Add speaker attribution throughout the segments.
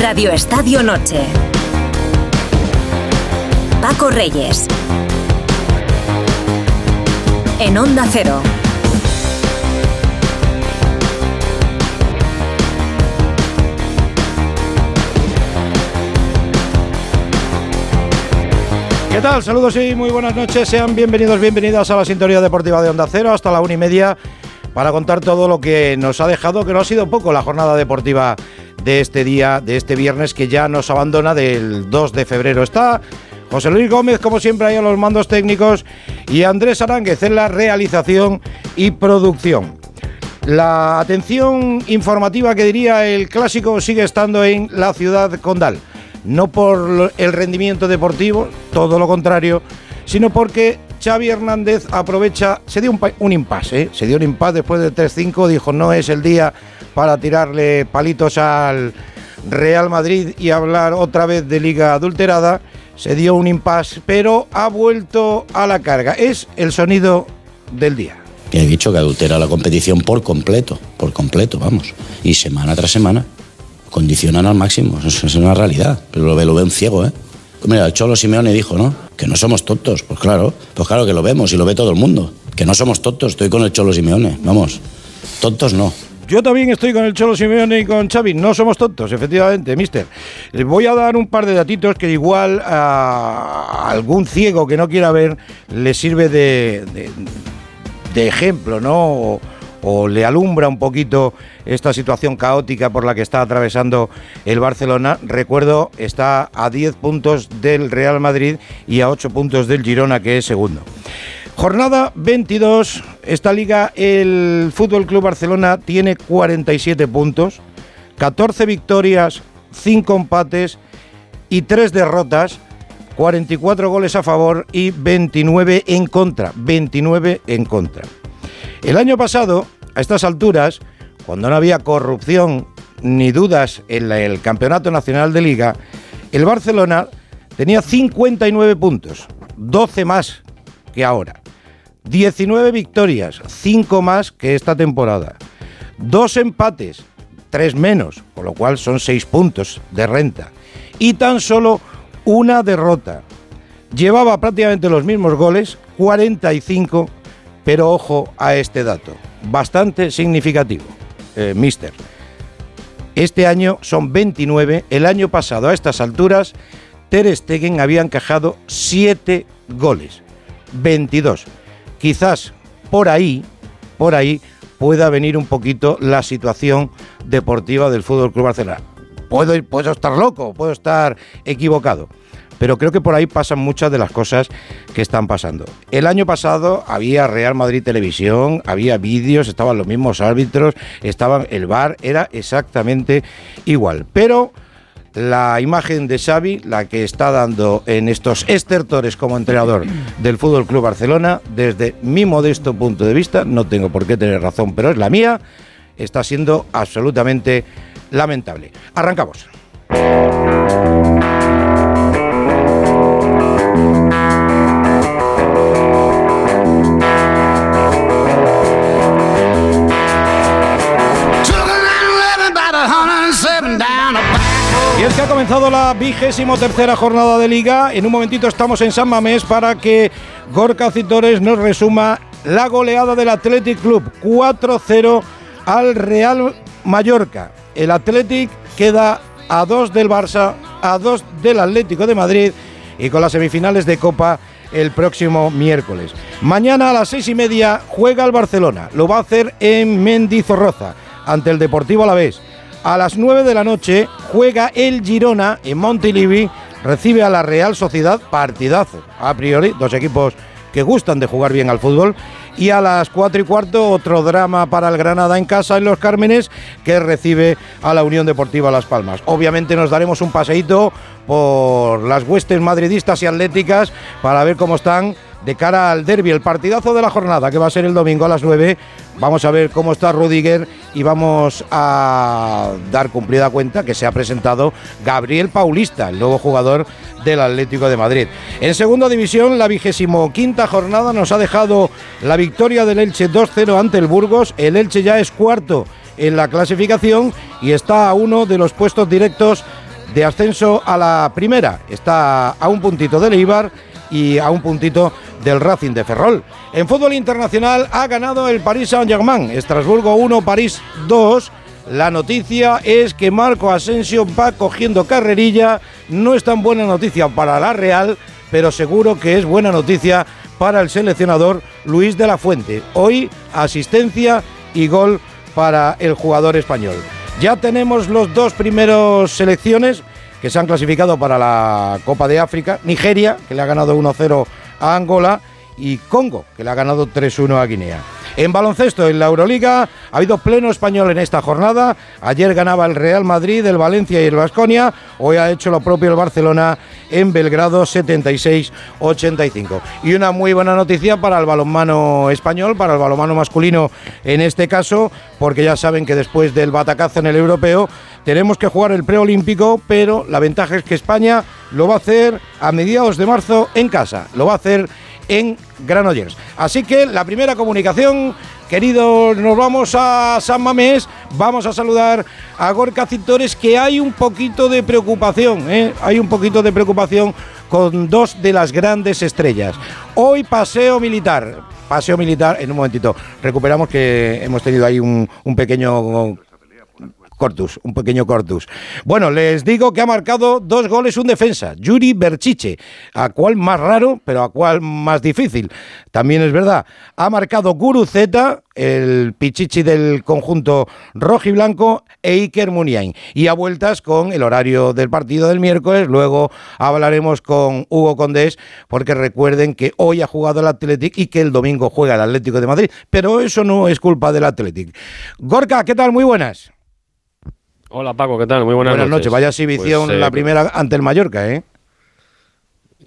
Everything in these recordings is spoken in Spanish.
Speaker 1: Radio Estadio Noche. Paco Reyes. En Onda Cero.
Speaker 2: ¿Qué tal? Saludos y muy buenas noches. Sean bienvenidos, bienvenidas a la sintonía deportiva de Onda Cero hasta la una y media para contar todo lo que nos ha dejado, que no ha sido poco la jornada deportiva de este día, de este viernes que ya nos abandona del 2 de febrero. Está José Luis Gómez, como siempre, ahí a los mandos técnicos y Andrés Aránguez en la realización y producción. La atención informativa que diría el clásico sigue estando en la ciudad condal. No por el rendimiento deportivo, todo lo contrario, sino porque Xavi Hernández aprovecha, se dio un, impasse, ¿eh? se dio un impasse después del 3-5, dijo no es el día para tirarle palitos al Real Madrid y hablar otra vez de liga adulterada, se dio un impasse, pero ha vuelto a la carga. Es el sonido del día.
Speaker 3: He dicho que adultera la competición por completo, por completo, vamos. Y semana tras semana condicionan al máximo. Es una realidad, pero lo ve, lo ve un ciego, ¿eh? Mira, Cholo Simeone dijo, ¿no? Que no somos tontos. Pues claro, pues claro que lo vemos y lo ve todo el mundo. Que no somos tontos, estoy con el Cholo Simeone, vamos. Tontos no.
Speaker 2: Yo también estoy con el Cholo Simeone y con Xavi. No somos tontos, efectivamente, mister. Les voy a dar un par de datitos que igual a algún ciego que no quiera ver le sirve de, de, ejemplo, ¿no? O le alumbra un poquito esta situación caótica por la que está atravesando el Barcelona. Recuerdo, está a 10 puntos del Real Madrid y a 8 puntos del Girona, que es segundo. Jornada 22, esta liga el Fútbol Club Barcelona tiene 47 puntos, 14 victorias, 5 empates y 3 derrotas, 44 goles a favor y 29 en contra, 29 en contra. El año pasado, a estas alturas, cuando no había corrupción ni dudas en el Campeonato Nacional de Liga, el Barcelona tenía 59 puntos, 12 más que ahora. 19 victorias, 5 más que esta temporada. Dos empates, 3 menos, con lo cual son 6 puntos de renta. Y tan solo una derrota. Llevaba prácticamente los mismos goles, 45, pero ojo a este dato, bastante significativo, eh, mister. Este año son 29, el año pasado a estas alturas Ter Stegen había encajado 7 goles, 22 quizás por ahí, por ahí pueda venir un poquito la situación deportiva del Fútbol Club Barcelona. Puedo, puedo estar loco, puedo estar equivocado, pero creo que por ahí pasan muchas de las cosas que están pasando. El año pasado había Real Madrid Televisión, había vídeos, estaban los mismos árbitros, estaban el bar, era exactamente igual, pero la imagen de Xavi, la que está dando en estos estertores como entrenador del Fútbol Club Barcelona, desde mi modesto punto de vista, no tengo por qué tener razón, pero es la mía, está siendo absolutamente lamentable. Arrancamos. Comenzado la vigésimo tercera jornada de liga. En un momentito estamos en San Mamés para que Gorka Citores nos resuma la goleada del Athletic Club 4-0 al Real Mallorca. El Athletic queda a dos del Barça, a dos del Atlético de Madrid y con las semifinales de Copa el próximo miércoles. Mañana a las seis y media juega el Barcelona. Lo va a hacer en Mendizorroza ante el Deportivo Alavés. A las 9 de la noche juega el Girona en Montilivi, recibe a la Real Sociedad, partidazo, a priori, dos equipos que gustan de jugar bien al fútbol. Y a las 4 y cuarto, otro drama para el Granada en casa en Los Cármenes, que recibe a la Unión Deportiva Las Palmas. Obviamente nos daremos un paseíto por las huestes madridistas y atléticas para ver cómo están de cara al derby, el partidazo de la jornada que va a ser el domingo a las 9. Vamos a ver cómo está Rudiger y vamos a dar cumplida cuenta que se ha presentado Gabriel Paulista, el nuevo jugador del Atlético de Madrid. En segunda división, la vigésimo quinta jornada nos ha dejado la victoria del Elche 2-0 ante el Burgos. El Elche ya es cuarto en la clasificación y está a uno de los puestos directos de ascenso a la primera. Está a un puntito del Eibar y a un puntito del Racing de Ferrol. En fútbol internacional ha ganado el Paris Saint-Germain, Estrasburgo 1, París 2. La noticia es que Marco Asensio va cogiendo carrerilla. No es tan buena noticia para la Real, pero seguro que es buena noticia para el seleccionador Luis de la Fuente. Hoy asistencia y gol para el jugador español. Ya tenemos los dos primeros selecciones que se han clasificado para la Copa de África. Nigeria, que le ha ganado 1-0 a Angola, y Congo, que le ha ganado 3-1 a Guinea. En baloncesto, en la Euroliga, ha habido pleno español en esta jornada. Ayer ganaba el Real Madrid, el Valencia y el Vasconia. Hoy ha hecho lo propio el Barcelona en Belgrado 76-85. Y una muy buena noticia para el balonmano español, para el balonmano masculino en este caso, porque ya saben que después del batacazo en el europeo tenemos que jugar el preolímpico, pero la ventaja es que España lo va a hacer a mediados de marzo en casa. Lo va a hacer en Granollers. Así que la primera comunicación, queridos, nos vamos a San Mamés, vamos a saludar a Gorka Cintores, que hay un poquito de preocupación, ¿eh? hay un poquito de preocupación con dos de las grandes estrellas. Hoy paseo militar, paseo militar, en un momentito, recuperamos que hemos tenido ahí un, un pequeño Cortus, un pequeño Cortus. Bueno, les digo que ha marcado dos goles un defensa, Yuri Berchiche, a cual más raro, pero a cual más difícil. También es verdad, ha marcado Guru Z, el pichichi del conjunto rojo y blanco, e Iker Muniain. Y a vueltas con el horario del partido del miércoles, luego hablaremos con Hugo Condés, porque recuerden que hoy ha jugado el Athletic y que el domingo juega el Atlético de Madrid, pero eso no es culpa del Athletic. Gorka, ¿qué tal? Muy buenas.
Speaker 4: Hola Paco, ¿qué tal? Muy buenas,
Speaker 2: buenas noches. Vaya exhibición
Speaker 4: Pues, eh,
Speaker 2: la primera ante el Mallorca, ¿eh?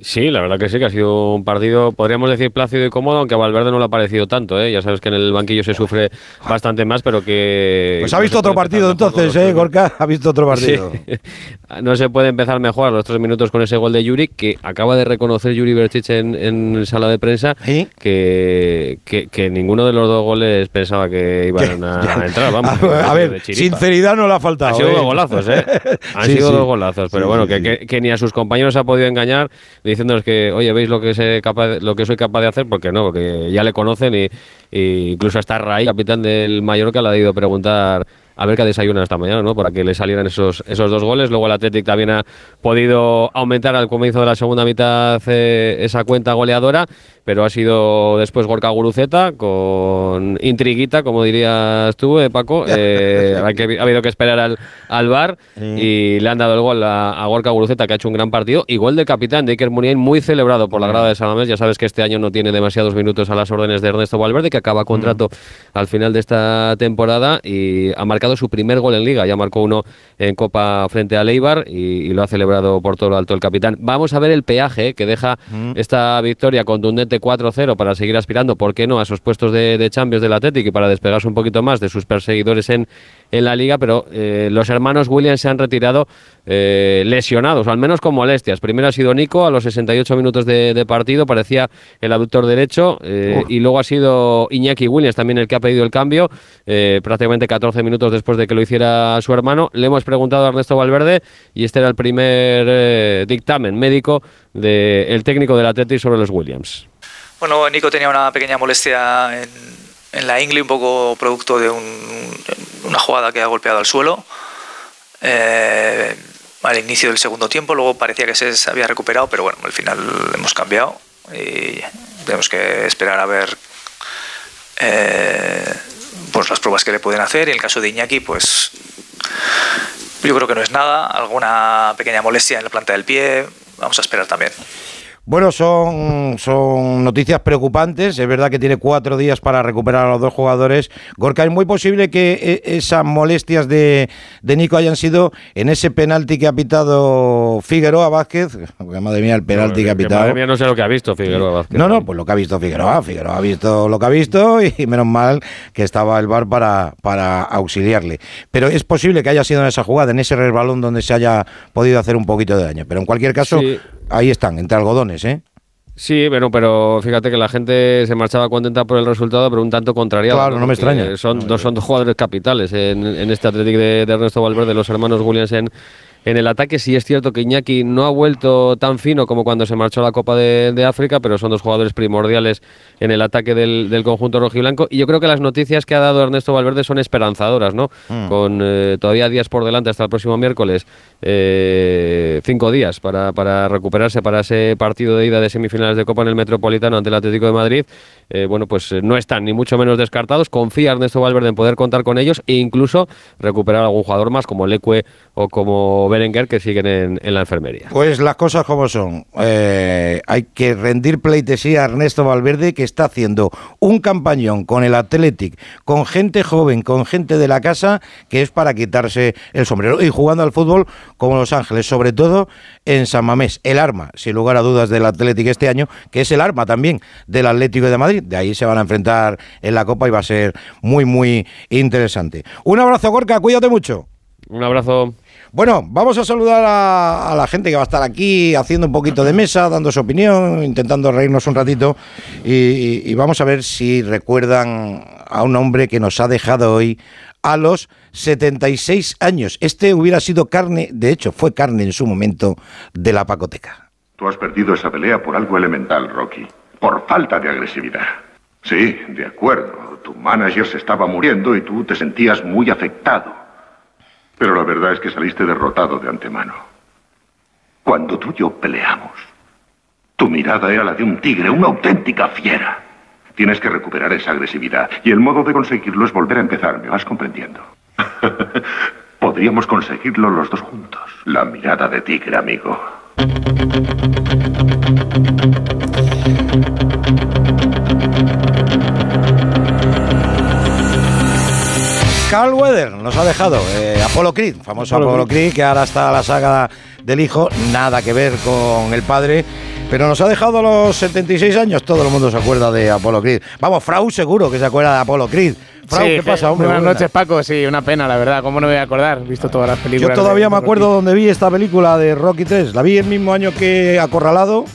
Speaker 4: Sí, la verdad que sí, que ha sido un partido, podríamos decir, plácido y cómodo, aunque a Valverde no le ha parecido tanto, ¿eh? Ya sabes que en el banquillo se sufre bastante más, pero que...
Speaker 2: Pues ha visto otro partido entonces, ¿eh, Gorka? Ha visto otro partido.
Speaker 4: Sí. no se puede empezar mejor a los tres minutos con ese gol de Yuri, que acaba de reconocer Yuri Berchich en, en sala de prensa
Speaker 2: ¿Sí?
Speaker 4: que, que, que ninguno de los dos goles pensaba que iban a, a entrar, vamos.
Speaker 2: A, a
Speaker 4: de
Speaker 2: ver, sinceridad no le ha faltado.
Speaker 4: Han sido
Speaker 2: ¿eh?
Speaker 4: dos golazos, ¿eh? Han
Speaker 2: Sí,
Speaker 4: sido dos golazos, pero bueno, que- que ni a sus compañeros ha podido engañar diciéndoles que, oye, ¿veis lo que, lo que soy capaz de hacer? Porque no, porque ya le conocen y, y incluso hasta Ray, capitán del Mallorca, le ha ido a preguntar a ver qué desayunan esta mañana, ¿no? Para que le salieran esos, esos dos goles. Luego el Athletic también ha podido aumentar al comienzo de la segunda mitad eh, esa cuenta goleadora, pero ha sido después Gorka Guruceta con intriguita, como dirías tú, eh, Paco. Eh, que, ha habido que esperar al, al bar y le han dado el gol a, a Gorka Guruceta, que ha hecho un gran partido. Y gol del capitán de Iker Muniain, muy celebrado por la grada de Samamés. Ya sabes que este año no tiene demasiados minutos a las órdenes de Ernesto Valverde, que acaba contrato al final de esta temporada y ha marcado su primer gol en Liga. Ya marcó uno en Copa frente a Leibar y, y lo ha celebrado por todo lo alto el capitán. Vamos a ver el peaje que deja esta victoria contundente 4-0 para seguir aspirando, ¿por qué no?, a esos puestos de, de Champions del Atlético y para despegarse un poquito más de sus perseguidores en, en la Liga, pero eh, los hermanos Williams se han retirado eh, lesionados, o al menos con molestias. Primero ha sido Nico a los 68 minutos de, de partido, parecía el aductor derecho, eh, y luego ha sido Iñaki Williams también el que ha pedido el cambio, eh, prácticamente 14 minutos después de que lo hiciera su hermano. Le hemos preguntado a Ernesto Valverde y este era el primer eh, dictamen médico del técnico del Atlético sobre los Williams.
Speaker 5: Bueno, Nico tenía una pequeña molestia en, en la ingle, un poco producto de un- una jugada que ha golpeado al suelo. eh, al inicio del segundo tiempo, luego parecía que se había recuperado, pero bueno, al final hemos cambiado y tenemos que esperar a ver eh, pues las pruebas que le pueden hacer. Y en el caso de Iñaki, pues yo creo que no es nada, alguna pequeña molestia en la planta del pie, vamos a esperar también.
Speaker 2: Bueno, son, son noticias preocupantes. Es verdad que tiene cuatro días para recuperar a los dos jugadores. Gorka, es muy posible que e- esas molestias de, de Nico hayan sido en ese penalti que ha pitado Figueroa Vázquez. Madre mía, el penalti que ha pitado.
Speaker 4: Madre mía, no sé lo que ha visto Figueroa Vázquez.
Speaker 2: No, no, pues lo que ha visto Figueroa. Figueroa ha visto lo que ha visto y menos mal que estaba el bar para, para auxiliarle. Pero es posible que haya sido en esa jugada, en ese resbalón donde se haya podido hacer un poquito de daño. Pero en cualquier caso,
Speaker 4: Sí.
Speaker 2: Ahí están, entre algodones, ¿eh?
Speaker 4: Sí, bueno, pero fíjate que la gente se marchaba contenta por el resultado, pero un tanto contrariado.
Speaker 2: Claro, no me extraña.
Speaker 4: Son,
Speaker 2: No me
Speaker 4: dos, son dos jugadores capitales en, en este Atlético de, de Ernesto Valverde, los hermanos Williams en, en el ataque. Sí es cierto que Iñaki no ha vuelto tan fino como cuando se marchó a la Copa de, de África, pero son dos jugadores primordiales en el ataque del, del conjunto rojiblanco. Y yo creo que las noticias que ha dado Ernesto Valverde son esperanzadoras, ¿no?
Speaker 2: Mm.
Speaker 4: Con eh, todavía días por delante hasta el próximo miércoles, eh, cinco días para, para recuperarse para ese partido de ida de semifinales de Copa en el Metropolitano ante el Atlético de Madrid. Eh, bueno, pues no están ni mucho menos descartados. Confía Ernesto Valverde en poder contar con ellos e incluso recuperar algún jugador más como Leque o como Berenguer que siguen en, en la enfermería.
Speaker 2: Pues las cosas como son. Eh, hay que rendir pleitesía a Ernesto Valverde, que está haciendo un campañón con el Athletic, con gente joven, con gente de la casa, que es para quitarse el sombrero. Y jugando al fútbol como Los Ángeles, sobre todo en San Mamés. El arma, sin lugar a dudas, del Athletic este año, que es el arma también del Atlético de Madrid. De ahí se van a enfrentar en la Copa y va a ser muy, muy interesante. Un abrazo, Gorka, cuídate mucho.
Speaker 4: Un abrazo.
Speaker 2: Bueno, vamos a saludar a, la gente que va a estar aquí haciendo un poquito de mesa, dando su opinión, intentando reírnos un ratito y vamos a ver si recuerdan a un hombre que nos ha dejado hoy a los 76 años. Este hubiera sido carne, de hecho fue carne en su momento, de la pacoteca.
Speaker 6: Tú has perdido esa pelea por algo elemental, Rocky. Por falta de agresividad. Sí, de acuerdo. Tu manager se estaba muriendo y tú te sentías muy afectado. Pero la verdad es que saliste derrotado de antemano. Cuando tú y yo peleamos, tu mirada era la de un tigre, una auténtica fiera. Tienes que recuperar esa agresividad y el modo de conseguirlo es volver a empezar, ¿me vas comprendiendo? Podríamos conseguirlo los dos juntos. La mirada de tigre, amigo.
Speaker 2: Carl Weather nos ha dejado eh, Apollo Creed, famoso Apollo, Creed, que ahora está la saga del hijo, nada que ver con el padre, pero nos ha dejado a los 76 años, todo el mundo se acuerda de Apollo Creed. Vamos, Frau seguro que se acuerda de Apollo Creed. Frau,
Speaker 7: Sí,
Speaker 2: ¿qué pasa, hombre?
Speaker 7: Buenas noches, Paco. Sí, una pena, la verdad. ¿Cómo no me voy a acordar? He visto todas las
Speaker 2: Yo
Speaker 7: películas.
Speaker 2: todavía
Speaker 7: de-
Speaker 2: me acuerdo
Speaker 7: Rocky.
Speaker 2: donde vi esta película de Rocky 3. La vi el mismo año que Acorralado.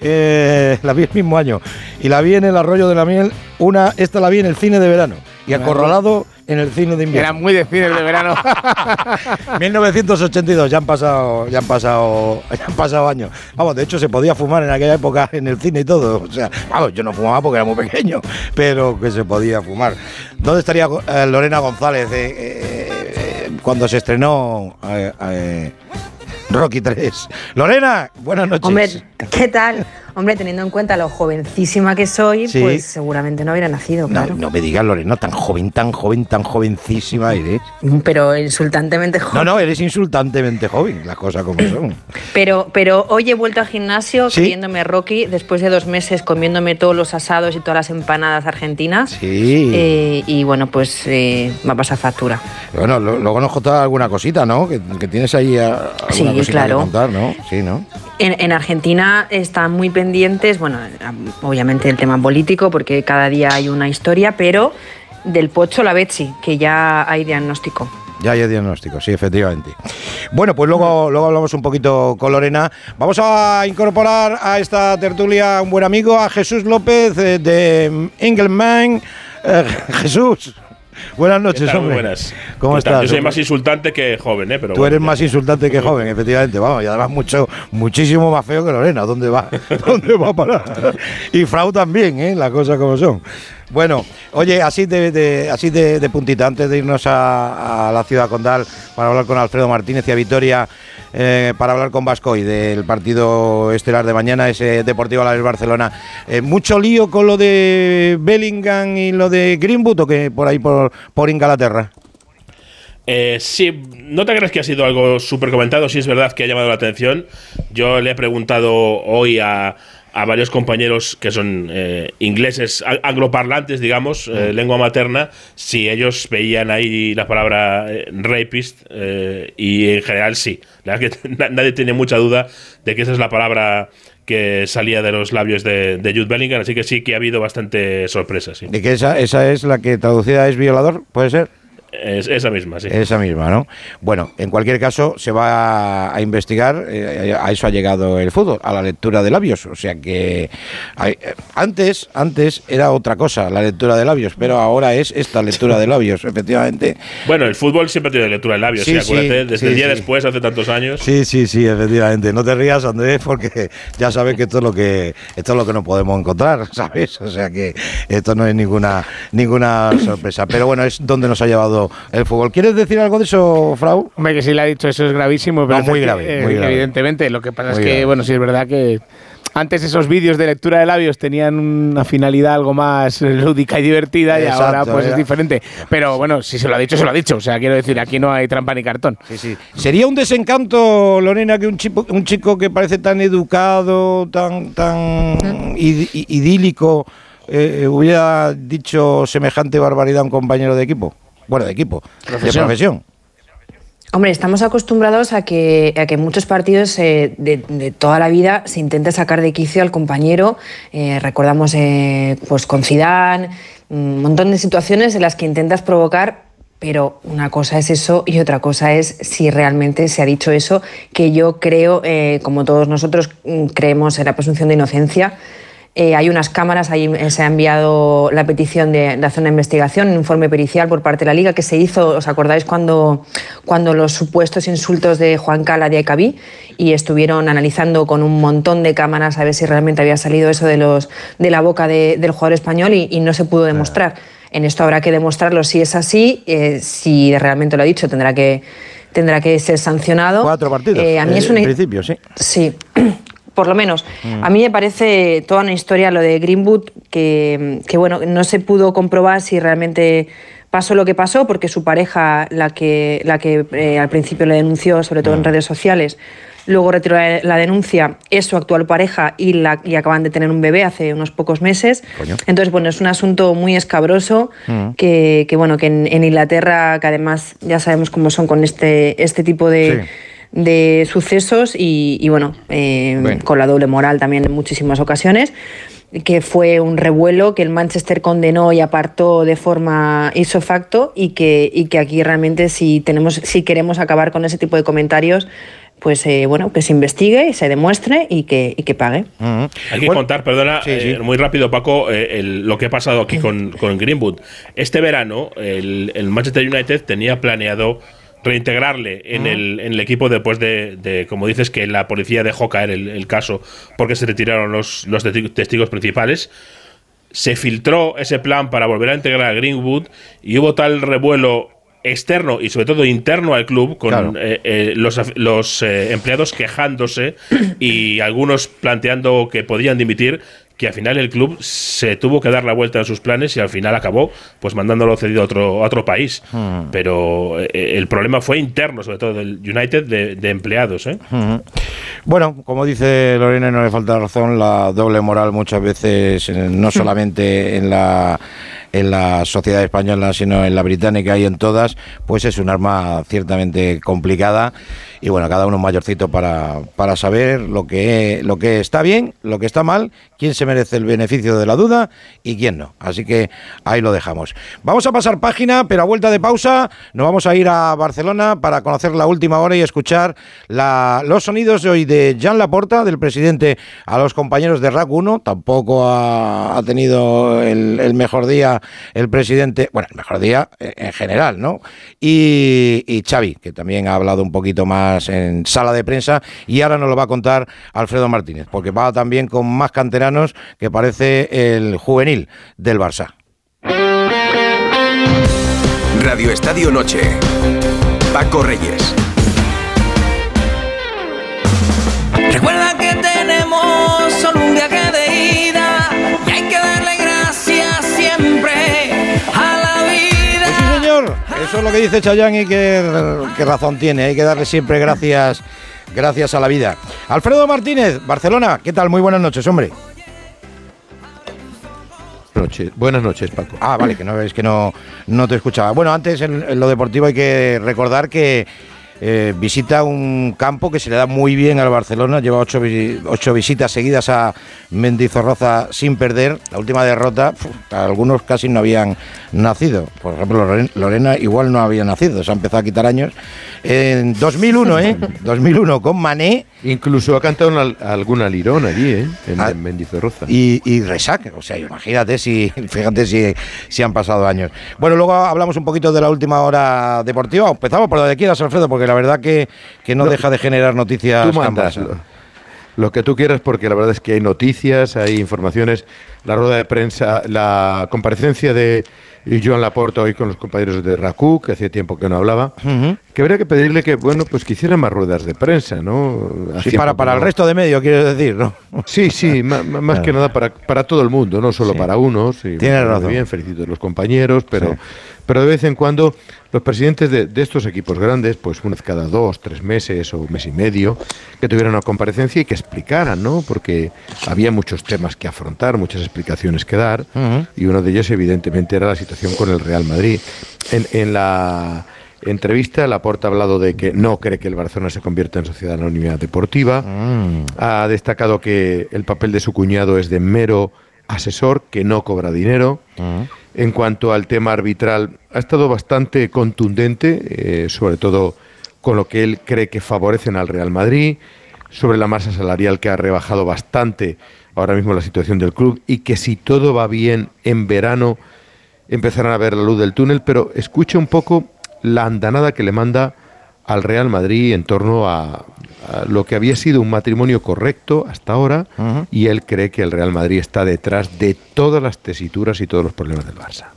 Speaker 2: eh, la vi el mismo año. Y la vi en el Arroyo de la Miel. Una, esta la vi en el cine de verano. Y Acorralado en el cine de invierno.
Speaker 7: Era muy de cine de verano.
Speaker 2: 1982, ya han pasado, ya han pasado, ya han pasado años. Vamos, de hecho se podía fumar en aquella época en el cine y todo. O sea, vamos, yo no fumaba porque era muy pequeño, pero que se podía fumar. ¿Dónde estaría eh, Lorena González eh, eh, eh, cuando se estrenó eh, eh, Rocky 3? Lorena, buenas noches.
Speaker 8: Hombre, ¿qué tal? Hombre, teniendo en cuenta lo jovencísima que soy,
Speaker 2: Sí.
Speaker 8: pues seguramente no hubiera nacido,
Speaker 2: no,
Speaker 8: claro.
Speaker 2: no me digas, Lorena, tan joven, tan joven, tan jovencísima eres.
Speaker 8: Pero insultantemente joven.
Speaker 2: No, no, eres insultantemente joven, las cosas como son.
Speaker 8: Pero, pero hoy he vuelto al gimnasio
Speaker 2: Sí.
Speaker 8: creyéndome Rocky después de dos meses comiéndome todos los asados y todas las empanadas argentinas.
Speaker 2: Sí.
Speaker 8: Eh, y bueno, pues eh, va a pasar factura.
Speaker 2: Bueno, luego nos contará alguna cosita, ¿no? Que, que tienes ahí ah, alguna
Speaker 8: Sí,
Speaker 2: cosita
Speaker 8: claro.
Speaker 2: que contar, ¿no? Sí, ¿no?
Speaker 8: En, en Argentina están muy pendientes, bueno, obviamente del tema político, porque cada día hay una historia, pero del Pocho la Betsy, que ya hay diagnóstico.
Speaker 2: Ya hay diagnóstico, sí, efectivamente. Bueno, pues luego, luego hablamos un poquito con Lorena. Vamos a incorporar a esta tertulia un buen amigo, a Jesús López eh, de Engelman. Eh, Jesús, buenas noches,
Speaker 9: ¿Qué tal? Muy
Speaker 2: hombre.
Speaker 9: buenas.
Speaker 2: ¿Cómo estás?
Speaker 9: Yo soy más insultante que joven, ¿eh? Pero
Speaker 2: Tú
Speaker 9: bueno,
Speaker 2: eres más insultante que joven, efectivamente, vamos, y además mucho, muchísimo más feo que Lorena. ¿Dónde va? ¿Dónde va a parar? Y Frau también, ¿eh? Las cosas como son. Bueno, oye, así de, de- así de, puntita, antes de irnos a, la ciudad condal para hablar con Alfredo Martínez y a Vitoria, eh, para hablar con Vascoy del partido estelar de mañana, ese Deportivo Alavés Barcelona. Eh, mucho lío con lo de Bellingham y lo de Greenwood o que por ahí por, por Inglaterra.
Speaker 9: Eh, sí, no te crees que ha sido algo súper comentado, sí es verdad que ha llamado la atención. Yo le he preguntado hoy a, a varios compañeros que son eh, ingleses, angloparlantes, digamos, eh, lengua materna, si ellos veían ahí la palabra eh, rapist, eh, y en general sí. La verdad que na- nadie tiene mucha duda de que esa es la palabra que salía de los labios de, de Jude Bellingham, así que sí que ha habido bastante sorpresa, sí.
Speaker 2: De que esa, esa es la que traducida es violador, ¿puede ser?
Speaker 9: Es- esa misma, sí.
Speaker 2: Esa misma, ¿no? Bueno, en cualquier caso, se va a investigar, eh, a eso ha llegado el fútbol, a la lectura de labios. O sea que hay- eh, antes, antes era otra cosa, la lectura de labios, pero ahora es esta lectura de labios, efectivamente.
Speaker 9: Bueno, el fútbol siempre tiene lectura de labios,
Speaker 2: Sí,
Speaker 9: sí, acuérdate, desde
Speaker 2: sí,
Speaker 9: el día después, hace tantos años.
Speaker 2: Sí, sí, sí, efectivamente. No te rías, Andrés, porque ya sabes que esto es lo que esto es lo que no podemos encontrar, ¿sabes? O sea que esto no es ninguna ninguna sorpresa. Pero bueno, es donde nos ha llevado el fútbol. ¿Quieres decir algo de eso, Frau?
Speaker 7: Hombre, que sí le ha dicho, eso es gravísimo. Pero
Speaker 2: No, muy
Speaker 7: efecti-
Speaker 2: grave,
Speaker 7: eh,
Speaker 2: muy grave.
Speaker 7: Evidentemente, lo que pasa
Speaker 2: Muy
Speaker 7: es que,
Speaker 2: grave.
Speaker 7: bueno, sí es verdad que antes esos vídeos de lectura de labios tenían una finalidad algo más eh, lúdica y divertida y ahora pues es diferente. Pero bueno, si se lo ha dicho, se lo ha dicho. O sea, quiero decir, aquí no hay trampa ni cartón.
Speaker 2: Sí, sí. Sería un desencanto, Lorena, que un chico, un chico que parece tan educado, tan, tan id- idílico, eh, hubiera dicho semejante barbaridad a un compañero de equipo. Bueno, de equipo, de
Speaker 7: Profesión.
Speaker 2: profesión.
Speaker 8: Hombre, estamos acostumbrados a que, a que en muchos partidos eh, de, de toda la vida se intente sacar de quicio al compañero. Eh, recordamos eh, pues con Zidane, un montón de situaciones en las que intentas provocar, pero una cosa es eso y otra cosa es si realmente se ha dicho eso, que yo creo, eh, como todos nosotros mm, creemos en la presunción de inocencia. Eh, hay unas cámaras, ahí se ha enviado la petición de, de hacer una investigación, un informe pericial por parte de la Liga que se hizo, ¿os acordáis cuando, cuando los supuestos insultos de Juan Cala de Acabí y estuvieron analizando con un montón de cámaras a ver si realmente había salido eso de, los, de la boca de- del jugador español y, y no se pudo demostrar. En esto habrá que demostrarlo si es así, eh, si realmente lo ha dicho tendrá que, tendrá que ser sancionado.
Speaker 2: Cuatro partidos.
Speaker 8: Eh, a mí es
Speaker 2: En principio, sí.
Speaker 8: Sí, por lo menos.
Speaker 2: Mm.
Speaker 8: A mí me parece toda una historia lo de Greenwood que, que, bueno, no se pudo comprobar si realmente pasó lo que pasó, porque su pareja, la que, la que eh, al principio le denunció, sobre todo en
Speaker 2: Mm.
Speaker 8: redes sociales, luego retiró la, la denuncia, es su actual pareja y, la, y acaban de tener un bebé hace unos pocos meses.
Speaker 2: Coño.
Speaker 8: Entonces, bueno, es un asunto muy escabroso
Speaker 2: Mm.
Speaker 8: que, que, bueno, que en, en Inglaterra, que además ya sabemos cómo son con este, este tipo de, de sucesos y, y, bueno, eh,
Speaker 2: Bueno.
Speaker 8: con la doble moral también en muchísimas ocasiones que fue un revuelo que el Manchester condenó y apartó de forma ipso facto y que, y que aquí realmente si tenemos si queremos acabar con ese tipo de comentarios pues eh, bueno que se investigue y se demuestre y que, y que pague
Speaker 2: Ujú.
Speaker 9: Hay que
Speaker 2: Bueno,
Speaker 9: contar, perdona,
Speaker 2: sí,
Speaker 9: eh, muy rápido, Paco, eh, el- lo que ha pasado aquí con, con Greenwood. Este verano, el, el Manchester United tenía planeado reintegrarle en, el, en el equipo después de, de, como dices, que la policía dejó caer el, el caso porque se retiraron los, los testi- testigos principales. Se filtró ese plan para volver a integrar a Greenwood y hubo tal revuelo externo y sobre todo interno al club con
Speaker 2: Claro.
Speaker 9: eh, eh, los, los eh, empleados quejándose y algunos planteando que podían dimitir que al final el club se tuvo que dar la vuelta a sus planes y al final acabó pues mandándolo cedido a otro, a otro país pero eh, el problema fue interno sobre todo del United de, de empleados ¿eh?
Speaker 2: Ujú. Bueno, como dice Lorena, y no le falta razón, la doble moral muchas veces, eh, no solamente en la en la sociedad española, sino en la británica y en todas, pues es un arma ciertamente complicada. Y bueno, cada uno mayorcito para, para saber lo que, lo que está bien, lo que está mal, quién se merece el beneficio de la duda y quién no. Así que ahí lo dejamos. Vamos a pasar página, pero a vuelta de pausa nos vamos a ir a Barcelona para conocer la última hora y escuchar la- los sonidos de hoy de Jean Laporta, del presidente, a los compañeros de RAC 1. Tampoco ha, tenido el, el mejor día el presidente, bueno, el mejor día en general, ¿no? Y, y Xavi, que también ha hablado un poquito más en sala de prensa y ahora nos lo va a contar Alfredo Martínez, porque va también con más canteranos que parece el juvenil del Barça.
Speaker 10: Radio Estadio Noche. Paco Reyes.
Speaker 11: Recuerda
Speaker 2: Eso es lo que dice Chayanne y qué, qué razón tiene. Hay que darle siempre gracias, gracias a la vida. Alfredo Martínez, Barcelona. ¿Qué tal? Muy buenas noches, hombre.
Speaker 12: Noches. Buenas noches, Paco.
Speaker 2: Ah, vale, que no es que no, no te escuchaba. Bueno, antes en, en lo deportivo hay que recordar que eh, visita un campo que se le da muy bien al Barcelona, lleva ocho, ocho visitas seguidas a Mendizorroza sin perder. La última derrota, pf, algunos casi no habían nacido. Por ejemplo, Loren- Lorena igual no había nacido, se ha empezado a quitar años. En 2001, ¿eh? 2001 con Mané.
Speaker 12: Incluso ha cantado una- alguna lirón allí, ¿eh? En,
Speaker 2: Ah,
Speaker 12: en Mendizorroza.
Speaker 2: y, y Resac. O sea, imagínate si, fíjate si, si han pasado años. Bueno, luego hablamos un poquito de la última hora deportiva. Empezamos por donde quieras, Alfredo, porque la verdad que, que no,
Speaker 12: No,
Speaker 2: deja de generar noticias.
Speaker 12: Tú. Lo, que tú quieras, porque la verdad es que hay noticias, hay informaciones. La rueda de prensa, la comparecencia de Joan Laporta hoy con los compañeros de RACU, que hacía tiempo que no hablaba,
Speaker 2: Ujú.
Speaker 12: que habría que pedirle que, bueno, pues que hiciera más ruedas de prensa, ¿no?
Speaker 2: Sí, para, para el resto de medio, quieres decir, ¿no?
Speaker 12: Sí, sí, ma- más que nada para, para todo el mundo, no solo
Speaker 2: Sí.
Speaker 12: para unos.
Speaker 2: Tienes razón.
Speaker 12: Bien, felicito a los compañeros, pero,
Speaker 2: Sí.
Speaker 12: Pero de vez en cuando los presidentes de, de estos equipos grandes, pues una vez cada dos, tres meses o un mes y medio, que tuvieran una comparecencia y que explicaran, ¿no? Porque había muchos temas que afrontar, muchas explicaciones que dar, y uno de ellos evidentemente era la situación con el Real Madrid. En, en la entrevista, Laporta ha hablado de que no cree que el Barcelona se convierta en sociedad anónima deportiva.
Speaker 2: Mm.
Speaker 12: Ha destacado que el papel de su cuñado es de mero asesor, que no cobra dinero. En cuanto al tema arbitral, ha estado bastante contundente, eh, sobre todo con lo que él cree que favorecen al Real Madrid, sobre la masa salarial que ha rebajado bastante ahora mismo la situación del club y que si todo va bien en verano empezarán a ver la luz del túnel, pero escuche un poco la andanada que le manda al Real Madrid en torno a, a lo que había sido un matrimonio correcto hasta ahora y él cree que el Real Madrid está detrás de todas las tesituras y todos los problemas del Barça.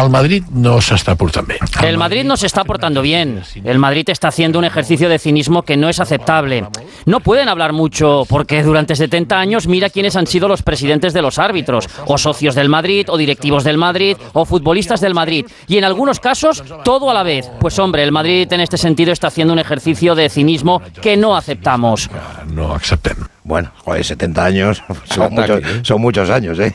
Speaker 13: El Madrid no s'està portant bé.
Speaker 14: El Madrid no se está portando bien. El Madrid está haciendo un ejercicio de cinismo que no es aceptable. No pueden hablar mucho porque durante 70 años mira quiénes han sido los presidentes de los árbitros, o socios del Madrid, o directivos del Madrid, o futbolistas del Madrid. Y en algunos casos, todo a la vez. Pues hombre, el Madrid en este sentido está haciendo un ejercicio de cinismo que no aceptamos.
Speaker 13: No acceptem.
Speaker 2: Bueno, joder, 70 años son, muchos,
Speaker 12: ¿eh?
Speaker 2: son muchos años, ¿eh?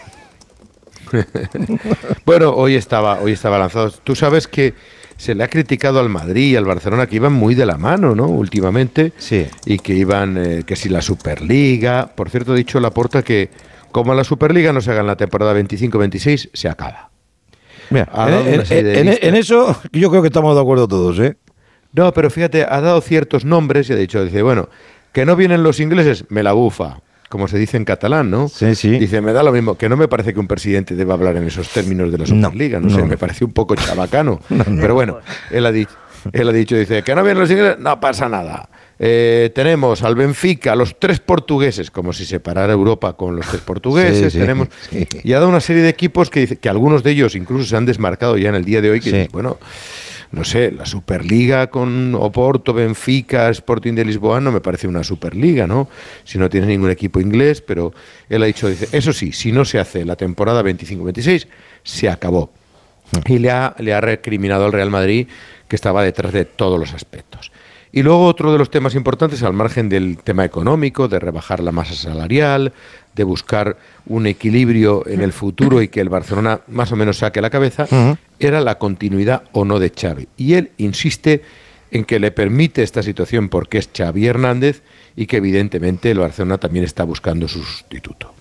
Speaker 12: Bueno, hoy estaba, hoy estaba lanzado. Tú sabes que se le ha criticado al Madrid y al Barcelona que iban muy de la mano, ¿no? Últimamente.
Speaker 2: Sí.
Speaker 12: Y que iban, eh, que si la Superliga. Por cierto, ha dicho Laporta que como la Superliga no se haga en la temporada 25-26, se acaba.
Speaker 2: Mira,
Speaker 12: dado
Speaker 2: en, en eso yo creo que estamos de acuerdo todos, ¿eh?
Speaker 12: No, pero fíjate, ha dado ciertos nombres y ha dicho, dice, bueno, que no vienen los ingleses, me la bufa, como se dice en catalán, ¿no?
Speaker 2: Sí, sí.
Speaker 12: Dice, me da lo mismo, que no me parece que un presidente deba hablar en esos términos de la Superliga, no,
Speaker 2: no,
Speaker 12: sé,
Speaker 2: no.
Speaker 12: me parece un poco chabacano. Pero bueno, él ha dicho, él ha dicho, dice, que no vienen los ingleses, no pasa nada. Eh, tenemos al Benfica, a los tres portugueses, como si separara Europa con los tres portugueses,
Speaker 2: Sí, sí,
Speaker 12: tenemos
Speaker 2: sí.
Speaker 12: y ha dado una serie de equipos que que algunos de ellos incluso se han desmarcado ya en el día de hoy, que bueno, no sé, la Superliga con Oporto, Benfica, Sporting de Lisboa no me parece una Superliga, ¿no? Si no tiene ningún equipo inglés, pero él ha dicho, dice, eso sí, si no se hace la temporada 25-26, se acabó. Y le ha, le ha recriminado al Real Madrid que estaba detrás de todos los aspectos. Y luego otro de los temas importantes, al margen del tema económico, de rebajar la masa salarial, de buscar un equilibrio en el futuro y que el Barcelona más o menos saque la cabeza, era la continuidad o no de Xavi. Y él insiste en que le permite esta situación porque es Xavi Hernández y que evidentemente el Barcelona también está buscando su sustituto.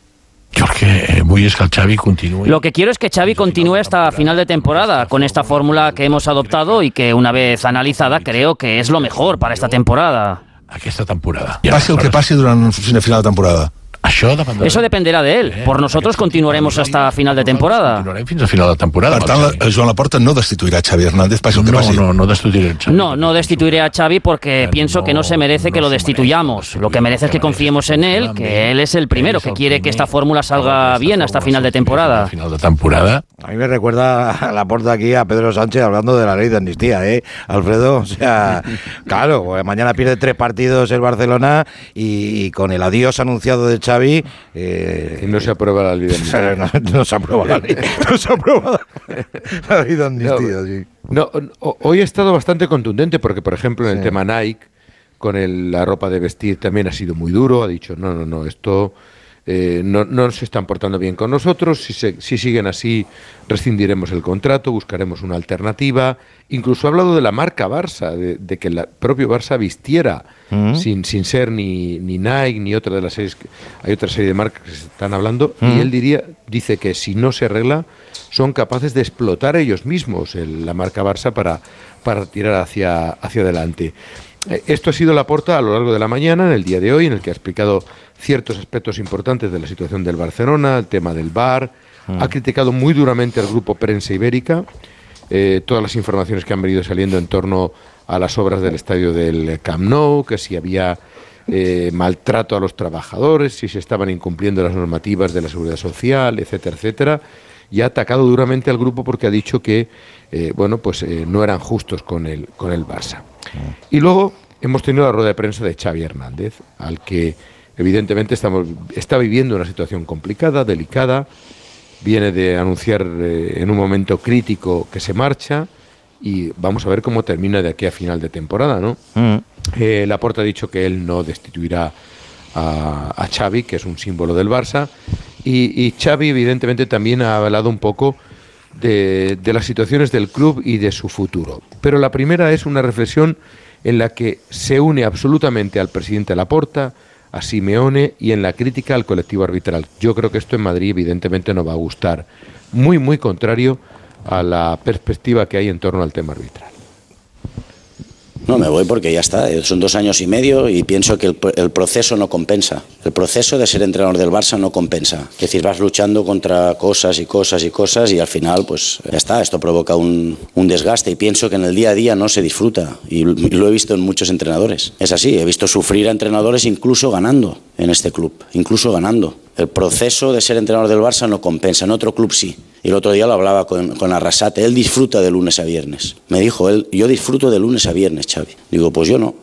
Speaker 13: Jo el que vull és que el Xavi continuï.
Speaker 14: Lo que quiero es que Xavi continúe hasta final de temporada con esta fórmula que hemos adoptado y que una vez analizada creo que es lo mejor para esta temporada.
Speaker 13: Aquesta temporada.
Speaker 15: Passi el que passi durant el final de temporada.
Speaker 13: Això dependrà.
Speaker 14: Eso dependerá de él. Por nosotros continuaremos hasta final de temporada.
Speaker 13: Continuarem fins al final de temporada.
Speaker 15: Per tant, la- Joan Laporta no destituirà Xavi Hernández, que
Speaker 13: no,
Speaker 15: passi.
Speaker 13: no, no destituiré el Xavi.
Speaker 14: No, no destituiré a Xavi porque pienso que no se merece que lo destituyamos. Lo que merece es que confiemos en él, que él es el primero que quiere que esta fórmula salga bien hasta final de temporada.
Speaker 13: Final de temporada.
Speaker 2: A mí me recuerda a la porta aquí a Pedro Sánchez hablando de la ley de amnistía, ¿eh? Alfredo, o sea, claro, pues mañana pierde tres partidos el Barcelona y, y con el adiós anunciado de Xavi... Eh,
Speaker 12: Y no se aprueba la ley de amnistía.
Speaker 2: no, no se aprueba la ley, no se aprueba la ley de amnistía, sí.
Speaker 12: No, hoy ha estado bastante contundente porque, por ejemplo, en el tema Nike, con el- la ropa de vestir también ha sido muy duro. Ha dicho, no, no, no, esto eh, no, no se están portando bien con nosotros, si, se- si siguen así rescindiremos el contrato, buscaremos una alternativa. Incluso ha hablado de la marca Barça, de, de que el propio Barça vistiera
Speaker 2: Mm.
Speaker 12: sin, sin ser ni, ni Nike ni otra de las series. que- hay otra serie de marcas que se están hablando
Speaker 2: Mm.
Speaker 12: y él diría, dice que si no se arregla son capaces de explotar ellos mismos el- la marca Barça para, para tirar hacia, hacia adelante. Eh, Esto ha sido la porta a lo largo de la mañana, en el día de hoy, en el que ha explicado ciertos aspectos importantes de la situación del Barcelona, el tema del VAR, ha criticado muy duramente al grupo Prensa Ibérica, eh, todas las informaciones que han venido saliendo en torno a las obras del estadio del Camp Nou, que si había eh, maltrato a los trabajadores, si se estaban incumpliendo las normativas de la seguridad social, etcétera, etcétera, y ha atacado duramente al grupo porque ha dicho que eh, bueno, pues eh, no eran justos con el, con el Barça. Y luego hemos tenido la rueda de prensa de Xavi Hernández, al que evidentemente estamos, está viviendo una situación complicada, delicada, viene de anunciar eh, en un momento crítico que se marcha y vamos a ver cómo termina de aquí a final de temporada, ¿no? Eh, Laporta ha dicho que él no destituirá a, a Xavi, que es un símbolo del Barça, y, y Xavi evidentemente también ha hablado un poco de, de las situaciones del club y de su futuro. Pero la primera es una reflexión en la que se une absolutamente al presidente Laporta, a Simeone y en la crítica al colectivo arbitral. Yo creo que esto en Madrid evidentemente no va a gustar. Muy, muy contrario a la perspectiva que hay en torno al tema arbitral.
Speaker 3: No, me voy porque ya está. Son dos años y medio y pienso que el, el proceso no compensa. El proceso de ser entrenador del Barça no compensa. Es decir, vas luchando contra cosas y cosas y cosas y al final, pues ya está. Esto provoca un, un desgaste y pienso que en el día a día no se disfruta. Y lo he visto en muchos entrenadores. Es así, he visto sufrir a entrenadores incluso ganando en este club, incluso ganando. El proceso de ser entrenador del Barça no compensa, en otro club sí. Y el otro día lo hablaba con, con Arrasate, él disfruta de lunes a viernes. Me dijo él, yo disfruto de lunes a viernes, Xavi. Digo, pues yo no.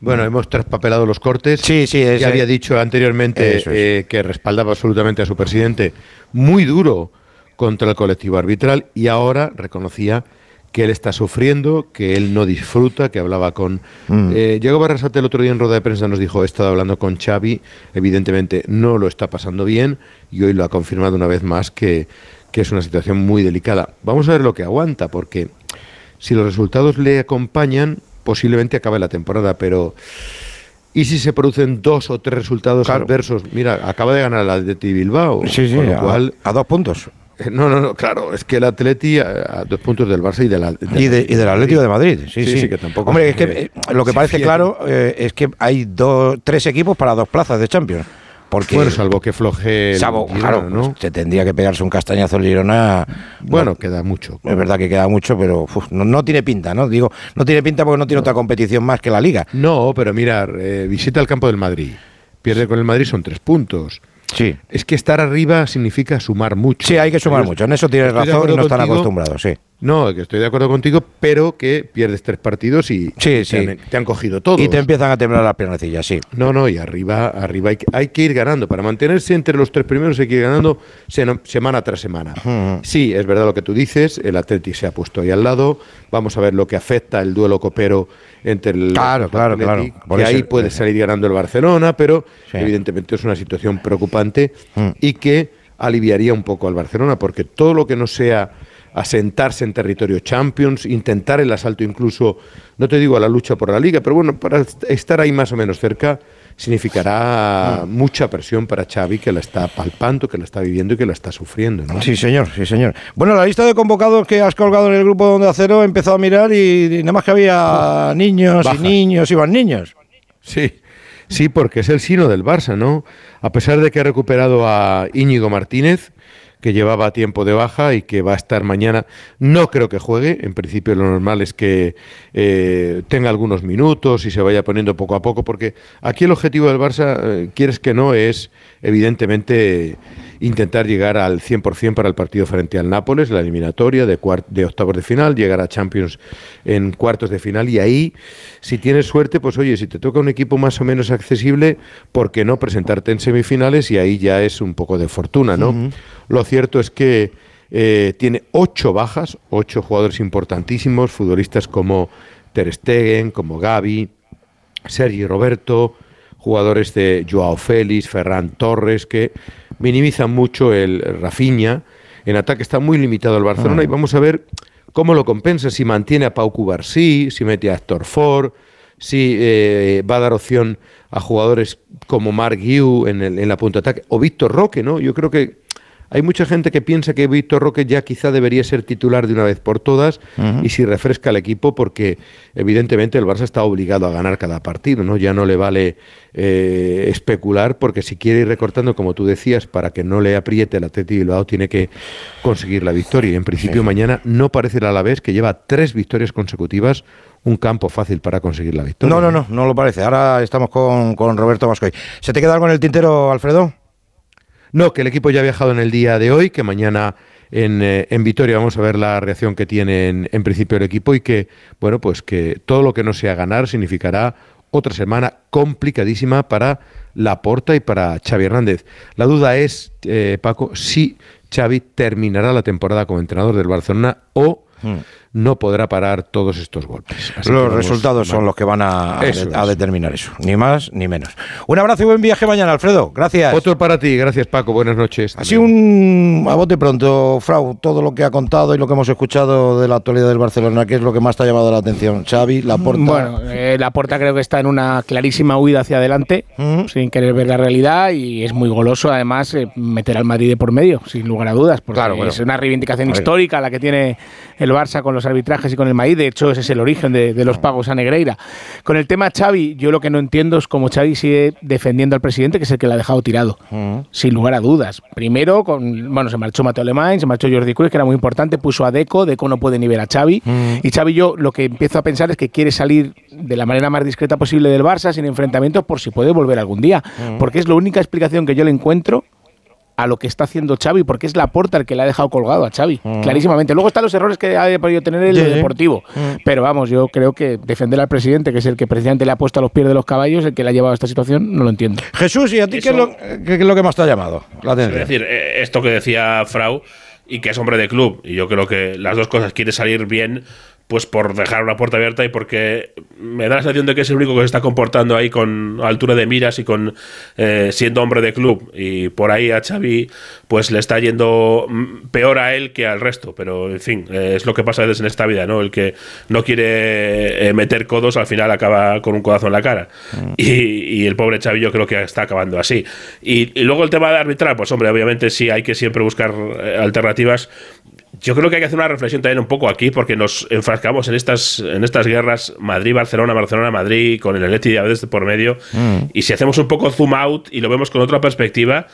Speaker 12: Bueno, hemos traspapelado los cortes.
Speaker 2: Sí, sí,
Speaker 12: Ya había dicho anteriormente
Speaker 2: es.
Speaker 12: eh, que respaldaba absolutamente a su presidente. Muy duro contra el colectivo arbitral y ahora reconocía que él está sufriendo, que él no disfruta, que hablaba con...
Speaker 2: Mm.
Speaker 12: Eh, Diego Barrasate el otro día en rueda de prensa nos dijo, he estado hablando con Xavi, evidentemente no lo está pasando bien y hoy lo ha confirmado una vez más que, que es una situación muy delicada. Vamos a ver lo que aguanta, porque si los resultados le acompañan, posiblemente acabe la temporada, pero ¿y si se producen dos o tres resultados adversos? Mira, acaba de ganar el Atleti Bilbao,
Speaker 2: Sí, sí,
Speaker 12: con lo
Speaker 2: a dos puntos.
Speaker 12: Eh, No, no, no, claro, es que el Atleti a, a dos puntos del Barça y del Al-
Speaker 2: Y, de- y del Atlético de Madrid, sí, sí.
Speaker 12: que tampoco.
Speaker 2: Hombre, es que
Speaker 12: eh,
Speaker 2: eh, lo que parece claro eh, es que hay dos, tres equipos para dos plazas de Champions. Porque,
Speaker 12: Bueno, salvo que floje el
Speaker 2: salvo,
Speaker 12: Girona,
Speaker 2: claro,
Speaker 12: ¿no?
Speaker 2: se tendría que pegarse un castañazo el Girona.
Speaker 12: Bueno,
Speaker 2: No,
Speaker 12: queda mucho.
Speaker 2: Es verdad que queda mucho, pero uf, no, no tiene pinta, ¿no? Digo, no tiene pinta porque no tiene otra competición más que la Liga.
Speaker 12: No, pero mirar, eh, visita el campo del Madrid. Pierde con el Madrid son tres puntos.
Speaker 2: Sí.
Speaker 12: Es que estar arriba significa sumar mucho.
Speaker 2: Sí, hay que sumar mucho. En eso tienes razón y no están acostumbrados, sí.
Speaker 12: No, que estoy de acuerdo contigo, pero que pierdes tres partidos y
Speaker 2: Sí,
Speaker 12: te,
Speaker 2: sí.
Speaker 12: han, te han cogido todos.
Speaker 2: Y te empiezan a temblar las piernecillas, sí.
Speaker 12: No, no, y arriba, arriba hay que, hay que ir ganando. Para mantenerse entre los tres primeros hay que ir ganando semana tras semana. Sí, es verdad lo que tú dices, el Atleti se ha puesto ahí al lado. Vamos a ver lo que afecta el duelo copero entre el
Speaker 2: Claro, claro, claro. Por
Speaker 12: que
Speaker 2: eso-
Speaker 12: ahí puede salir ganando el Barcelona, pero
Speaker 2: Sí.
Speaker 12: evidentemente es una situación preocupante
Speaker 2: Mm.
Speaker 12: y que aliviaría un poco al Barcelona, porque todo lo que no sea asentarse en territorio Champions, intentar el asalto incluso, no te digo a la lucha por la liga, pero bueno, para est- estar ahí más o menos cerca significará mucha presión para Xavi que la está palpando, que la está viviendo y que la está sufriendo. ¿no?
Speaker 2: Sí, señor, sí, señor. Bueno, la lista de convocados que has colgado en el grupo donde Acero he empezado a mirar y, y nada más que había niños y niños, iban niños.
Speaker 12: Sí, sí, porque es el sino del Barça, ¿no? A pesar de que ha recuperado a Íñigo Martínez, que llevaba tiempo de baja y que va a estar mañana, no creo que juegue. En principio lo normal es que eh, tenga algunos minutos y se vaya poniendo poco a poco, porque aquí el objetivo del Barça, eh, quieres que no, es evidentemente intentar llegar al 100% para el partido frente al Nápoles, la eliminatoria de, de octavos de final, llegar a Champions en cuartos de final y ahí, si tienes suerte, pues oye, si te toca un equipo más o menos accesible, ¿por qué no presentarte en semifinales? Y ahí ya es un poco de fortuna, ¿no? Lo cierto es que eh, tiene ocho bajas, ocho jugadores importantísimos, futbolistas como Ter Stegen, como Gaby, Sergi Roberto, jugadores de Joao Félix, Ferran Torres, que minimizan mucho el Rafinha. En ataque está muy limitado el Barcelona y vamos a ver cómo lo compensa, si mantiene a Pau Cubarsí, si mete a Héctor Ford, si eh, va a dar opción a jugadores como Mark Guiu en, el- en la punta de ataque, o Víctor Roque, ¿no? Yo creo que hay mucha gente que piensa que Víctor Roque ya quizá debería ser titular de una vez por todas y si refresca al equipo porque evidentemente el Barça está obligado a ganar cada partido, ¿no? Ya no le vale eh, especular porque si quiere ir recortando, como tú decías, para que no le apriete el Atleti Bilbao tiene que conseguir la victoria. Y en principio mañana no parece el Alavés que lleva tres victorias consecutivas, un campo fácil para conseguir la victoria.
Speaker 2: No, no, no, no lo parece. Ahora estamos con, con Roberto Mascoy. ¿Se te queda algo en el tintero, Alfredo?
Speaker 12: No, que el equipo ya ha viajado en el día de hoy, que mañana en, eh, en Vitoria vamos a ver la reacción que tiene en, principio el equipo y que, bueno, pues que todo lo que no sea ganar significará otra semana complicadísima para Laporta y para Xavi Hernández. La duda es, eh, Paco, si Xavi terminará la temporada como entrenador del Barcelona o no podrá parar todos estos golpes. Así
Speaker 2: los
Speaker 12: vamos-
Speaker 2: resultados son los que van a,
Speaker 12: Eso
Speaker 2: a
Speaker 12: es.
Speaker 2: determinar eso. Ni más ni menos. Un abrazo y buen viaje mañana, Alfredo. Gracias.
Speaker 12: Otro para ti, gracias Paco, buenas noches.
Speaker 2: Así un a bote pronto, Frau, todo lo que ha contado y lo que hemos escuchado de la actualidad del Barcelona, ¿qué es lo que más te ha llamado la atención? Xavi, Laporta.
Speaker 7: Bueno, eh, la Porta creo que está en una clarísima huida hacia adelante, sin querer ver la realidad, y es muy goloso, además, eh, meter al Madrid de por medio, sin lugar a dudas, porque
Speaker 2: Claro, bueno.
Speaker 7: es una reivindicación histórica la que tiene el Barça con los arbitrajes y con el Madrid. De hecho, ese es el origen de, de los pagos a Negreira. Con el tema Xavi, yo lo que no entiendo es cómo Xavi sigue defendiendo al presidente, que es el que le ha dejado tirado, sin lugar a dudas. Primero, con, bueno, se marchó Mateo Alemán, se marchó Jordi Cruz, que era muy importante, puso a Deco, Deco no puede ni ver a Xavi. Y Xavi yo lo que empiezo a pensar es que quiere salir de la manera más discreta posible del Barça, sin enfrentamientos, por si puede volver algún día. Porque es la única explicación que yo le encuentro a lo que está haciendo Xavi, porque es la porta el que le ha dejado colgado a Xavi, clarísimamente. Luego están los errores que ha podido tener el
Speaker 2: Sí.
Speaker 7: deportivo. Pero vamos, yo creo que defender al presidente, que es el que precisamente le ha puesto a los pies de los caballos, el que le ha llevado a esta situación, no lo entiendo.
Speaker 2: Jesús, ¿y a ti qué es, lo, qué es lo que más te ha llamado la
Speaker 9: Es decir, eh, esto que decía Frau y que es hombre de club. Y yo creo que las dos cosas quiere salir bien, pues por dejar una puerta abierta y porque me da la sensación de que es el único que se está comportando ahí con altura de miras y con eh, siendo hombre de club. Y por ahí a Xavi pues le está yendo mm, peor a él que al resto. Pero en fin, eh, es lo que pasa a veces en esta vida, ¿no? El que no quiere eh, meter codos al final acaba con un codazo en la cara. Y, y el pobre Xavi yo creo que está acabando así. Y, y luego el tema de arbitrar, pues hombre, obviamente sí hay que siempre buscar alternativas. Yo creo que hay que hacer una reflexión también un poco aquí, porque nos enfrascamos en estas, en estas guerras Madrid-Barcelona, Barcelona-Madrid, con el Atleti a veces por medio. Y si hacemos un poco zoom out y lo vemos con otra perspectiva,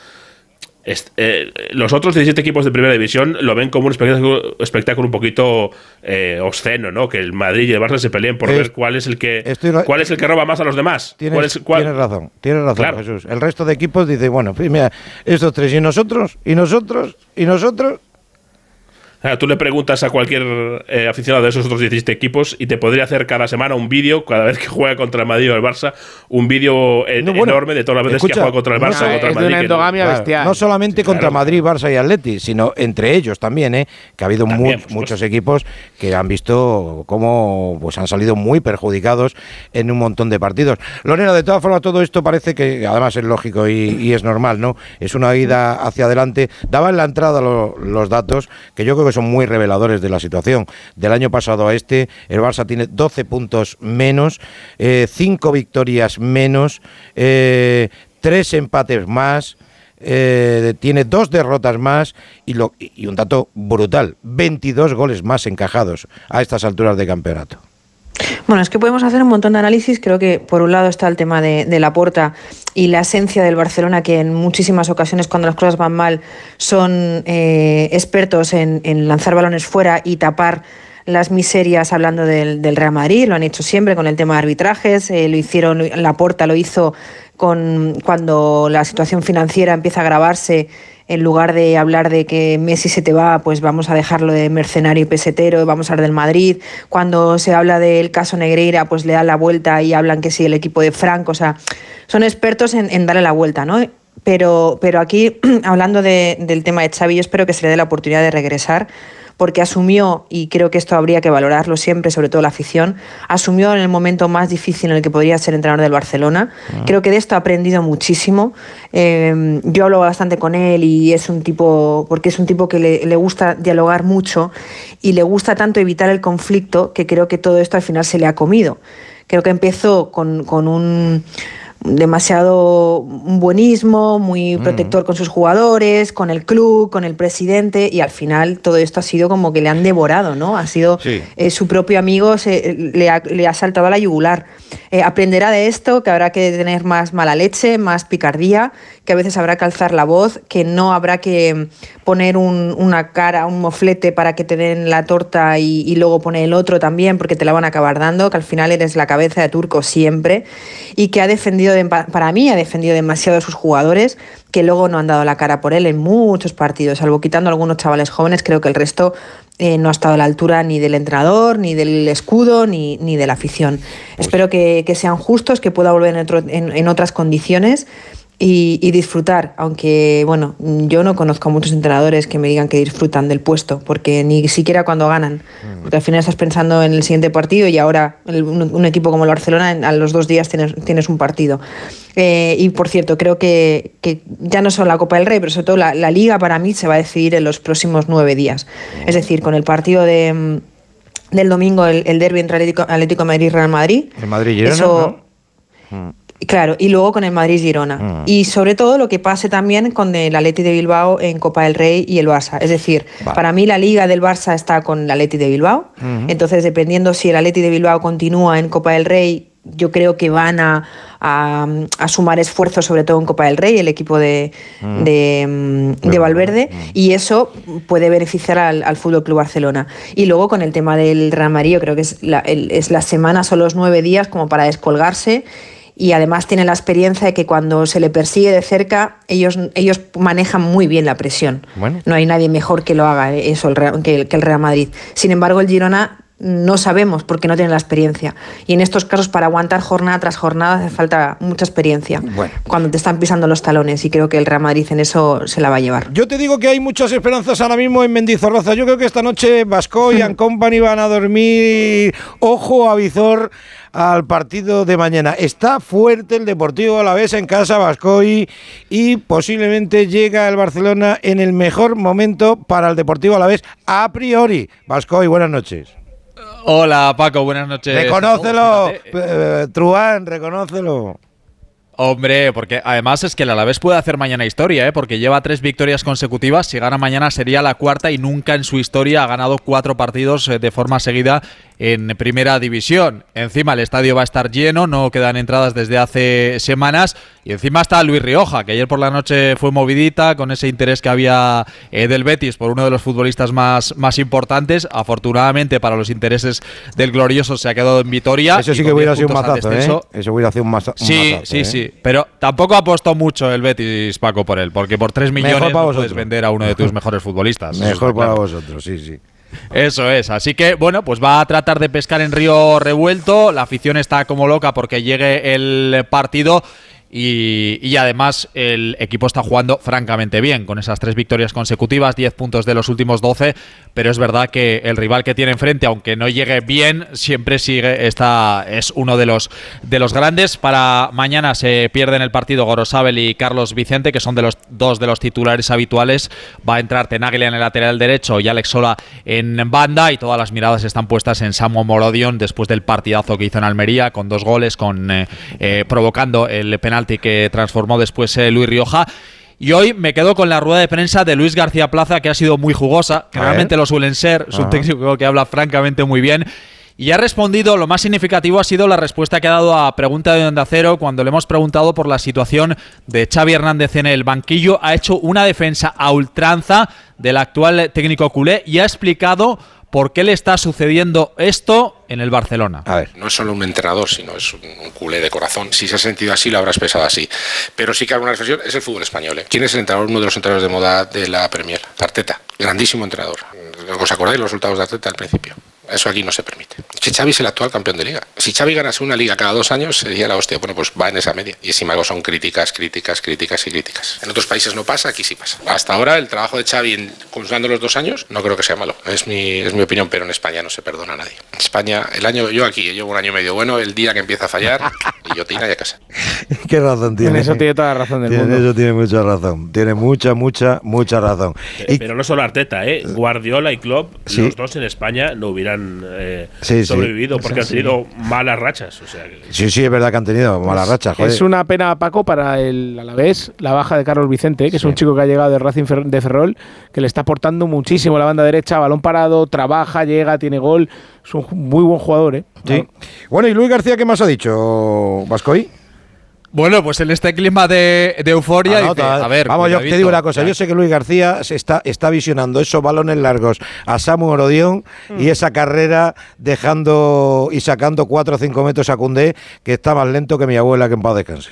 Speaker 9: eh, los otros 17 equipos de primera división lo ven como un espectáculo, espectáculo un poquito eh, obsceno, ¿no? Que el Madrid y el Barça se peleen por
Speaker 2: Es-
Speaker 9: ver cuál es el que
Speaker 2: estoy
Speaker 9: cuál es el que roba más a los demás.
Speaker 2: Tienes,
Speaker 9: ¿Cuál es- cuál-
Speaker 2: tienes razón, tienes razón,
Speaker 9: Claro.
Speaker 2: Jesús. El resto de equipos dice, bueno, pues mira, estos tres, y nosotros, y nosotros, y nosotros.
Speaker 9: Tú le preguntas a cualquier eh, aficionado de esos otros 17 equipos y te podría hacer cada semana un vídeo, cada vez que juega contra el Madrid o el Barça, un vídeo en-
Speaker 2: No, bueno,
Speaker 9: enorme de todas las veces que ha jugado contra el
Speaker 2: no
Speaker 9: Barça
Speaker 2: sé,
Speaker 9: o contra el Madrid.
Speaker 7: una
Speaker 9: que-
Speaker 7: endogamia
Speaker 2: Claro,
Speaker 7: bestial.
Speaker 2: no solamente contra
Speaker 9: claro.
Speaker 2: Madrid, Barça y Atleti, sino entre ellos también, ¿eh? que ha habido mu-
Speaker 9: También,
Speaker 2: muchos equipos que han visto cómo pues, han salido muy perjudicados en un montón de partidos. Lorena, de todas formas, todo esto parece que además es lógico y, y es normal, ¿no? Es una ida hacia adelante. Daba en la entrada lo- los datos que yo creo son muy reveladores de la situación. Del año pasado a este, el Barça tiene 12 puntos menos, 5 victorias menos, eh, 3 empates más. eh, tiene dos derrotas más y, y un dato brutal, 22 goles más encajados a estas alturas de campeonato.
Speaker 8: Bueno, es que podemos hacer un montón de análisis. Creo que por un lado está el tema de, la porta y la esencia del Barcelona, que en muchísimas ocasiones cuando las cosas van mal son eh, expertos en, lanzar balones fuera y tapar las miserias hablando del, Real Madrid, lo han hecho siempre con el tema de arbitrajes, eh, lo hicieron, la porta lo hizo con cuando la situación financiera empieza a agravarse en lugar de hablar de que Messi se te va, pues vamos a dejarlo de mercenario y pesetero, vamos a hablar del Madrid. Cuando se habla del caso Negreira, pues le dan la vuelta y hablan que sí, el equipo de Franco, o sea, son expertos en, darle la vuelta, ¿no? Pero, pero aquí, hablando de- del tema de Xavi, yo espero que se le dé la oportunidad de regresar, porque asumió, y creo que esto habría que valorarlo siempre, sobre todo la afición, asumió en el momento más difícil en el que podría ser entrenador del Barcelona. Creo que de esto ha aprendido muchísimo. Eh, yo hablo bastante con él y es un tipo, porque es un tipo que le, le gusta dialogar mucho y le gusta tanto evitar el conflicto que creo que todo esto al final se le ha comido. Creo que empezó con, con un demasiado buenismo, muy protector con sus jugadores, con el club, con el presidente y al final todo esto ha sido como que le han devorado, ¿no? Ha sido
Speaker 2: Sí.
Speaker 8: eh, su propio amigo se, le, ha, le ha saltado a la yugular. Eh, aprenderá de esto, que habrá que tener más mala leche, más picardía, que a veces habrá que alzar la voz, que no habrá que poner un- una cara, un moflete para que te den la torta y, y luego poner el otro también, porque te la van a acabar dando, que al final eres la cabeza de turco siempre, y que ha defendido, de- para mí, ha defendido demasiado a sus jugadores, que luego no han dado la cara por él en muchos partidos, salvo quitando a algunos chavales jóvenes, creo que el resto eh, no ha estado a la altura ni del entrenador, ni del escudo, ni, ni de la afición. Espero que, que sean justos, que pueda volver en, otro- en- en otras condiciones y, y disfrutar, aunque bueno, yo no conozco a muchos entrenadores que me digan que disfrutan del puesto, porque ni siquiera cuando ganan, porque al final estás pensando en el siguiente partido y ahora el- un, un equipo como el Barcelona en- a los dos días tienes, tienes un partido. Eh, y por cierto, creo que, que ya no solo la Copa del Rey, pero sobre todo la, la Liga para mí se va a decidir en los próximos nueve días. Es decir, con el partido de, mm, del domingo, el, el derbi entre Atlético, Atlético Madrid y Real Madrid.
Speaker 2: En Madrid, Girona,
Speaker 8: Eso,
Speaker 2: ¿no?
Speaker 8: Claro, y luego con el Madrid-Girona.
Speaker 2: Mm.
Speaker 8: Y sobre todo lo que pase también con el Atleti de Bilbao en Copa del Rey y el Barça. Es decir,
Speaker 2: Vale.
Speaker 8: para mí la liga del Barça está con el Atleti de Bilbao. Entonces, dependiendo si el Atleti de Bilbao continúa en Copa del Rey, yo creo que van a, a- a sumar esfuerzos, sobre todo en Copa del Rey, el equipo de,
Speaker 2: Mm.
Speaker 8: de, mm, de Valverde, y eso puede beneficiar al, al Fútbol Club Barcelona. Y luego con el tema del Real Madrid, yo creo que es la, el- es la semana, son los nueve días como para descolgarse. Y además tiene la experiencia de que cuando se le persigue de cerca, ellos, ellos manejan muy bien la presión.
Speaker 2: Bueno.
Speaker 8: No hay nadie mejor que lo haga eh, eso el Real- que, el- que el Real Madrid. Sin embargo, el Girona no sabemos porque no tiene la experiencia. Y en estos casos, para aguantar jornada tras jornada, hace falta mucha experiencia.
Speaker 2: Bueno.
Speaker 8: Cuando te están pisando los talones. Y creo que el Real Madrid en eso se la va a llevar.
Speaker 2: Yo te digo que hay muchas esperanzas ahora mismo en Mendizorroza. Yo creo que esta noche Bascoy and Company van a dormir ojo a visor al partido de mañana. Está fuerte el Deportivo Alavés en casa Bascoy y posiblemente llega el Barcelona en el mejor momento para el Deportivo Alavés a priori. Bascoy, buenas noches.
Speaker 16: Hola Paco, buenas noches.
Speaker 2: Reconócelo,
Speaker 16: fíjate.
Speaker 2: eh, Truán, reconócelo.
Speaker 16: Hombre, porque además es que el Alavés puede hacer mañana historia, ¿eh? porque lleva tres victorias consecutivas. Si gana mañana sería la cuarta y nunca en su historia ha ganado cuatro partidos eh, de forma seguida en primera división. Encima el estadio va a estar lleno, no quedan entradas desde hace semanas. Y encima está Luis Rioja, que ayer por la noche fue movidita con ese interés que había eh, del Betis por uno de los futbolistas más, más importantes. Afortunadamente para los intereses del glorioso se ha quedado en Vitoria.
Speaker 2: Eso sí que hubiera
Speaker 16: 10
Speaker 2: sido un mazazo, ¿eh? Eso hubiera sido un, maza- un
Speaker 16: Sí,
Speaker 2: mazazo,
Speaker 16: sí,
Speaker 2: ¿eh?
Speaker 16: sí. Pero tampoco apostó mucho el Betis, Paco, por él, porque por 3 millones no puedes vender a uno de tus mejores futbolistas.
Speaker 2: Mejor para
Speaker 16: claro.
Speaker 2: vosotros, sí, sí.
Speaker 16: Eso es. Así que, bueno, pues va a tratar de pescar en río revuelto. La afición está como loca porque llegue el partido. Y, y además el equipo está jugando francamente bien, con esas tres victorias consecutivas, 10 puntos de los últimos 12, pero es verdad que el rival que tiene enfrente, aunque no llegue bien, siempre sigue, está, es uno de los, de los grandes. Para mañana se pierden el partido Gorosabel y Carlos Vicente, que son de los dos de los titulares habituales. Va a entrar Tenaglia en el lateral derecho y Alex Sola en banda, y todas las miradas están puestas en Samu Morodion después del partidazo que hizo en Almería, con dos goles, con eh, eh, provocando el penalti que transformó después eh, Luis Rioja. Y hoy me quedo con la rueda de prensa de Luis García Plaza, que ha sido muy jugosa, que realmente lo suelen ser. Es un técnico que habla francamente muy bien. Y ha respondido, lo más significativo ha sido la respuesta que ha dado a pregunta de Onda Cero cuando le hemos preguntado por la situación de Xavi Hernández en el banquillo. Ha hecho una defensa a ultranza del actual técnico culé y ha explicado por qué le está sucediendo esto en el Barcelona.
Speaker 2: A ver.
Speaker 17: No es solo un entrenador, sino es un, un culé de corazón. Si se ha sentido así, lo habrá expresado así. Pero sí que alguna reflexión es el fútbol español. ¿eh? ¿Quién es el entrenador, uno de los entrenadores de moda de la Premier? Arteta, grandísimo entrenador. ¿Os acordáis los resultados de Arteta al principio? Eso aquí no se permite. Que Xavi es el actual campeón de liga. Si Xavi ganase una liga cada dos años, sería la hostia. Bueno, pues va en esa media. Y sin embargo son críticas, críticas, críticas y críticas. En otros países no pasa, aquí sí pasa. Hasta ahora el trabajo de Xavi, en, conjugando los dos años, no creo que sea malo. Es mi, es mi opinión, pero en España no se perdona a nadie. En España, el año, yo aquí llevo un año y medio bueno, el día que empieza a fallar, y yo te iré a casa.
Speaker 2: Qué razón tiene.
Speaker 7: En eso tiene toda la razón del
Speaker 2: Tiene-
Speaker 7: mundo.
Speaker 2: Eso tiene mucha razón. Tiene mucha, mucha, mucha razón. Y-
Speaker 9: Pero no solo Arteta, ¿eh? Guardiola y Klopp,
Speaker 2: Sí.
Speaker 9: los dos en España no hubieran eh,
Speaker 2: Sí, sí.
Speaker 9: sobrevivido porque han tenido malas rachas. O sea, que-
Speaker 2: sí, sí, es verdad que han tenido malas rachas. joder.
Speaker 7: Es una pena, Paco, para el Alavés, la baja de Carlos Vicente, que es un chico que ha llegado del Racing Fer- de Ferrol, que le está aportando muchísimo la banda derecha, balón parado, trabaja, llega, tiene gol. Es un muy buen jugador, ¿eh?
Speaker 2: Sí. Bueno, ¿y Luis García qué más ha dicho, Vascoy?
Speaker 16: Bueno, pues en este clima de, de euforia, dice,
Speaker 2: Anota,
Speaker 16: a ver,
Speaker 2: Vamos, yo te digo una cosa.
Speaker 16: ya.
Speaker 2: Yo sé que Luis García se está, está visionando esos balones largos a Samu Orodión
Speaker 16: Mm.
Speaker 2: y esa carrera dejando y sacando 4 o 5 metros a Cundé, que está más lento que mi abuela, que en paz descanse.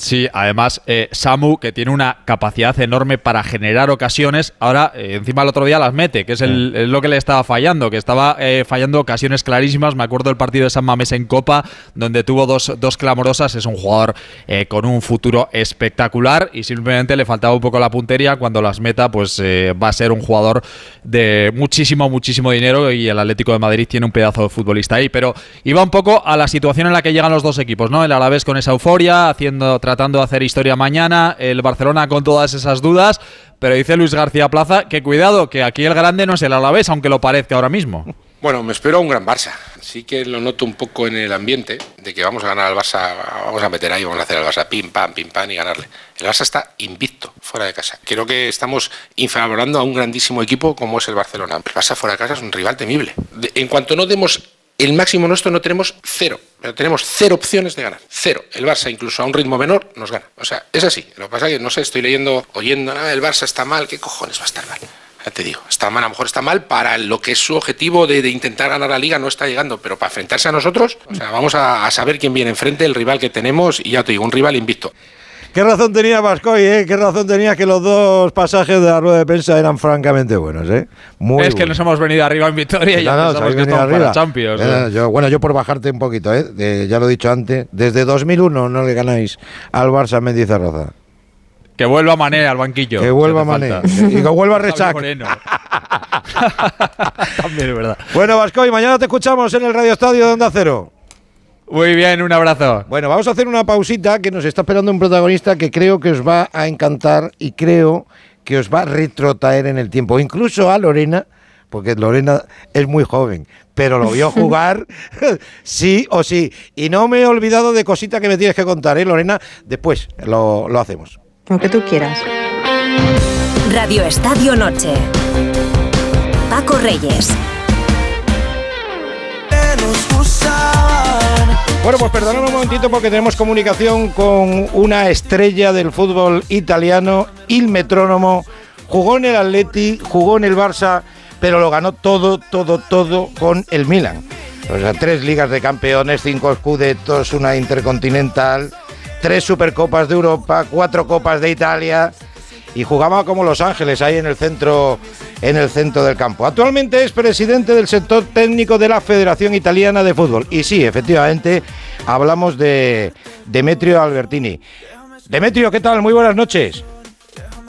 Speaker 16: Sí, además, eh, Samu, que tiene una capacidad enorme para generar ocasiones, ahora eh, encima el otro día las mete, que es, el- es lo que le estaba fallando, que estaba eh, fallando ocasiones clarísimas. Me acuerdo del partido de San Mamés en Copa, donde tuvo dos, dos clamorosas. Es un jugador eh, con un futuro espectacular y simplemente le faltaba un poco la puntería. Cuando las meta, pues eh, va a ser un jugador de muchísimo, muchísimo dinero y el Atlético de Madrid tiene un pedazo de futbolista ahí. Pero iba un poco a la situación en la que llegan los dos equipos, ¿no? El Alavés con esa euforia, haciendo, tratando de hacer historia mañana, el Barcelona con todas esas dudas, pero dice Luis García Plaza que cuidado, que aquí el grande no es el Alavés, aunque lo parezca ahora mismo.
Speaker 17: Bueno, me espero a un gran Barça. Sí que lo noto un poco en el ambiente de que vamos a ganar al Barça, vamos a meter ahí, vamos a hacer al Barça pim, pam, pim, pam y ganarle. El Barça está invicto fuera de casa. Creo que estamos infravalorando a un grandísimo equipo como es el Barcelona. El Barça fuera de casa es un rival temible. En cuanto no demos el máximo nuestro, no tenemos cero. Pero tenemos cero opciones de ganar. Cero. El Barça, incluso a un ritmo menor, nos gana. O sea, es así. Lo que pasa es que, no sé, estoy leyendo, oyendo, "Ah, el Barça está mal. ¿Qué cojones va a estar mal? Ya te digo, está mal, a lo mejor está mal para lo que es su objetivo de, de intentar ganar la liga, no está llegando, pero para enfrentarse a nosotros, o sea, vamos a, a saber quién viene enfrente, el rival que tenemos, y ya te digo, un rival invicto.
Speaker 2: Qué razón tenía Vascoy, ¿eh? Qué razón tenía que los dos pasajes de la rueda de prensa eran francamente buenos, ¿eh? Muy
Speaker 16: es que nos hemos venido arriba en victoria y ya
Speaker 2: No,
Speaker 16: pensamos que estamos para
Speaker 2: arriba.
Speaker 16: Champions.
Speaker 2: Eh,
Speaker 16: ¿eh?
Speaker 2: yo- bueno, yo por bajarte un poquito, ¿eh? Ya lo he dicho antes, desde 2001 no le ganáis al Barça Mendizorroza.
Speaker 16: Que vuelva Mané al banquillo.
Speaker 2: Que vuelva Mané.
Speaker 16: falta.
Speaker 2: Y que vuelva Rechac.
Speaker 16: También es verdad.
Speaker 2: Bueno, Vascoy, mañana te escuchamos en el Radio Estadio de Onda Cero.
Speaker 16: Muy bien, un abrazo.
Speaker 2: Bueno, vamos a hacer una pausita que nos está esperando un protagonista que creo que os va a encantar y creo que os va a retrotraer en el tiempo. Incluso a Lorena, porque Lorena es muy joven, pero lo vio jugar sí o sí. Y no me he olvidado de cosita que me tienes que contar, ¿eh, Lorena? Después lo, lo hacemos.
Speaker 8: Lo que tú quieras.
Speaker 1: Radio Estadio Noche. Paco Reyes.
Speaker 2: Bueno, pues perdonad un momentito porque tenemos comunicación con una estrella del fútbol italiano, il metrónomo. Jugó en el Atleti, jugó en el Barça, pero lo ganó todo, todo, todo con el Milan. O sea, tres ligas de campeones, cinco scudettos, una intercontinental, tres supercopas de Europa, cuatro copas de Italia y jugaba como Los Ángeles ahí en el centro en el centro del campo. Actualmente es presidente del sector técnico de la Federación Italiana de Fútbol. Y sí, efectivamente, hablamos de Demetrio Albertini. Demetrio, ¿qué tal? Muy buenas noches.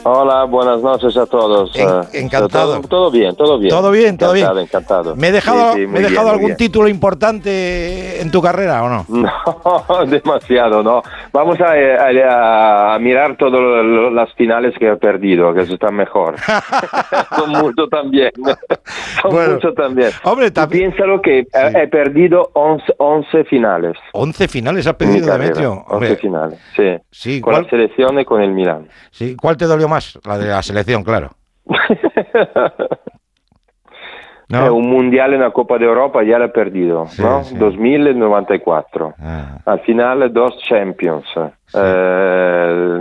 Speaker 18: Hola, buenas noches a todos.
Speaker 2: En-
Speaker 18: Eh,
Speaker 2: encantado.
Speaker 18: Todo, todo bien, todo bien.
Speaker 2: Todo bien, todo bien.
Speaker 18: Encantado.
Speaker 2: ¿Me he dejado,
Speaker 18: Sí, sí,
Speaker 2: ¿me he dejado
Speaker 18: bien,
Speaker 2: algún título importante en tu carrera o no?
Speaker 18: No, demasiado, no. Vamos a, a- a mirar todas las finales que he perdido, que eso está mejor. Son mucho también. Son
Speaker 2: Bueno,
Speaker 18: mucho también.
Speaker 2: Hombre,
Speaker 18: Tú Piénsalo que he, he perdido 11, 11 finales.
Speaker 2: 11 finales has perdido,
Speaker 18: carrera.
Speaker 2: Demetrio.
Speaker 18: 11
Speaker 2: Hombre,
Speaker 18: finales, sí.
Speaker 2: Sí,
Speaker 18: con
Speaker 2: ¿cuál-
Speaker 18: la selección y con el Milan.
Speaker 2: sí, ¿Cuál te dolió más? La de la selección, claro. No.
Speaker 18: Eh, un mundial en la Copa de Europa ya lo he perdido,
Speaker 2: Sí,
Speaker 18: ¿no?
Speaker 2: sí.
Speaker 18: 2094.
Speaker 2: Ah.
Speaker 18: Al final dos Champions. eh,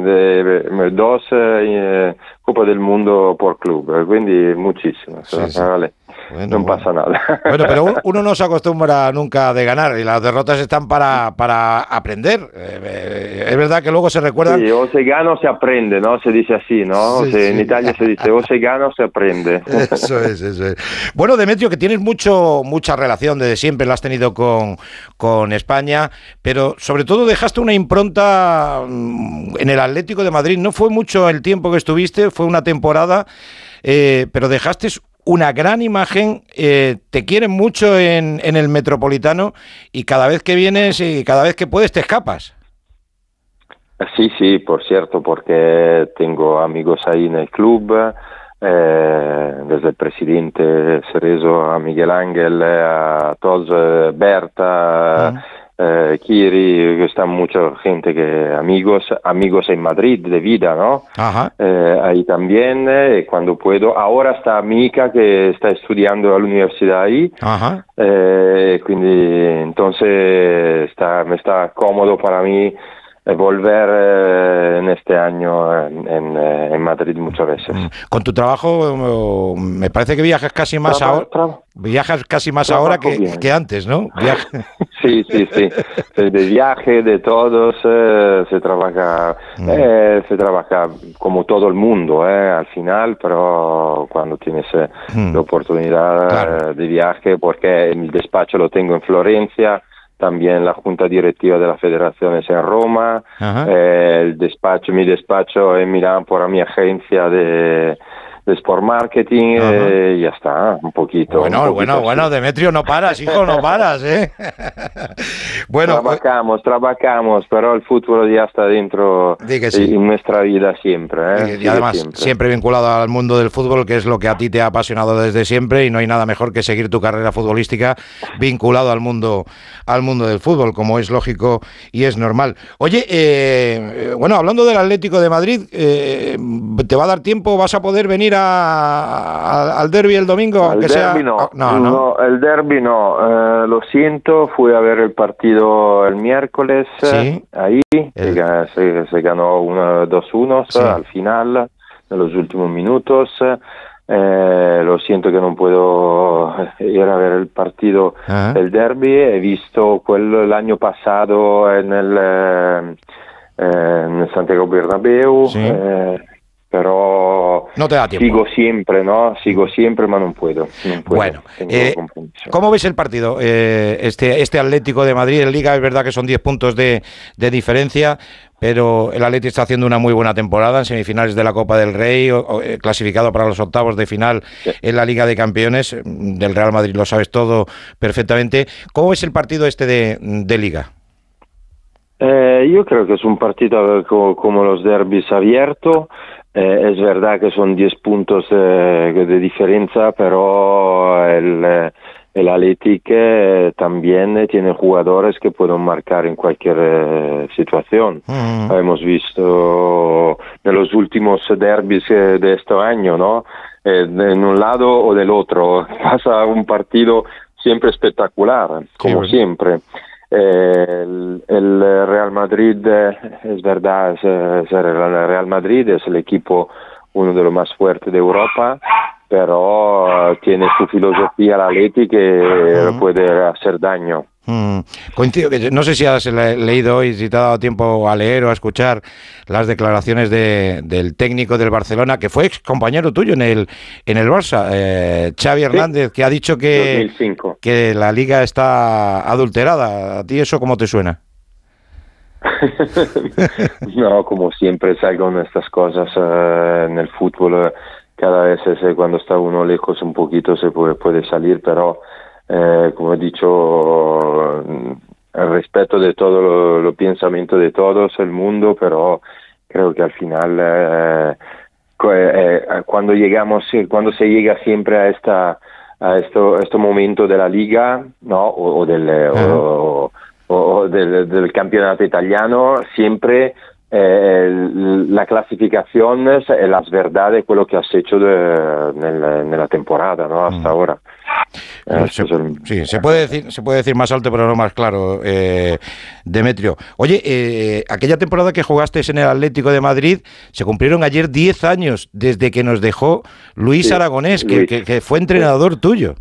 Speaker 18: de- dos eh, Copa del Mundo por club, eh, quindi muchísimo. vale. Non pasa nada.
Speaker 2: Bueno, pero un- uno no se acostumbra nunca de ganar y las derrotas están para, para aprender. Eh, eh, es verdad que luego se recuerdan.
Speaker 18: Sí, o se gana o se aprende, ¿no? Se dice así, ¿no?
Speaker 2: Sí,
Speaker 18: Se-
Speaker 2: sí.
Speaker 18: En Italia se dice o se gana o se aprende.
Speaker 2: Eso es, eso es. Bueno, Demetrio, que tienes mucho, mucha relación desde siempre, la has tenido con, con España, pero sobre todo dejaste una impronta mm, en el Atlético de Madrid. No fue mucho el tiempo que estuviste, fue una temporada, eh, pero dejaste una gran imagen, eh, te quieren mucho en, en el Metropolitano y cada vez que vienes y cada vez que puedes te escapas.
Speaker 18: Sí, sí, por cierto, porque tengo amigos ahí en el club, eh, desde el presidente Cerezo a Miguel Ángel, eh, a todos, eh, Berta, eh, Kiri, que está mucha gente que amigos, amigos en Madrid de vida, ¿no?
Speaker 2: Ajá.
Speaker 18: Eh, ahí también, eh, cuando puedo. Ahora está Mica que está estudiando a la universidad ahí.
Speaker 2: Ajá.
Speaker 18: Eh, quindi entonces está, me está cómodo para mí volver eh, en este año en, en, eh, en Madrid muchas veces.
Speaker 2: Con tu trabajo, eh, me parece que viajas casi más ahora. Viajas casi más ahora que, que antes, ¿no?
Speaker 18: Sí, sí, sí. De viaje, de todos, eh, se trabaja, eh, se trabaja como todo el mundo, eh, al final, pero cuando tienes eh,
Speaker 2: Mm.
Speaker 18: la oportunidad eh, de viaje, porque el despacho lo tengo en Florencia, también la junta directiva de la federación es en Roma, eh, el despacho, mi despacho en Milán por mi agencia de, de Sport Marketing, eh, y ya está, un poquito.
Speaker 2: Bueno,
Speaker 18: un poquito
Speaker 2: bueno,
Speaker 18: así.
Speaker 2: bueno, Demetrio, no paras, hijo, no paras, ¿eh? bueno,
Speaker 18: trabajamos, trabajamos, pero el fútbol ya está dentro
Speaker 2: sí.
Speaker 18: en nuestra vida siempre. ¿eh?
Speaker 2: y además
Speaker 18: siempre.
Speaker 2: siempre vinculado al mundo del fútbol, que es lo que a ti te ha apasionado desde siempre y no hay nada mejor que seguir tu carrera futbolística vinculado al mundo al mundo del fútbol, como es lógico y es normal. Oye, eh, bueno, hablando del Atlético de Madrid, ¿te va a dar tiempo? ¿Vas a poder venir a- a- al derby el domingo?
Speaker 18: El
Speaker 2: aunque sea...
Speaker 18: no,
Speaker 2: Oh, no, no.
Speaker 18: No, el derby no, eh, lo siento, fui a ver el partido el miércoles,
Speaker 2: Sí.
Speaker 18: ahí, que ga- se, se ganó 2-1
Speaker 2: Sí.
Speaker 18: al final, en los últimos minutos. Eh, lo siento que no puedo ir a ver el partido
Speaker 2: Ajá.
Speaker 18: del derby, he visto quello el año pasado en el, eh, eh, en el Santiago Bernabéu,
Speaker 2: Sí.
Speaker 18: Pero
Speaker 2: No te da tiempo.
Speaker 18: sigo siempre, ¿no? Sigo siempre, ma non puedo. non puedo.
Speaker 2: Bueno, eh. ¿Cómo ves el partido? Eh, este, este Atlético de Madrid en Liga, es verdad que son 10 puntos de, de diferencia, pero el Atlético está haciendo una muy buena temporada en semifinales de la Copa del Rey, o- o, eh, clasificado para los octavos de final en la Liga de Campeones. mm, Del Real Madrid lo sabes todo perfectamente. ¿Cómo ves el partido este de, de Liga?
Speaker 18: Eh, yo creo que es un partido co- como los derbis abierto. Eh, es verdad que son 10 puntos eh, de diferencia, pero el, eh, el Athletic eh, también eh, tiene jugadores que pueden marcar en cualquier eh, situación. Hemos visto en los últimos derbis eh, de este año, ¿no? Eh, en un lado o del otro. Pasa un partido siempre espectacular, como
Speaker 2: bueno.
Speaker 18: siempre. Eh, el, el Real Madrid, eh, es verdad, es, es el Real Madrid es el equipo uno de los más fuertes de Europa, pero tiene su filosofía la Leti que puede hacer daño.
Speaker 2: Mm, coincido que no sé si has le- leído hoy, si te ha dado tiempo a leer o a escuchar las declaraciones de- del técnico del Barcelona, que fue ex compañero tuyo en el en el Barça, eh, Xavi Hernández, que ha dicho que,
Speaker 18: 2005.
Speaker 2: que la liga está adulterada. ¿A ti eso cómo te suena?
Speaker 18: no, como siempre salgan estas cosas eh, en el fútbol, eh, cada vez eh, cuando está uno lejos un poquito se puede, puede salir, pero eh, como he dicho, el respeto de todo lo, lo pensamiento de todos, el mundo, pero creo que al final eh, eh, cuando llegamos, cuando se llega siempre a esta a esto, este momento de la liga, no, o, o del, o- o- o del, del campeonato italiano, siempre eh, la clasificación es la verdad de quello che has hecho de- nel- nella temporada, ¿no? Hasta ahora. Eh,
Speaker 2: Se, sí, se puede decir, se puede decir más alto, pero no más claro, eh, Demetrio. Oye, eh, aquella temporada que jugaste en el Atlético de Madrid, se cumplieron ayer 10 años desde que nos dejó Luis
Speaker 18: Sí,
Speaker 2: Aragonés, que,
Speaker 18: Luis.
Speaker 2: que- que fue entrenador tuyo.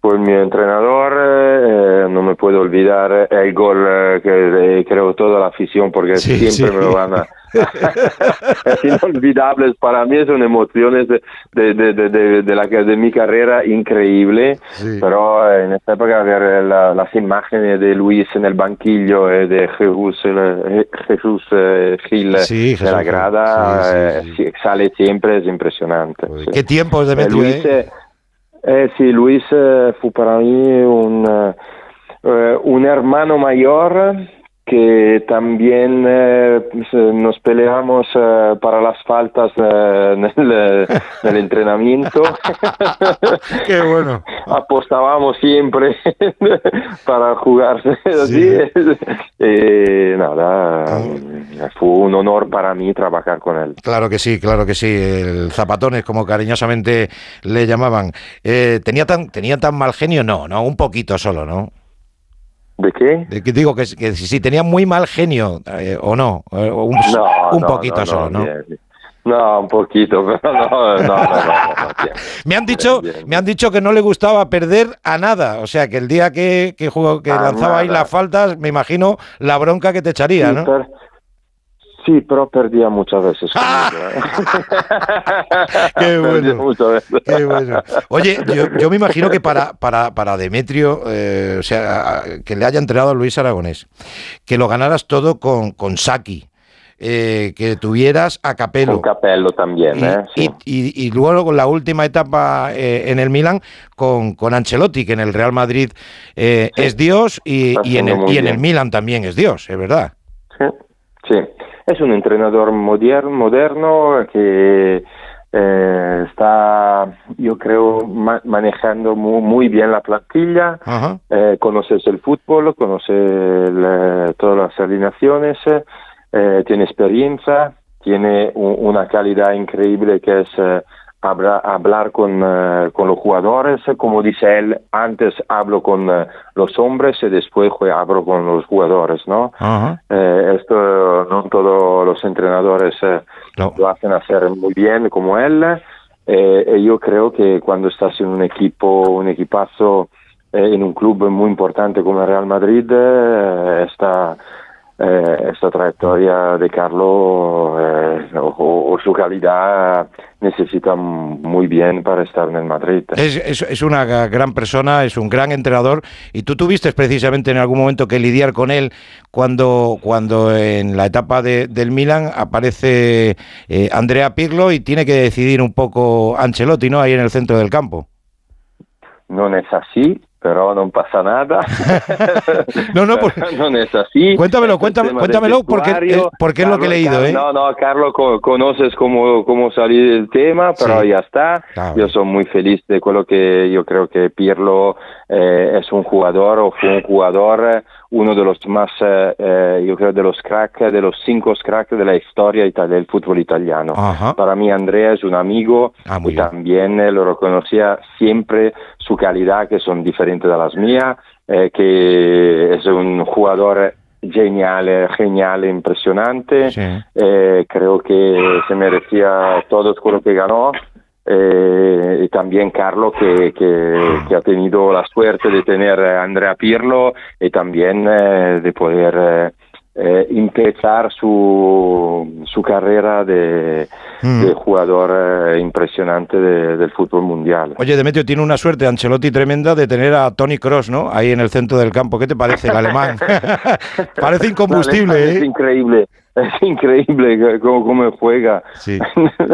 Speaker 18: Fue mi entrenador, eh, no me puedo olvidar el gol eh, que eh, creo toda la afición porque
Speaker 2: Sí,
Speaker 18: siempre
Speaker 2: sí.
Speaker 18: me lo van a... es inolvidables, para mí son emociones de, de, de, de, de- de la, de mi carrera increíble, pero en esta época ver la- las imágenes de Luis en el banquillo de Jesús, eh, Jesús eh, Gil
Speaker 2: Sí,
Speaker 18: de
Speaker 2: Jesús
Speaker 18: la grada,
Speaker 2: Sí, sí,
Speaker 18: eh, sí, sale siempre, es impresionante. sí.
Speaker 2: Qué tiempos,
Speaker 18: Eh,
Speaker 2: Demetrio,
Speaker 18: Luis,
Speaker 2: ¿eh?
Speaker 18: eh, eh, sí, Luis eh, fue para mí un, eh, eh, un hermano mayor que también eh, pues, eh, nos peleamos eh, para las faltas eh, nel, eh, nel entrenamiento.
Speaker 2: Qué bueno.
Speaker 18: Apostábamos siempre para jugar así. Eh, nada, fue un honor para mí trabajar con él.
Speaker 2: Claro que sí, claro que sí. El zapatones, como cariñosamente le llamaban. Eh, ¿tenía, tan, ¿Tenía tan mal genio? No, no, un poquito solo, ¿no?
Speaker 18: ¿De qué?
Speaker 2: De que digo que, que si tenía muy mal genio eh, o no, eh, o un,
Speaker 18: No,
Speaker 2: un
Speaker 18: no,
Speaker 2: poquito
Speaker 18: no,
Speaker 2: solo, ¿no?
Speaker 18: bien, bien. No, un poquito, pero no, no, no, no, no, no.
Speaker 2: Me han dicho, me han dicho que no le gustaba perder a nada, o sea que el día que, que, jugó- que lanzaba ahí las faltas, me imagino la bronca que te echaría, ¿no?
Speaker 18: Sí, pero perdía muchas veces.
Speaker 2: ¡Ah!
Speaker 18: ¿eh?
Speaker 2: Qué bueno.
Speaker 18: Perdía muchas veces.
Speaker 2: Qué bueno. Oye, yo, yo me imagino que para, para, para Demetrio, eh, o sea, que le haya entrenado a Luis Aragonés, que lo ganaras todo con, con Saki, eh, que tuvieras a Capello.
Speaker 18: Con Capello también,
Speaker 2: y,
Speaker 18: ¿eh? Sí.
Speaker 2: y- y luego con la última etapa eh, en el Milan con, con Ancelotti, que en el Real Madrid eh, es Dios y, en, el, y en el. Milan también es Dios, es verdad.
Speaker 18: Sí, sí. Es un entrenador moderno, que eh, está, yo creo, ma- manejando mu- muy, bien la plantilla. Eh, conoces el fútbol, el, eh, todas las alineaciones, eh, tiene experiencia, tiene una calidad increíble que es eh, habla- hablar con, eh, con los jugadores, como dice él, antes hablo con eh, los hombres y después hablo con los jugadores, ¿no? Eh, esto no todos los entrenadores eh, lo hacen hacer muy bien como él. Eh, y yo creo que cuando estás en un equipo, un equipazo, en un club muy importante como el Real Madrid, esta, eh, esta trayectoria de Carlo eh, o, o su calidad necesita muy bien para estar en el Madrid.
Speaker 2: Es, es- es una gran persona, es un gran entrenador y tú tuviste precisamente en algún momento que lidiar con él cuando, cuando en la etapa de- del Milan aparece eh, Andrea Pirlo y tiene que decidir un poco Ancelotti, ¿no? Ahí en el centro del campo.
Speaker 18: Non è así, però non pasa nada.
Speaker 2: No, no, por-
Speaker 18: non è así.
Speaker 2: Cuéntamelo,
Speaker 18: Es
Speaker 2: cuéntamelo,
Speaker 18: del
Speaker 2: porque- eh, porque es lo que he leído, ¿eh?
Speaker 18: No, no, Carlo, co- conoces cómo, cómo salir del tema, pero
Speaker 2: Sí.
Speaker 18: ya está.
Speaker 2: Claro.
Speaker 18: Yo soy muy feliz de quello que yo creo que Pirlo eh, es un jugador o fue un jugador, eh, uno de los más, eh, eh, yo creo, de los crack, de los cinco crack de la historia del fútbol italiano.
Speaker 2: Ajá.
Speaker 18: Para mí Andrea es un amigo
Speaker 2: Ah,
Speaker 18: y
Speaker 2: bien.
Speaker 18: también eh, lo reconocía siempre su calidad que son diferentes de las mías, eh, que es un jugador genial, eh, genial, impresionante. Eh, creo que se merecía todo lo que ganó. Eh, y también Carlo que, que- que ha tenido la suerte de tener a Andrea Pirlo y también eh, de poder eh, empezar su, su carrera de,
Speaker 2: Mm.
Speaker 18: de jugador eh, impresionante de- del fútbol mundial.
Speaker 2: Oye, Demetrio tiene una suerte, Ancelotti tremenda, de tener a Tony Cross, ¿no? Ahí en el centro del campo. ¿Qué te parece el alemán? Parece incombustible,
Speaker 18: Es
Speaker 2: ¿eh?
Speaker 18: increíble, es increíble cómo, cómo juega.
Speaker 2: Sí,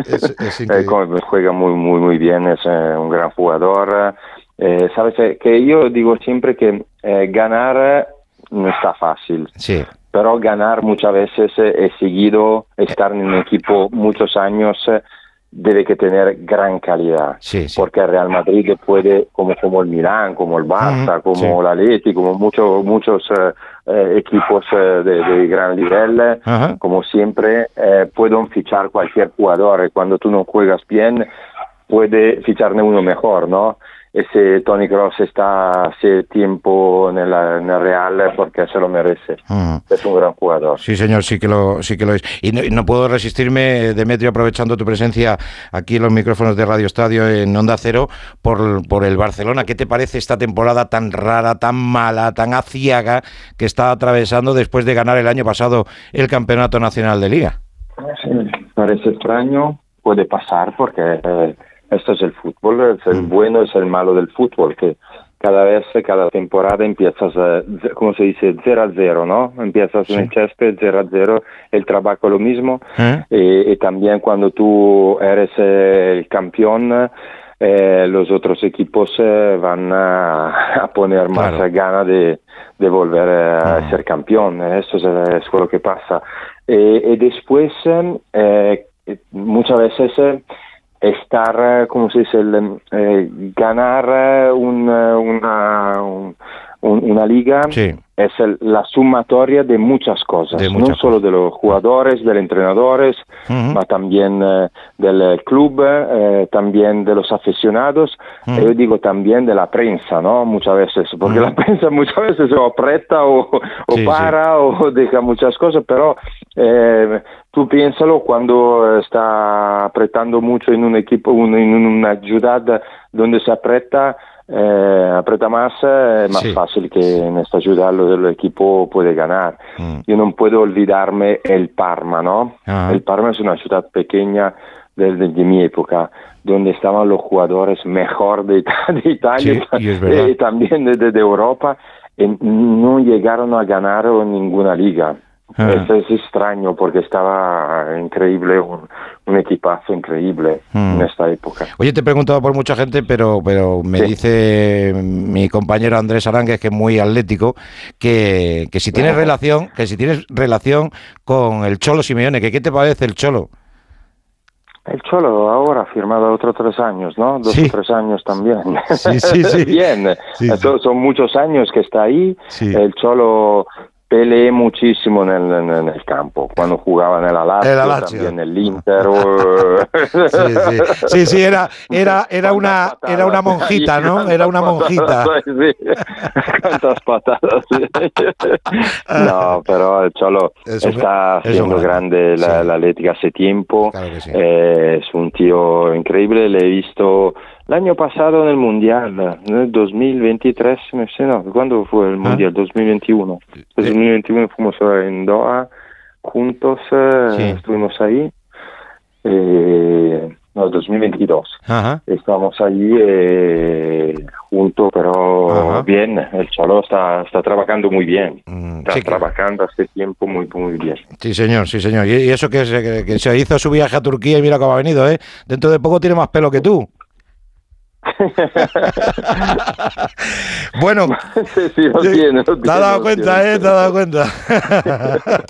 Speaker 2: es,
Speaker 18: Eh, cómo juega muy, muy, muy bien, es eh, un gran jugador. Eh, Sabes que yo digo siempre que eh, ganar no está fácil.
Speaker 2: Sí.
Speaker 18: Pero ganar muchas veces eh, es seguido, estar en un equipo muchos años eh, debe que tener gran calidad, porque el Real Madrid puede, como, como el Milán, como el Barça, como
Speaker 2: sí.
Speaker 18: el Atleti, como muchos muchos eh, eh, equipos eh, de, de gran nivel,
Speaker 2: Ajá.
Speaker 18: como siempre, eh, pueden fichar cualquier jugador y cuando tú no juegas bien, puede ficharne uno mejor, ¿no? Ese Tony Cross está hace tiempo en el, en el Real porque se lo merece.
Speaker 2: Ujú.
Speaker 18: Es un gran jugador.
Speaker 2: Sí, señor, sí que lo, sí que lo es. Y no, y no puedo resistirme, Demetrio, aprovechando tu presencia aquí en los micrófonos de Radio Estadio en Onda Cero, por, por el Barcelona. ¿Qué te parece esta temporada tan rara, tan mala, tan aciaga que está atravesando después de ganar el año pasado el Campeonato Nacional de Liga?
Speaker 18: Sí, parece extraño, puede pasar porque eh, esto es el fútbol, es el bueno, es el malo del fútbol, que cada vez, cada temporada empiezas, eh, ze- ¿cómo se dice? 0 a 0, ¿no? Empiezas en el césped 0 a 0, el trabajo lo mismo, y, y también cuando tú eres eh, el campeón, eh, los otros equipos eh, van a, a poner más
Speaker 2: Claro.
Speaker 18: ganas de, de volver eh, a ser campeón. Eso es, es lo que pasa. Eh, y después, eh, eh, muchas veces eh, estar, eh, ¿cómo se dice? El, eh, ganar eh, un, eh, una, un- un- una liga es el- la sumatoria de muchas cosas,
Speaker 2: De
Speaker 18: no
Speaker 2: muchas
Speaker 18: solo de los jugadores, de los entrenadores,
Speaker 2: Ujú.
Speaker 18: ma también eh, del club, eh, también de los aficionados,
Speaker 2: Ujú.
Speaker 18: e yo digo también de la prensa, ¿no? Muchas veces, porque la prensa muchas veces o aprieta o, o
Speaker 2: Sí, sí.
Speaker 18: para o deja muchas cosas, pero eh, tú piénsalo cuando está apretando mucho en un equipo, en una ciudad donde se aprieta, eh, aprieta más, eh, es más
Speaker 2: Sí.
Speaker 18: fácil que en esta ciudad lo del equipo puede ganar. Yo no puedo olvidarme el Parma, ¿no?
Speaker 2: Ajá.
Speaker 18: El Parma es una ciudad pequeña de, de- mi época, donde estaban los jugadores mejor de, de Italia
Speaker 2: Sí, y
Speaker 18: también de, de- Europa, y no llegaron a ganar ninguna liga.
Speaker 2: Ah.
Speaker 18: Eso es extraño porque estaba increíble, un, un equipazo increíble
Speaker 2: Mm.
Speaker 18: en esta época.
Speaker 2: Oye, te he preguntado por mucha gente, pero, pero me dice mi compañero Andrés Aránguez, que es muy atlético, que, que si tienes relación, que si tienes relación con el Cholo Simeone, que qué te parece el Cholo.
Speaker 18: El Cholo ahora ha firmado otros tres años, ¿no? Dos
Speaker 2: Sí.
Speaker 18: o tres años también.
Speaker 2: Sí, sí, sí.
Speaker 18: Bien,
Speaker 2: Sí,
Speaker 18: son muchos años que está ahí. El Cholo peleé muchísimo en el, en- en el campo, cuando jugaba en el Alacio,
Speaker 2: El
Speaker 18: también en el Inter. o-
Speaker 2: Sí, sí, sí, sí, era, era, era, una, era una monjita, ¿no? Era una monjita.
Speaker 18: Sí, cuántas patadas. sí. No, pero el Cholo está
Speaker 2: es un
Speaker 18: haciendo
Speaker 2: grande.
Speaker 18: la, la Atlética hace tiempo.
Speaker 2: que sí.
Speaker 18: Eh, es un tío increíble. Le he visto el año pasado en el Mundial, en el 2023, no sé, no, ¿cuándo fue
Speaker 2: Ah.
Speaker 18: el Mundial? 2021. El 2021 fuimos en Doha juntos, eh,
Speaker 2: Sí.
Speaker 18: estuvimos ahí. Eh, no, 2022.
Speaker 2: Ajá.
Speaker 18: Estamos allí eh, juntos, pero bien. El Cholo está, está trabajando muy bien. está
Speaker 2: Mm, que-
Speaker 18: trabajando hace tiempo muy, muy bien.
Speaker 2: Sí, señor, sí, señor. Y, y eso que se, que- que se hizo su viaje a Turquía y mira cómo ha venido, ¿eh? Dentro de poco tiene más pelo que tú. bueno,
Speaker 18: sí, sí, lo tiene, lo
Speaker 2: te has dado cuenta,
Speaker 18: tiene.
Speaker 2: ¿eh? Te has dado cuenta.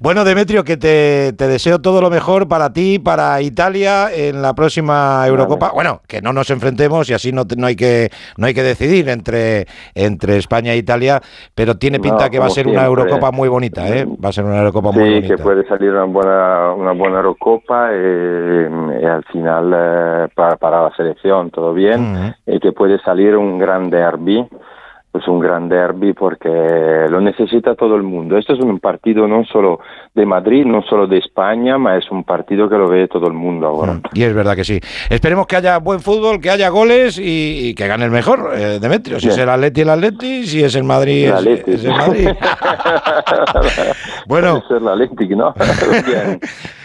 Speaker 2: bueno, Demetrio, que te, te deseo todo lo mejor para ti, para Italia en la próxima Eurocopa. Bueno, que no nos enfrentemos y así no, no hay que no hay que decidir entre, entre España e Italia, pero tiene pinta
Speaker 18: No,
Speaker 2: que va a ser una. Eurocopa muy bonita, ¿eh? Va a ser una Eurocopa muy
Speaker 18: Sí,
Speaker 2: bonita.
Speaker 18: que puede salir una buena, una buena Eurocopa y, y al final eh, para, para la selección todo bien y que puede salir un gran derby, pues un gran derby porque lo necesita todo el mundo. Esto es un partido no solo de Madrid, no solo de España, es un partido que lo ve todo el mundo ahora.
Speaker 2: Y es verdad que sí. Esperemos que haya buen fútbol, que haya goles y, y que gane el mejor, eh, Demetrio. Si
Speaker 18: Bien.
Speaker 2: es el Atleti, el Atleti. Si es el Madrid,
Speaker 18: El
Speaker 2: es,
Speaker 18: Atleti.
Speaker 2: es el Madrid. bueno.
Speaker 18: Ser el Atlético, ¿no? Bien.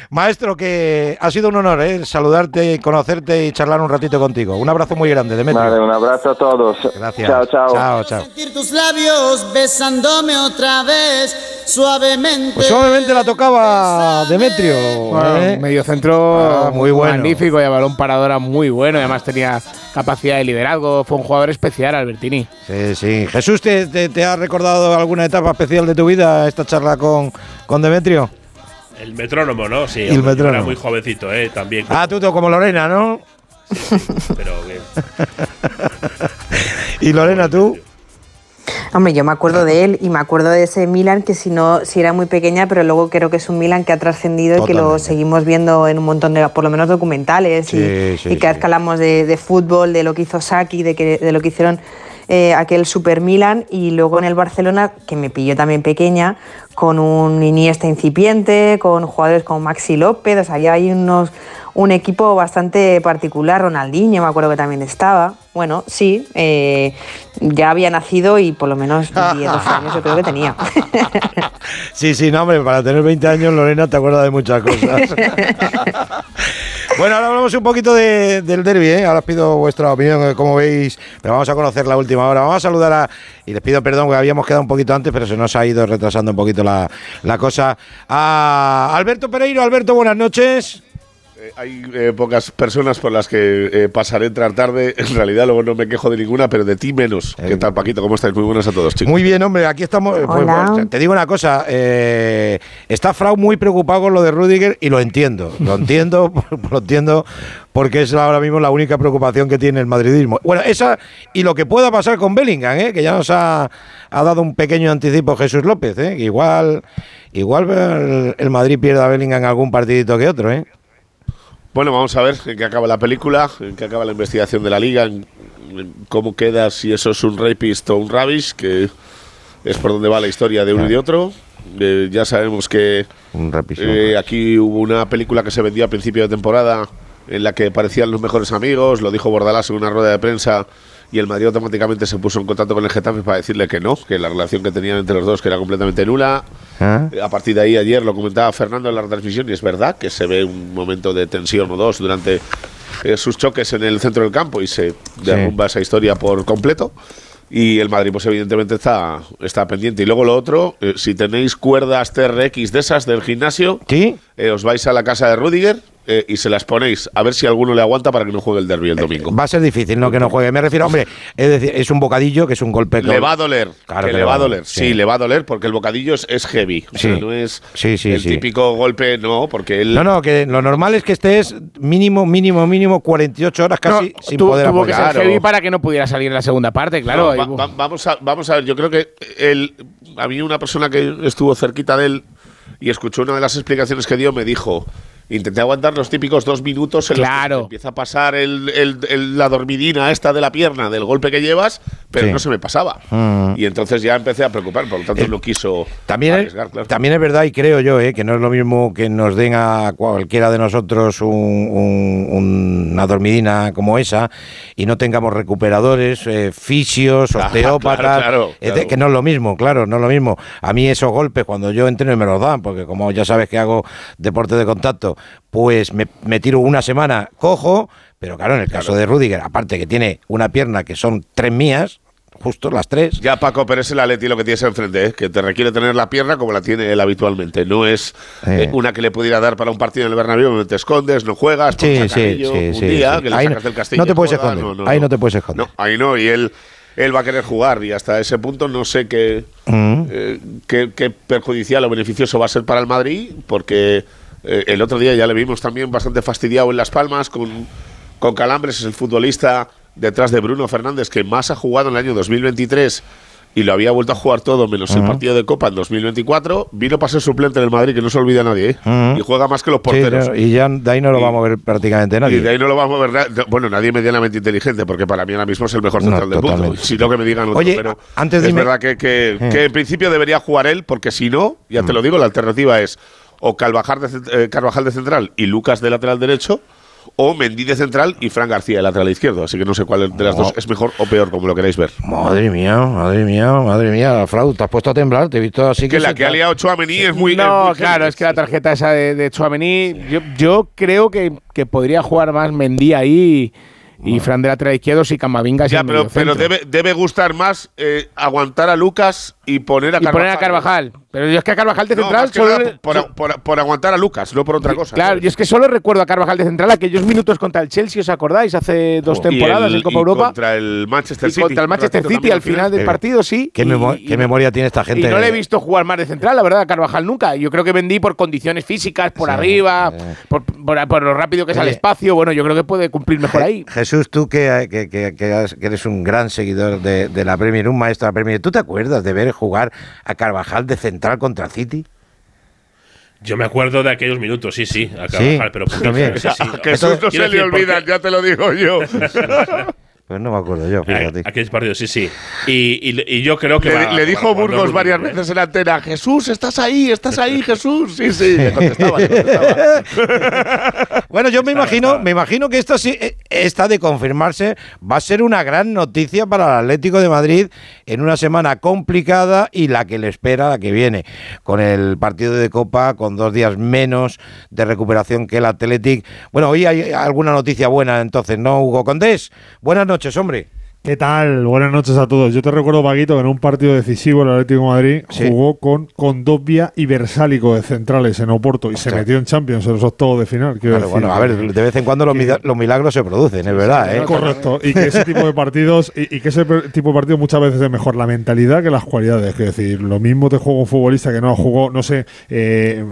Speaker 2: Maestro, que ha sido un honor ¿eh? saludarte, conocerte y charlar un ratito contigo. Un abrazo muy grande, Demetrio.
Speaker 18: Vale, un abrazo a todos.
Speaker 2: Gracias.
Speaker 18: Chao, chao.
Speaker 2: Chao, chao.
Speaker 19: Sentir tus labios besándome otra vez suavemente.
Speaker 2: Pues suavemente la tocaba Demetrio.
Speaker 7: Bueno,
Speaker 2: ¿eh?
Speaker 7: medio centro
Speaker 2: Ah, muy bueno.
Speaker 7: magnífico y a balón paradora muy bueno. y Además tenía capacidad de liderazgo. Fue un jugador especial, Albertini.
Speaker 2: Sí, sí. Jesús, ¿te, te, te ha recordado alguna etapa especial de tu vida esta charla con, con Demetrio?
Speaker 9: El metrónomo, ¿no? Sí,
Speaker 2: el metrónomo.
Speaker 9: era muy jovencito, ¿eh? También.
Speaker 2: Ah, tú, tú, como Lorena, ¿no?
Speaker 9: Pero bien.
Speaker 2: Y Lorena, tú.
Speaker 8: Hombre, yo me acuerdo de él y me acuerdo de ese Milan que si no, si era muy pequeña, pero luego creo que es un Milan que ha trascendido y que lo seguimos viendo en un montón de, por lo menos documentales
Speaker 2: Sí,
Speaker 8: y,
Speaker 2: sí,
Speaker 8: y cada vez que hablamos de, de fútbol, de lo que hizo Saki, de, que, de lo que hicieron eh, aquel Super Milan y luego en el Barcelona, que me pilló también pequeña, con un Iniesta incipiente, con jugadores como Maxi López, o sea, ya hay unos, un equipo bastante particular, Ronaldinho me acuerdo que también estaba. Bueno, sí, eh, ya había nacido y por lo menos 10, 12 años yo creo que tenía.
Speaker 2: Sí, sí, no, hombre, para tener 20 años, Lorena, te acuerdas de muchas cosas. bueno, ahora hablamos un poquito de- del derby, ¿eh? Ahora os pido vuestra opinión, eh, como veis, pero vamos a conocer la última hora. Vamos a saludar a, y les pido perdón, que habíamos quedado un poquito antes, pero se nos ha ido retrasando un poquito la, la cosa. A Alberto Pereiro, Alberto, buenas noches.
Speaker 20: Eh, hay eh, pocas personas por las que eh, pasaré a entrar tarde. En realidad, luego no me quejo de ninguna, pero de ti menos. ¿Qué tal, Paquito? ¿Cómo estáis? Muy buenas a todos, chicos.
Speaker 2: Muy bien, hombre, aquí estamos. pues,
Speaker 20: Hola.
Speaker 2: pues, te digo una cosa, eh, está Frau muy preocupado con lo de Rudiger y lo entiendo, lo entiendo, lo entiendo, porque es ahora mismo la única preocupación que tiene el madridismo. Bueno, esa y lo que pueda pasar con Bellingham, ¿eh? que ya nos ha, ha dado un pequeño anticipo Jesús López, ¿eh? igual, igual el, el Madrid pierde a Bellingham algún partidito que otro, ¿eh?
Speaker 20: Bueno, vamos a ver en qué acaba la película, en qué acaba la investigación de la liga, en, en cómo queda si eso es un rapist o un ravish, que es por donde va la historia de uno y de otro. Eh, ya sabemos que
Speaker 2: Un
Speaker 20: eh, aquí hubo una película que se vendió a principio de temporada en la que parecían los mejores amigos, lo dijo Bordalás en una rueda de prensa y el Madrid automáticamente se puso en contacto con el Getafe para decirle que no, que la relación que tenían entre los dos que era completamente nula.
Speaker 2: ¿Ah?
Speaker 20: A partir de ahí, ayer lo comentaba Fernando en la retransmisión y es verdad que se ve un momento de tensión o dos durante eh, sus choques en el centro del campo y se derrumba esa historia por completo. Y el Madrid, pues evidentemente está, está pendiente. Y luego lo otro, eh, si tenéis cuerdas TRX de esas del gimnasio, eh, os vais a la casa de Rudiger eh, y se las ponéis a ver si alguno le aguanta para que no juegue el derby el domingo.
Speaker 2: Va a ser difícil, ¿no? Que no juegue. Me refiero, hombre, es decir, es un bocadillo que es un golpe.
Speaker 20: Le va a doler.
Speaker 2: Claro
Speaker 20: que
Speaker 2: que
Speaker 20: le va a doler. Sí. le va a doler porque el bocadillo es, es heavy. O sea,
Speaker 2: Sí.
Speaker 20: no es
Speaker 2: Sí, sí,
Speaker 20: el
Speaker 2: sí.
Speaker 20: típico golpe, no, porque él.
Speaker 2: No, no, que lo normal es que estés mínimo, mínimo, mínimo 48 horas casi
Speaker 7: No,
Speaker 2: sin
Speaker 7: tu-
Speaker 2: poder
Speaker 7: tuvo que ser heavy para que no pudiera salir en la segunda parte, claro.
Speaker 20: No, va- va- vamos, a, vamos a ver, yo creo que él, a mí una persona que estuvo cerquita de él y escuchó una de las explicaciones que dio me dijo, intenté aguantar los típicos dos minutos en los que empieza a pasar el- el- el- la dormidina esta de la pierna del golpe que llevas, pero
Speaker 2: Sí.
Speaker 20: no se me pasaba.
Speaker 2: Mm.
Speaker 20: Y entonces ya empecé a preocupar, por lo tanto no quiso
Speaker 2: También es,
Speaker 20: arriesgar, claro.
Speaker 2: también es verdad y creo yo eh, que no es lo mismo que nos den a cualquiera de nosotros un- un- una dormidina como esa y no tengamos recuperadores, eh, fisios,
Speaker 20: Ah,
Speaker 2: osteópatas,
Speaker 20: claro, claro,
Speaker 2: eh,
Speaker 20: claro.
Speaker 2: que no es lo mismo, claro, no es lo mismo. A mí esos golpes cuando yo entreno me los dan, porque como ya sabes que hago deporte de contacto, pues me, me tiro una semana cojo, pero claro, en el caso de Rudiger, aparte que tiene una pierna que son tres mías, justo las tres.
Speaker 20: Ya, Paco, pero es el Atleti lo que tienes enfrente, ¿eh? que te requiere tener la pierna como la tiene él habitualmente. No es eh, una que le pudiera dar para un partido en el Bernabéu donde te escondes, no juegas,
Speaker 2: Sí, sí,
Speaker 20: un día, que le
Speaker 2: Ahí
Speaker 20: sacas
Speaker 2: no-
Speaker 20: del Castillo.
Speaker 2: no te puedes esconder, ahí no te puedes esconder.
Speaker 20: No, ahí no, y él, él va a querer jugar y hasta ese punto no sé qué,
Speaker 2: Mm.
Speaker 20: eh, qué, qué perjudicial o beneficioso va a ser para el Madrid, porque eh, el otro día ya le vimos también bastante fastidiado en Las Palmas con, con calambres, es el futbolista detrás de Bruno Fernández que más ha jugado en el año 2023 y lo había vuelto a jugar todo menos el partido de Copa en 2024, vino para ser suplente en el Madrid, que no se olvida nadie, ¿eh? Y juega más que los
Speaker 2: Sí,
Speaker 20: porteros.
Speaker 2: no, y ya de ahí no lo va a mover prácticamente nadie.
Speaker 20: Y de ahí no lo vamos a ver. na- Bueno, nadie medianamente inteligente, porque para mí ahora mismo es el mejor
Speaker 2: No,
Speaker 20: central del mundo. Si no, que me digan otro.
Speaker 2: Oye,
Speaker 20: pero
Speaker 2: antes
Speaker 20: es
Speaker 2: dime-
Speaker 20: verdad que, que-
Speaker 2: Eh.
Speaker 20: que en principio debería jugar él, porque si no, ya te lo digo, la alternativa es o Carvajal de, eh, Carvajal de central y Lucas de lateral derecho, o Mendy de central y Fran García de lateral izquierdo. Así que no sé cuál de las dos es mejor o peor, como lo queréis ver.
Speaker 2: Madre mía, madre mía, madre mía, Frau, te has puesto a temblar, te he visto así
Speaker 20: que la
Speaker 2: se
Speaker 20: que ha liado Chouameni es muy.
Speaker 7: no,
Speaker 20: es muy
Speaker 7: claro, es que la tarjeta esa de, de Tchouaméni, yo, yo creo que, que podría jugar más Mendy ahí y, y Fran de lateral izquierdo si Camavinga es
Speaker 20: Ya,
Speaker 7: el
Speaker 20: pero, pero debe, debe gustar más eh, aguantar a Lucas y poner a
Speaker 7: y
Speaker 20: Carvajal.
Speaker 7: poner a Carvajal. Pero yo es que a Carvajal de
Speaker 20: No,
Speaker 7: central solo le-
Speaker 20: por, por- por aguantar a Lucas, no por otra cosa.
Speaker 7: Claro, yo es que solo recuerdo a Carvajal de central aquellos minutos contra el Chelsea, ¿os acordáis? Hace dos
Speaker 20: Y
Speaker 7: temporadas en Copa
Speaker 20: y
Speaker 7: Europa.
Speaker 20: Contra el Manchester
Speaker 7: Y
Speaker 20: City.
Speaker 7: contra el Manchester City
Speaker 20: también
Speaker 7: al final del
Speaker 2: Eh,
Speaker 7: partido, sí.
Speaker 2: ¿Qué,
Speaker 7: y-
Speaker 2: memo-
Speaker 7: y-
Speaker 2: qué memoria tiene esta gente?
Speaker 7: Y no le he visto jugar más de central, la verdad, a Carvajal nunca. Yo creo que vendí por condiciones físicas, por arriba, por, por- por lo rápido que es al espacio. Bueno, yo creo que puede cumplir mejor ahí.
Speaker 2: Jesús, tú que, que- que- que has- que eres un gran seguidor de, de la Premier, un maestro de la Premier, ¿tú te acuerdas de ver jugar a Carvajal de central contra City?
Speaker 9: Yo me acuerdo de aquellos minutos, sí, sí, a
Speaker 2: Sí,
Speaker 9: Carvajal, pero
Speaker 2: también.
Speaker 9: sí, sí.
Speaker 20: A Jesús no se le olvidan, ya te lo digo yo.
Speaker 2: Pues no me acuerdo yo, fíjate.
Speaker 9: Aquellos partidos, sí, sí. Y, y- y yo creo que.
Speaker 20: Le,
Speaker 9: va-
Speaker 20: le
Speaker 9: va
Speaker 20: dijo Burgos varias
Speaker 9: ¿eh?
Speaker 20: veces en la antena, Jesús, estás ahí, estás ahí, Jesús. Sí, sí, le contestaba. le contestaba.
Speaker 2: Bueno, yo me imagino, me imagino que esta, sí- eh, esta de confirmarse va a ser una gran noticia para el Atlético de Madrid en una semana complicada y la que le espera la que viene, con el partido de Copa, con dos días menos de recuperación que el Athletic. Bueno, hoy hay alguna noticia buena entonces, ¿no, Hugo Condés? Buenas noches, hombre.
Speaker 21: ¿Qué tal? Buenas noches a todos. Yo te recuerdo, Paquito, que en un partido decisivo el Atlético de Madrid jugó con Condovia y Versálico de centrales en Oporto y se metió en Champions en los octavos de final.
Speaker 2: Claro,
Speaker 21: decir.
Speaker 2: bueno, a ver, de vez en cuando los, milagros se producen, es verdad, ¿eh?
Speaker 21: Correcto. Y que ese tipo de partidos, y, y que ese tipo de partidos muchas veces es mejor la mentalidad que las cualidades. Quiero decir, lo mismo te juega un futbolista que no jugó, no sé, eh,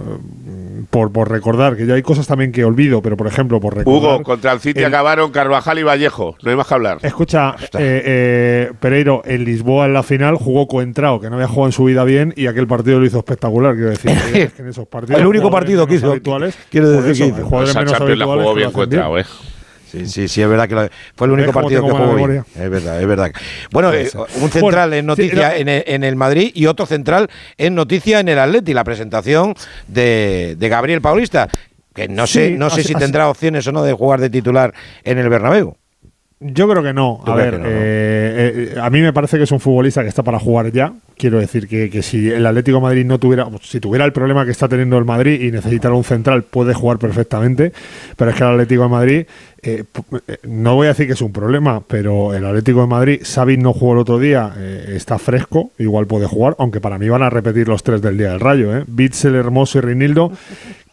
Speaker 21: por, por recordar, que ya hay cosas también que olvido, pero por ejemplo, por recordar.
Speaker 20: Hugo, contra el City
Speaker 21: el-
Speaker 20: acabaron Carvajal y Vallejo. No hay más que hablar.
Speaker 21: Escucha, eh, eh, Pereiro en Lisboa en la final jugó Coentrao, que no había jugado en su vida bien, y aquel partido lo hizo espectacular. Quiero decir, es que en esos partidos.
Speaker 2: El único partido que hizo,
Speaker 21: habituales,
Speaker 2: quiero decir
Speaker 21: eso,
Speaker 2: que hizo.
Speaker 21: jugadores
Speaker 20: Esa
Speaker 21: menos
Speaker 20: Champions la
Speaker 21: habituales
Speaker 20: jugó bien. Cuentrao, ¿eh?
Speaker 2: Sí, sí, sí, es verdad que lo- fue el único
Speaker 21: ¿Ves cómo
Speaker 2: partido que jugó bien.
Speaker 21: memoria?
Speaker 2: Es verdad, es verdad. Bueno, eh, un central
Speaker 21: Bueno,
Speaker 2: en noticia
Speaker 21: sí,
Speaker 2: en, el, en el Madrid y otro central en noticia en el Atleti, la presentación de, de Gabriel Paulista, que no sé, no sé
Speaker 21: así-
Speaker 2: si
Speaker 21: así-
Speaker 2: tendrá opciones o no de jugar de titular en el Bernabéu.
Speaker 21: Yo creo que no.
Speaker 2: ¿Tú
Speaker 21: A ver,
Speaker 2: que no, no?
Speaker 21: eh, eh, a mí me parece que es un futbolista que está para jugar ya. Quiero decir que, que si el Atlético de Madrid no tuviera, si tuviera el problema que está teniendo el Madrid y necesitara un central, puede jugar perfectamente. Pero es que el Atlético de Madrid, eh, eh, no voy a decir que es un problema, pero el Atlético de Madrid, Savic no jugó el otro día, eh, está fresco, igual puede jugar, aunque para mí van a repetir los tres del día del Rayo, ¿eh? Bitzel, Hermoso y Reinildo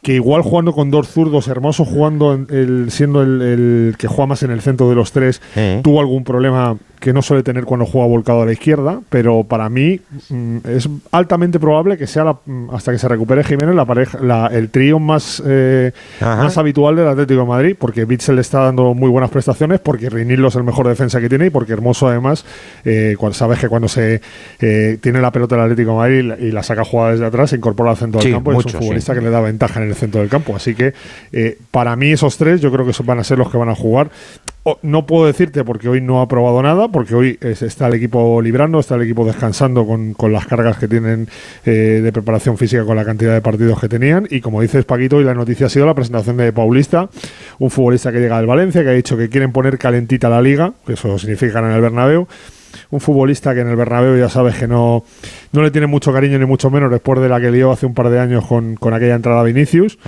Speaker 21: que igual jugando con dos zurdos, Hermoso jugando en el, siendo el, el que juega más en el centro de los tres, tuvo algún problema que no suele tener cuando juega volcado a la izquierda, pero para mí mm, es altamente probable que sea la- mm, hasta que se recupere Jiménez la pareja, la- el trío más, eh, más habitual del Atlético de Madrid, porque Bitzel le está dando muy buenas prestaciones, porque Reinildo es el mejor defensa que tiene y porque Hermoso además, eh, cuando sabes que cuando se eh, tiene la pelota el Atlético de Madrid y la, y la saca jugada desde atrás, se incorpora al centro
Speaker 2: Sí,
Speaker 21: del campo y es un
Speaker 2: sí.
Speaker 21: futbolista que le da ventaja en el centro del campo. Así que eh, para mí esos tres yo creo que van a ser los que van a jugar. No puedo decirte porque hoy no ha probado nada, porque hoy es- está el equipo librando, está el equipo descansando con, con las cargas que tienen eh, de preparación física con la cantidad de partidos que tenían. Y como dices Paquito, hoy la noticia ha sido la presentación de Paulista, un futbolista que llega del Valencia, que ha dicho que quieren poner calentita la liga, que eso significa en el Bernabéu un futbolista que en el Bernabéu ya sabes que no, no le tiene mucho cariño ni mucho menos después de la que lió hace un par de años con, con aquella entrada a Vinicius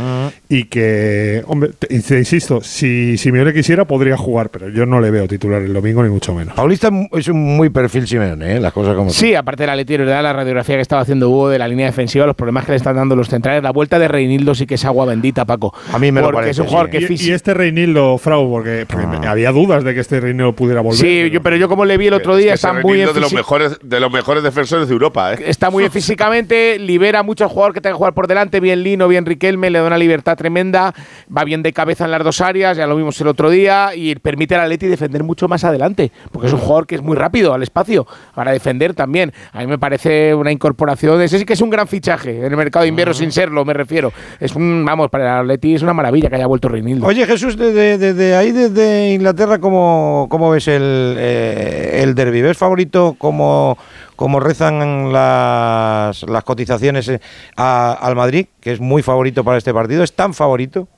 Speaker 21: y que, hombre, te, y te insisto, si Simeone quisiera podría jugar, pero yo no le veo titular el domingo ni mucho menos.
Speaker 2: Paulista es un muy perfil Simeone, ¿eh? las cosas como son.
Speaker 7: Sí, aparte de la Leti, ¿verdad? La radiografía que estaba haciendo Hugo de la línea defensiva, los problemas que le están dando los centrales, la vuelta de Reinildo sí que es agua bendita, Paco.
Speaker 2: A mí me lo
Speaker 7: Porque
Speaker 2: parece,
Speaker 7: es un jugador
Speaker 2: sí.
Speaker 7: que
Speaker 21: Y,
Speaker 7: físico.
Speaker 21: y este Reinildo, Frau, porque, porque me- había dudas de que este Reinildo pudiera volver.
Speaker 7: Sí, yo, pero yo como le vi el otro día, está muy
Speaker 20: de los mejores de los mejores defensores de Europa, ¿eh?
Speaker 7: Está muy bien físicamente, libera mucho al jugador que tenga que jugar por delante, bien Lino, bien Riquelme, le da una libertad tremenda, va bien de cabeza en las dos áreas, ya lo vimos el otro día, y permite al Atleti defender mucho más adelante, porque es un jugador que es muy rápido al espacio, para defender también. A mí me parece una incorporación, ese sí que es un gran fichaje en el mercado de invierno sin serlo, me refiero. Es un, vamos, para el Atleti es una maravilla que haya vuelto Reinildo.
Speaker 2: Oye, Jesús, desde, desde ahí, desde Inglaterra, ¿cómo, cómo ves el, eh, el derby? ¿Ves favorito como, como rezan las, las cotizaciones eh, a- al Madrid, que es muy favorito para este partido? ¿Es tan favorito?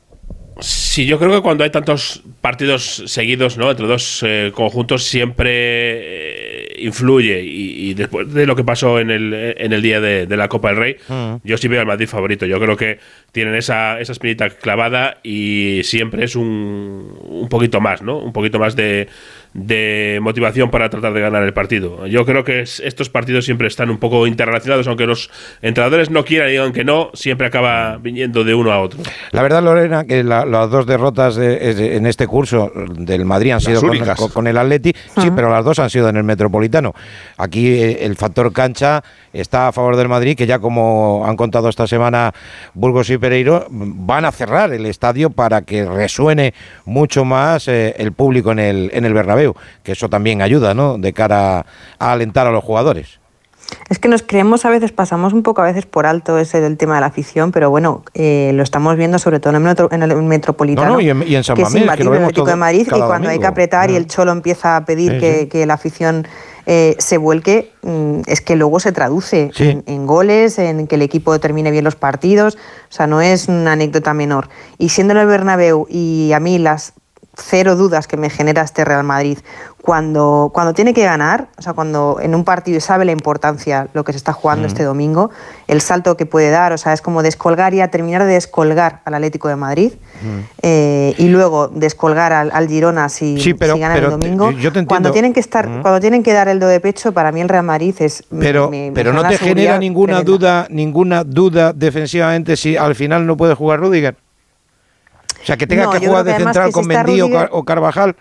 Speaker 9: Sí, yo creo que cuando hay tantos partidos seguidos, ¿no? Entre dos eh, conjuntos siempre eh, influye. Y, y después de lo que pasó en el, en el día de, de la Copa del Rey, yo sí veo al Madrid favorito. Yo creo que tienen esa, esa espinita clavada y siempre es un, un poquito más, ¿no? Un poquito más de, de motivación para tratar de ganar el partido. Yo creo que es- estos partidos siempre están un poco interrelacionados, aunque los entrenadores no quieran y digan que no, siempre acaba viniendo de uno a otro.
Speaker 2: La verdad, Lorena, que la- las dos derrotas de- es- en este curso del Madrid han
Speaker 20: Las
Speaker 2: sido con- con el Atleti, sí, pero las dos han sido en el Metropolitano. Aquí eh, el factor cancha está a favor del Madrid, que ya como han contado esta semana Burgos y Pereiro, van a cerrar el estadio para que resuene mucho más eh, el público en el, en el Bernabéu, que eso también ayuda, ¿no?, de cara a alentar a los jugadores.
Speaker 8: Es que nos creemos a veces, pasamos un poco a veces por alto ese del tema de la afición, pero bueno, eh, lo estamos viendo sobre todo en el, metro- en el metropolitano.
Speaker 2: No, no, y en- y en San
Speaker 8: que es
Speaker 2: Mamés, que lo vemos todo
Speaker 8: de Madrid y cuando hay que apretar y
Speaker 2: Ah.
Speaker 8: el Cholo empieza a pedir
Speaker 2: Sí,
Speaker 8: que,
Speaker 2: sí.
Speaker 8: que la afición eh, se vuelque, mm, es que luego se traduce
Speaker 2: Sí.
Speaker 8: en, en goles, en que el equipo termine bien los partidos, o sea, no es una anécdota menor. Y siendo en el Bernabéu y a mí las cero dudas que me genera este Real Madrid cuando, cuando tiene que ganar, o sea, cuando en un partido sabe la importancia lo que se está jugando
Speaker 2: Mm.
Speaker 8: este domingo, el salto que puede dar, o sea, es como descolgar y a terminar de descolgar al Atlético de Madrid eh, y luego descolgar al, al Girona si,
Speaker 2: Sí, pero-
Speaker 8: si gana
Speaker 2: pero
Speaker 8: el
Speaker 2: te-
Speaker 8: domingo.
Speaker 2: yo te entiendo.
Speaker 8: Cuando tienen que estar,
Speaker 2: Mm.
Speaker 8: cuando tienen que dar el do de pecho, para mí el Real Madrid es
Speaker 2: Pero,
Speaker 8: me- me
Speaker 2: pero no te genera ninguna
Speaker 8: tremenda.
Speaker 2: duda, ninguna duda defensivamente si al final no puede jugar Rudiger. O sea, que tenga
Speaker 8: No,
Speaker 2: que jugar de central
Speaker 8: que
Speaker 2: con Mendy o,
Speaker 8: Rudiger-
Speaker 2: Car- o Carvajal.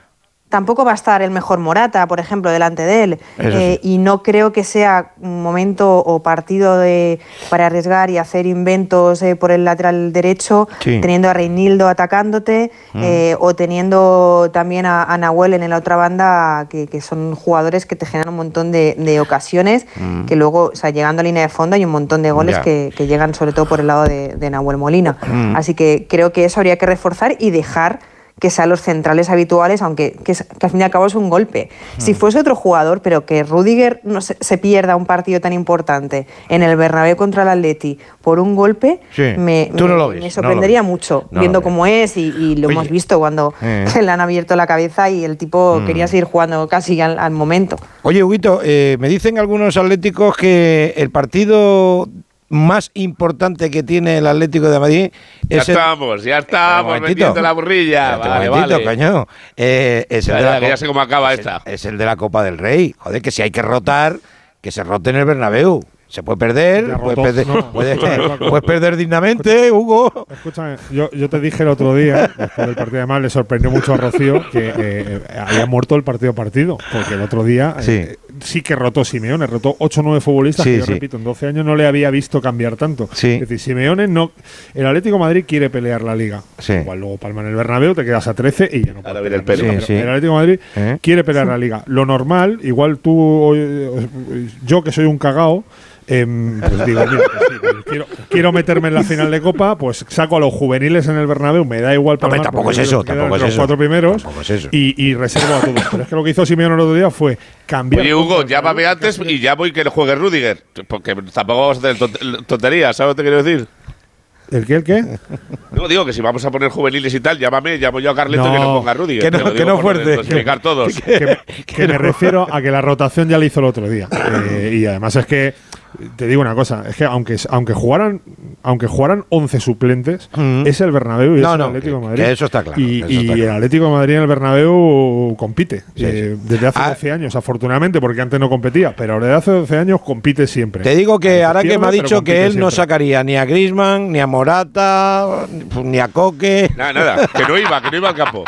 Speaker 8: Tampoco va a estar el mejor Morata, por ejemplo, delante de él. Eh, y no creo que sea un momento o partido de, para arriesgar y hacer inventos eh, por el lateral derecho,
Speaker 2: Sí.
Speaker 8: teniendo a Reinildo atacándote
Speaker 2: Mm.
Speaker 8: eh, o teniendo también a, a Nahuel en la otra banda, que, que son jugadores que te generan un montón de, de ocasiones,
Speaker 2: Mm.
Speaker 8: que luego, o sea, llegando a línea de fondo hay un montón de goles que, que llegan sobre todo por el lado de, de Nahuel Molina.
Speaker 2: Mm.
Speaker 8: Así que creo que eso habría que reforzar y dejar que sean los centrales habituales, aunque que, al fin y al cabo es un golpe. Si
Speaker 2: Mm.
Speaker 8: fuese otro jugador, pero que Rudiger no se, se pierda un partido tan importante en el Bernabéu contra el Atleti por un golpe,
Speaker 2: Sí.
Speaker 8: me,
Speaker 2: no ves,
Speaker 8: sorprendería mucho,
Speaker 2: No
Speaker 8: viendo cómo es y, y lo
Speaker 2: Oye.
Speaker 8: hemos visto cuando
Speaker 2: Eh.
Speaker 8: le han abierto la cabeza y el tipo
Speaker 2: Mm.
Speaker 8: quería seguir jugando casi al, al momento.
Speaker 2: Oye, Huguito, eh, me dicen algunos atléticos que el partido más importante que tiene el Atlético de Madrid
Speaker 20: Ya
Speaker 2: es el,
Speaker 20: estamos, ya
Speaker 2: un
Speaker 20: estamos metiendo la burrilla. Vale, vale.
Speaker 2: coño. Eh, es el
Speaker 20: Ya,
Speaker 2: de
Speaker 20: ya,
Speaker 2: la
Speaker 20: ya sé cómo acaba
Speaker 2: es el-
Speaker 20: esta.
Speaker 2: Es el de la Copa del Rey. Joder, que si hay que rotar, que se rote en el Bernabéu. Se puede perder,
Speaker 21: Ya
Speaker 2: puede
Speaker 21: rotó.
Speaker 2: perder,
Speaker 21: No.
Speaker 2: puedes perder dignamente, Hugo.
Speaker 21: Escúchame, yo, yo te dije el otro día, después del partido, además le sorprendió mucho a Rocío que eh, había muerto el partido partido, porque el otro día eh, sí, que rotó Simeone, rotó 8 o 9 futbolistas,
Speaker 2: Sí,
Speaker 21: que yo
Speaker 2: sí.
Speaker 21: repito, en 12 años no le había visto cambiar tanto.
Speaker 2: Sí.
Speaker 21: Es decir, Simeone no. El Atlético de Madrid quiere pelear la liga.
Speaker 2: Sí.
Speaker 21: Igual luego palma en el Bernabéu, te quedas a 13 y ya no puedes
Speaker 20: viene el pelo.
Speaker 21: liga,
Speaker 2: Sí, sí.
Speaker 21: El Atlético de Madrid
Speaker 2: ¿Eh?
Speaker 21: quiere pelear la liga. Lo normal, igual tú, yo que soy un cagao, em, pues digo, mira, pues sí, pues quiero, quiero meterme en la final de Copa, pues saco a los juveniles en el Bernabéu, me da igual
Speaker 2: Hombre,
Speaker 21: palmar,
Speaker 2: tampoco es eso, tampoco es eso.
Speaker 21: los cuatro primeros
Speaker 2: Tampoco es eso.
Speaker 21: Y, y reservo a todos. Pero es que lo que hizo Simeone el otro día fue cambiar.
Speaker 20: Oye, Hugo, llámame antes y llamo y que juegue Rudiger. Porque tampoco vamos a hacer tonterías, ¿sabes lo que te quiero decir?
Speaker 21: ¿El qué? ¿El qué?
Speaker 20: No, digo que si vamos a poner juveniles y tal, llámame, llamo yo a Carleto
Speaker 21: No.
Speaker 20: que no ponga Rudiger.
Speaker 21: Que no-
Speaker 20: lo
Speaker 21: que
Speaker 20: digo
Speaker 21: no fuerte.
Speaker 20: explicar todos.
Speaker 21: que, me- que me refiero a que la rotación ya la hizo el otro día. Eh, y además es que te digo una cosa, es que aunque aunque jugaran aunque jugaran 11 suplentes, es el Bernabéu y
Speaker 2: No,
Speaker 21: es el Atlético de Madrid.
Speaker 2: que eso está claro,
Speaker 21: Y,
Speaker 2: eso
Speaker 21: y
Speaker 2: está
Speaker 21: el. Atlético de Madrid en el Bernabéu compite
Speaker 2: Sí,
Speaker 21: eh,
Speaker 2: sí.
Speaker 21: desde hace
Speaker 2: Ah.
Speaker 21: 12 años, afortunadamente, porque antes no competía, pero desde hace 12 años compite siempre.
Speaker 2: Te digo que ahora que me ha dicho que él no sacaría ni a Grisman, ni a Morata, ni a Coque.
Speaker 20: Nada, nada, que no iba, que no iba al campo.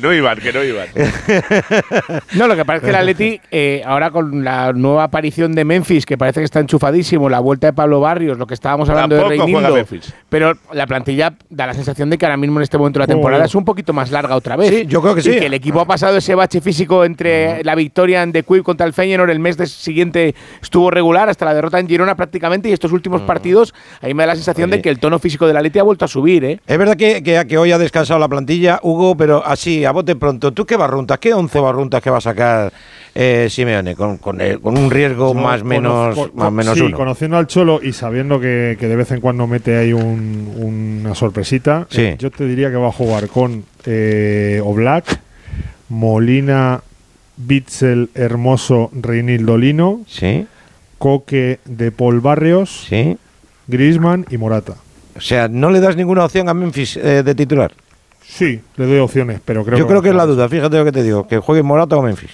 Speaker 20: No iban, que no iban.
Speaker 7: No, lo que parece que el Atleti, eh, ahora con la nueva aparición de Memphis, que parece que está enchufadísimo, la vuelta de Pablo Barrios, lo que estábamos hablando
Speaker 20: Tampoco
Speaker 7: de
Speaker 20: Memphis.
Speaker 7: pero la plantilla da la sensación de que ahora mismo en este momento de la
Speaker 21: Oh.
Speaker 7: temporada es un poquito más larga otra vez.
Speaker 2: Sí, yo creo que
Speaker 7: Y
Speaker 2: sí.
Speaker 7: que el equipo ha pasado ese bache físico entre la victoria en The contra el Feyenoord, el mes de- siguiente estuvo regular hasta la derrota en Girona prácticamente y estos últimos partidos, ahí me da la sensación de que el tono físico del Atleti ha vuelto a subir, ¿eh?
Speaker 2: Es verdad que, que- que hoy ha descansado la plantilla, Hugo, pero así, a bote pronto, ¿tú qué barruntas, qué 11 barruntas que va a sacar eh, Simeone con, con, el- con un riesgo
Speaker 21: Yo
Speaker 2: más menos,
Speaker 21: con-
Speaker 2: más menos
Speaker 21: sí,
Speaker 2: uno?
Speaker 21: conociendo al Cholo y sabiendo que, que de vez en cuando mete ahí un- una sorpresita,
Speaker 2: Sí.
Speaker 21: eh, yo te diría que va a jugar con eh, Oblak, Molina, Bitzel, Hermoso, Reinildo Lino,
Speaker 2: Sí,
Speaker 21: Coque de Paul Barrios,
Speaker 2: sí.
Speaker 21: Grisman y Morata.
Speaker 2: O sea, ¿no le das ninguna opción a Memphis eh, de titular?
Speaker 21: Sí, le doy opciones, pero creo
Speaker 2: Yo
Speaker 21: que
Speaker 2: creo que es la duda, fíjate lo que te digo, que juegue Morata o Memphis.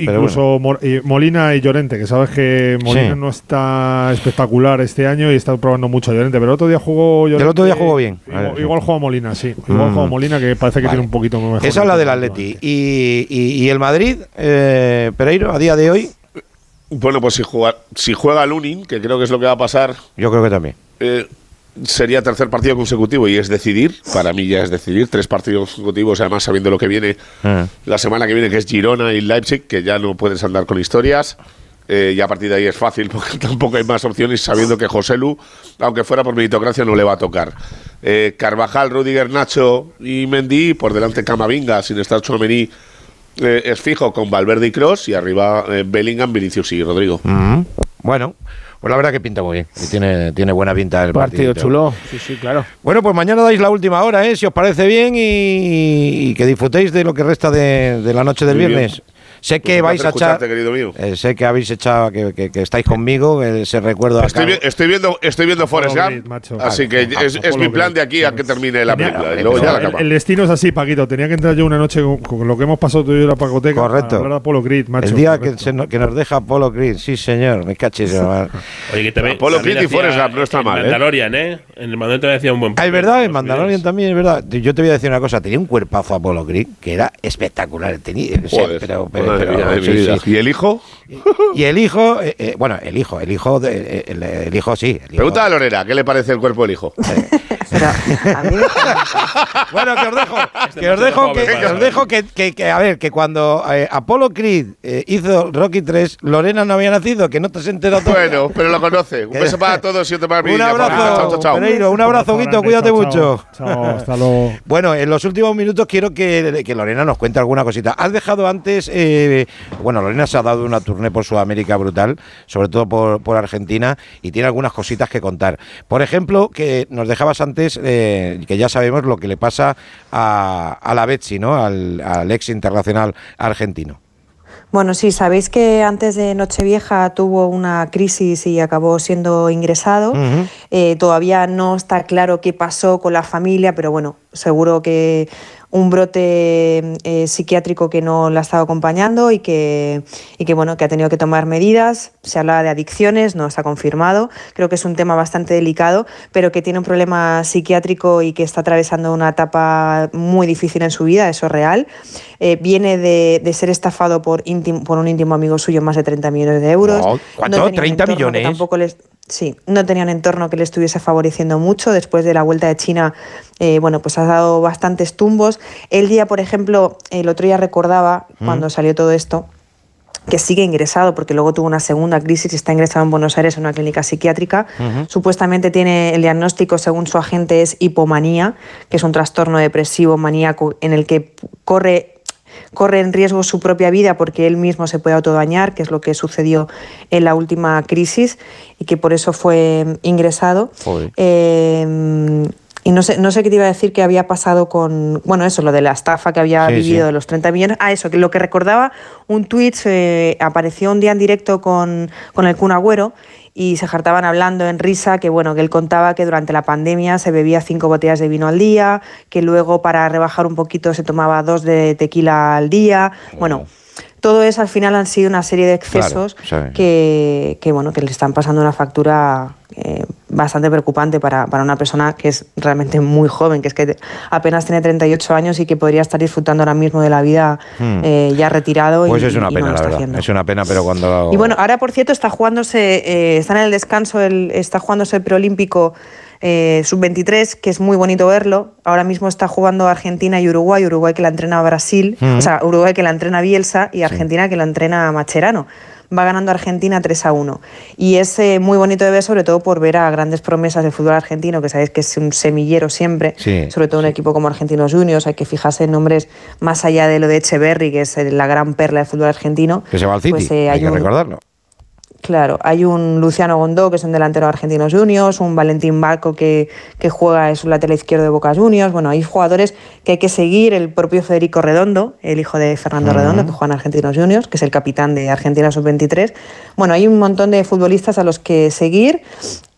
Speaker 21: Incluso Mor- y Molina y Llorente, que sabes que Molina
Speaker 2: Sí.
Speaker 21: no está espectacular este año y está probando mucho a Llorente, pero el otro día jugó Llorente.
Speaker 2: El otro día jugó bien.
Speaker 21: Igual, igual juega Molina, sí. Igual
Speaker 2: Mm.
Speaker 21: juega Molina, que parece que
Speaker 2: Vale.
Speaker 21: tiene un poquito mejor.
Speaker 2: Esa es la del. Atleti. Y, y- y el Madrid, eh, Pereiro, a día de hoy,
Speaker 20: Bueno, pues si juega, si juega Lunin, que creo que es lo que va a pasar,
Speaker 2: yo creo que también.
Speaker 20: eh, sería tercer partido consecutivo y es decidir. Para mí ya es decidir. Tres partidos consecutivos, además sabiendo lo que viene
Speaker 2: Ah.
Speaker 20: la semana que viene, que es Girona y Leipzig, que ya no puedes andar con historias. Eh, y a partir de ahí es fácil, porque tampoco hay más opciones, sabiendo que José Lu, aunque fuera por meritocracia, no le va a tocar. Eh, Carvajal, Rudiger, Nacho y Mendy, por delante Camavinga, sin estar Chouameni, eh, es fijo con Valverde y Cross, y arriba eh, Bellingham, Vinicius y Rodrigo.
Speaker 2: Mm. Bueno, pues la verdad que pinta muy bien. Y tiene, tiene buena pinta el partido.
Speaker 7: Partido chulo. Sí, sí, claro.
Speaker 2: Bueno, pues mañana dais la última hora, ¿eh? si os parece bien, y, y que disfrutéis de lo que resta de, de la noche del
Speaker 20: Muy bien.
Speaker 2: Sé
Speaker 20: Pues
Speaker 2: que
Speaker 20: un
Speaker 2: vais a echar.
Speaker 20: escucharte, querido mío.
Speaker 2: eh, sé que habéis echado, que, que- que estáis conmigo, que ese recuerdo
Speaker 20: Estoy, vi- estoy viendo, estoy viendo Forrest Gump, así que
Speaker 21: Claro,
Speaker 20: es, mi plan de aquí a que termine la película. y luego ya la
Speaker 21: el,
Speaker 20: acaba.
Speaker 21: el destino es así, Paquito. Tenía que entrar yo una noche con, con lo que hemos pasado tú y yo en la pacoteca.
Speaker 2: Correcto.
Speaker 21: A de Apollo Creed, macho.
Speaker 2: el día que,
Speaker 21: correcto.
Speaker 2: se no- que nos deja Polo Creed, sí señor, me caches. hermano.
Speaker 9: Oye, que también.
Speaker 20: Apolo Creed y Forrest Gump no está mal, ¿eh?
Speaker 9: Mandalorian, ¿eh? En el Mandalorian hacía un buen
Speaker 2: Ah, es verdad, en Mandalorian también, es verdad. Yo te voy a decir una cosa, tenía un cuerpazo Apolo Creed que era espectacular. Tenía, o sea,
Speaker 20: Joder,
Speaker 2: pero, pero-
Speaker 20: madre
Speaker 2: pero-
Speaker 20: mía de mi
Speaker 2: sí,
Speaker 20: vida.
Speaker 2: sí.
Speaker 20: ¿Y el hijo?
Speaker 2: Y el hijo, eh, eh, bueno, el hijo, el hijo, de- eh, el, el hijo sí. el hijo.
Speaker 20: Pregunta a Lorena, ¿qué le parece el cuerpo del hijo?
Speaker 2: Bueno, que os dejo,
Speaker 9: Este
Speaker 2: que os dejo, que, os dejo que, que- que, a ver, que cuando eh, Apolo Creed eh, hizo Rocky 3, Lorena no había nacido, que no te has enterado todavía.
Speaker 20: Bueno, pero lo conoce. Un beso para todos y otro para mi
Speaker 2: Un abrazo,
Speaker 20: favorita. Chao, chao, chao.
Speaker 2: Pereiro, un abrazo, Guito, cuídate
Speaker 21: chao,
Speaker 2: mucho.
Speaker 21: chao. Chao, hasta luego.
Speaker 2: Bueno, en los últimos minutos quiero que, que Lorena nos cuente alguna cosita. Has dejado antes, eh, bueno, Lorena se ha dado una tournée por Sudamérica brutal, sobre todo por, por Argentina, y tiene algunas cositas que contar. Por ejemplo, que nos dejabas antes, eh, que ya sabemos lo que le pasa a, a la Betsy, ¿no? Al, al ex internacional argentino.
Speaker 8: Bueno, sí, sabéis que antes de Nochevieja tuvo una crisis y acabó siendo ingresado. Eh, todavía no está claro qué pasó con la familia, pero bueno, seguro que un brote eh, psiquiátrico que no la ha estado acompañando y que, y que, bueno, que ha tenido que tomar medidas. Se habla de adicciones, no está confirmado. Creo que es un tema bastante delicado, pero que tiene un problema psiquiátrico y que está atravesando una etapa muy difícil en su vida, eso es real. Eh, viene de, de ser estafado por, íntimo- por un íntimo amigo suyo más de 30 millones de euros.
Speaker 2: ¿cuánto?
Speaker 8: un
Speaker 2: 30
Speaker 8: entorno que
Speaker 2: millones.
Speaker 8: Tampoco les, sí, no tenía un entorno que le estuviese favoreciendo mucho. Después de la vuelta de China, eh, bueno, pues ha dado bastantes tumbos. El día, por ejemplo, el otro día recordaba,
Speaker 2: Mm.
Speaker 8: cuando salió todo esto, que sigue ingresado, porque luego tuvo una segunda crisis y está ingresado en Buenos Aires en una clínica psiquiátrica. Supuestamente tiene el diagnóstico, según su agente, es hipomanía, que es un trastorno depresivo maníaco en el que corre corre en riesgo su propia vida porque él mismo se puede autodañar, que es lo que sucedió en la última crisis y que por eso fue ingresado. Eh, y no sé, no sé qué te iba a decir que había pasado con, bueno, eso, lo de la estafa que había
Speaker 2: Sí,
Speaker 8: vivido
Speaker 2: sí.
Speaker 8: de los 30 millones. Ah, eso, que lo que recordaba, un tuit eh, apareció un día en directo con, con el Kun Agüero y se jartaban hablando en risa que, bueno, que él contaba que durante la pandemia se bebía cinco botellas de vino al día, que luego para rebajar un poquito se tomaba dos de tequila al día. Bueno, todo eso al final han sido una serie de excesos
Speaker 2: Claro,
Speaker 8: que, que, bueno, que le están pasando una factura eh, bastante preocupante para, para una persona que es realmente muy joven, que es que apenas tiene 38 años y que podría estar disfrutando ahora mismo de la vida
Speaker 2: Hmm.
Speaker 8: eh, ya retirado.
Speaker 2: Pues
Speaker 8: y,
Speaker 2: es una
Speaker 8: y no
Speaker 2: pena,
Speaker 8: lo
Speaker 2: la verdad.
Speaker 8: haciendo.
Speaker 2: Es una pena, pero cuando.
Speaker 8: Y bueno, ahora por cierto está jugándose, eh, está en el descanso, el, está jugándose el preolímpico eh, sub-23, que es muy bonito verlo. Ahora mismo está jugando Argentina y Uruguay, Uruguay que la entrena Brasil,
Speaker 2: Mm.
Speaker 8: o sea, Uruguay que la entrena Bielsa y Argentina que la entrena Macherano. Va ganando Argentina 3 a 1. Y es eh, muy bonito de ver, sobre todo por ver a grandes promesas del fútbol argentino, que sabéis que es un semillero siempre,
Speaker 2: Sí,
Speaker 8: sobre todo un equipo como Argentinos Juniors. Hay que fijarse en nombres más allá de lo de Echeverry, que es eh, la gran perla del fútbol argentino.
Speaker 2: que se va al City,
Speaker 8: Pues, eh,
Speaker 2: hay
Speaker 8: hay
Speaker 2: que
Speaker 8: un-
Speaker 2: recordarlo.
Speaker 8: Claro, hay un Luciano Gondó, que es un delantero de Argentinos Juniors, un Valentín Barco que, que juega, es un lateral izquierdo de Boca Juniors. Bueno, hay jugadores que hay que seguir, el propio Federico Redondo, el hijo de Fernando. Redondo, que juega en Argentinos Juniors, que es el capitán de Argentina Sub-23. Bueno, hay un montón de futbolistas a los que seguir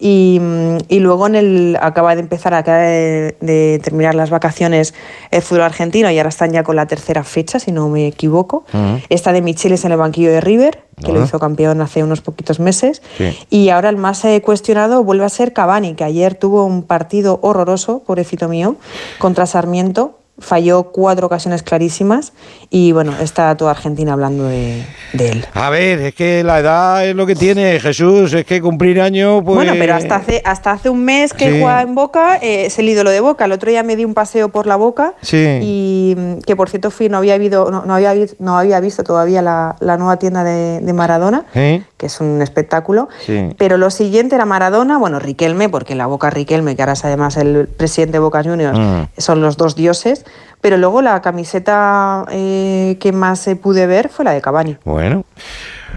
Speaker 8: Y, mm, y luego en el, acaba de empezar, acaba de, de terminar las vacaciones el fútbol argentino y ahora están ya con la tercera fecha, si no me equivoco. Esta de Michelis en el banquillo de River, que lo hizo campeón hace unos poquitos meses.
Speaker 2: Sí.
Speaker 8: Y ahora el más eh, cuestionado vuelve a ser Cavani, que ayer tuvo un partido horroroso, pobrecito mío, contra Sarmiento. Falló cuatro ocasiones clarísimas y bueno, está toda Argentina hablando de, de él.
Speaker 2: A ver, es que la edad es lo que tiene, Jesús, es que cumplir años, pues...
Speaker 8: Bueno, pero hasta hace, hasta hace un mes que
Speaker 2: Sí.
Speaker 8: juega en Boca, eh, es el ídolo de Boca. El otro día me di un paseo por la Boca
Speaker 2: Sí.
Speaker 8: y que por cierto fui, no había, habido, no, no había, no había visto todavía la, la nueva tienda de, de Maradona,
Speaker 2: ¿Eh?
Speaker 8: Que es un espectáculo.
Speaker 2: Sí.
Speaker 8: Pero lo siguiente era Maradona, bueno, Riquelme, porque la Boca Riquelme, que ahora es además el presidente de Boca Juniors,
Speaker 2: Mm.
Speaker 8: son los dos dioses. Pero luego la camiseta eh, que más eh, pude ver fue la de Cavani.
Speaker 2: Bueno.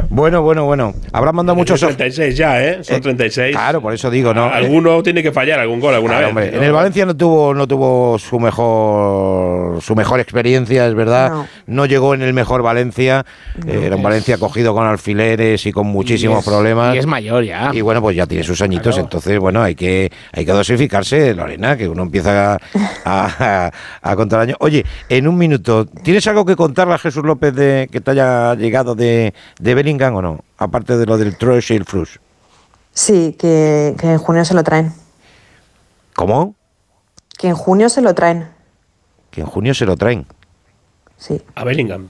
Speaker 2: Bueno, bueno, bueno. Habrán mandado muchos...
Speaker 9: Son 36 ya, ¿eh? Son 36.
Speaker 2: Claro, por eso digo, ¿no?
Speaker 9: Alguno tiene que fallar algún gol alguna
Speaker 2: Claro,
Speaker 9: vez.
Speaker 2: hombre,
Speaker 9: ¿no?
Speaker 2: En el Valencia no tuvo, no tuvo su mejor su mejor experiencia, es verdad. No,
Speaker 8: No.
Speaker 2: llegó en el mejor Valencia. Eh, era un Valencia cogido con alfileres y con muchísimos
Speaker 7: Y es-
Speaker 2: problemas.
Speaker 7: y es mayor ya.
Speaker 2: Y bueno, pues ya tiene sus añitos, entonces bueno, hay que hay que dosificarse, Lorena, que uno empieza a, a- a contar años. Oye, en un minuto, ¿tienes algo que contarle a Jesús López de que te haya llegado de, de Bellingham o no? Aparte de lo del Troyes y el Frus.
Speaker 8: Sí, que, que en junio se lo traen.
Speaker 2: ¿Cómo?
Speaker 8: Que en junio se lo traen.
Speaker 2: Que en junio se lo traen.
Speaker 8: Sí.
Speaker 9: A Bellingham.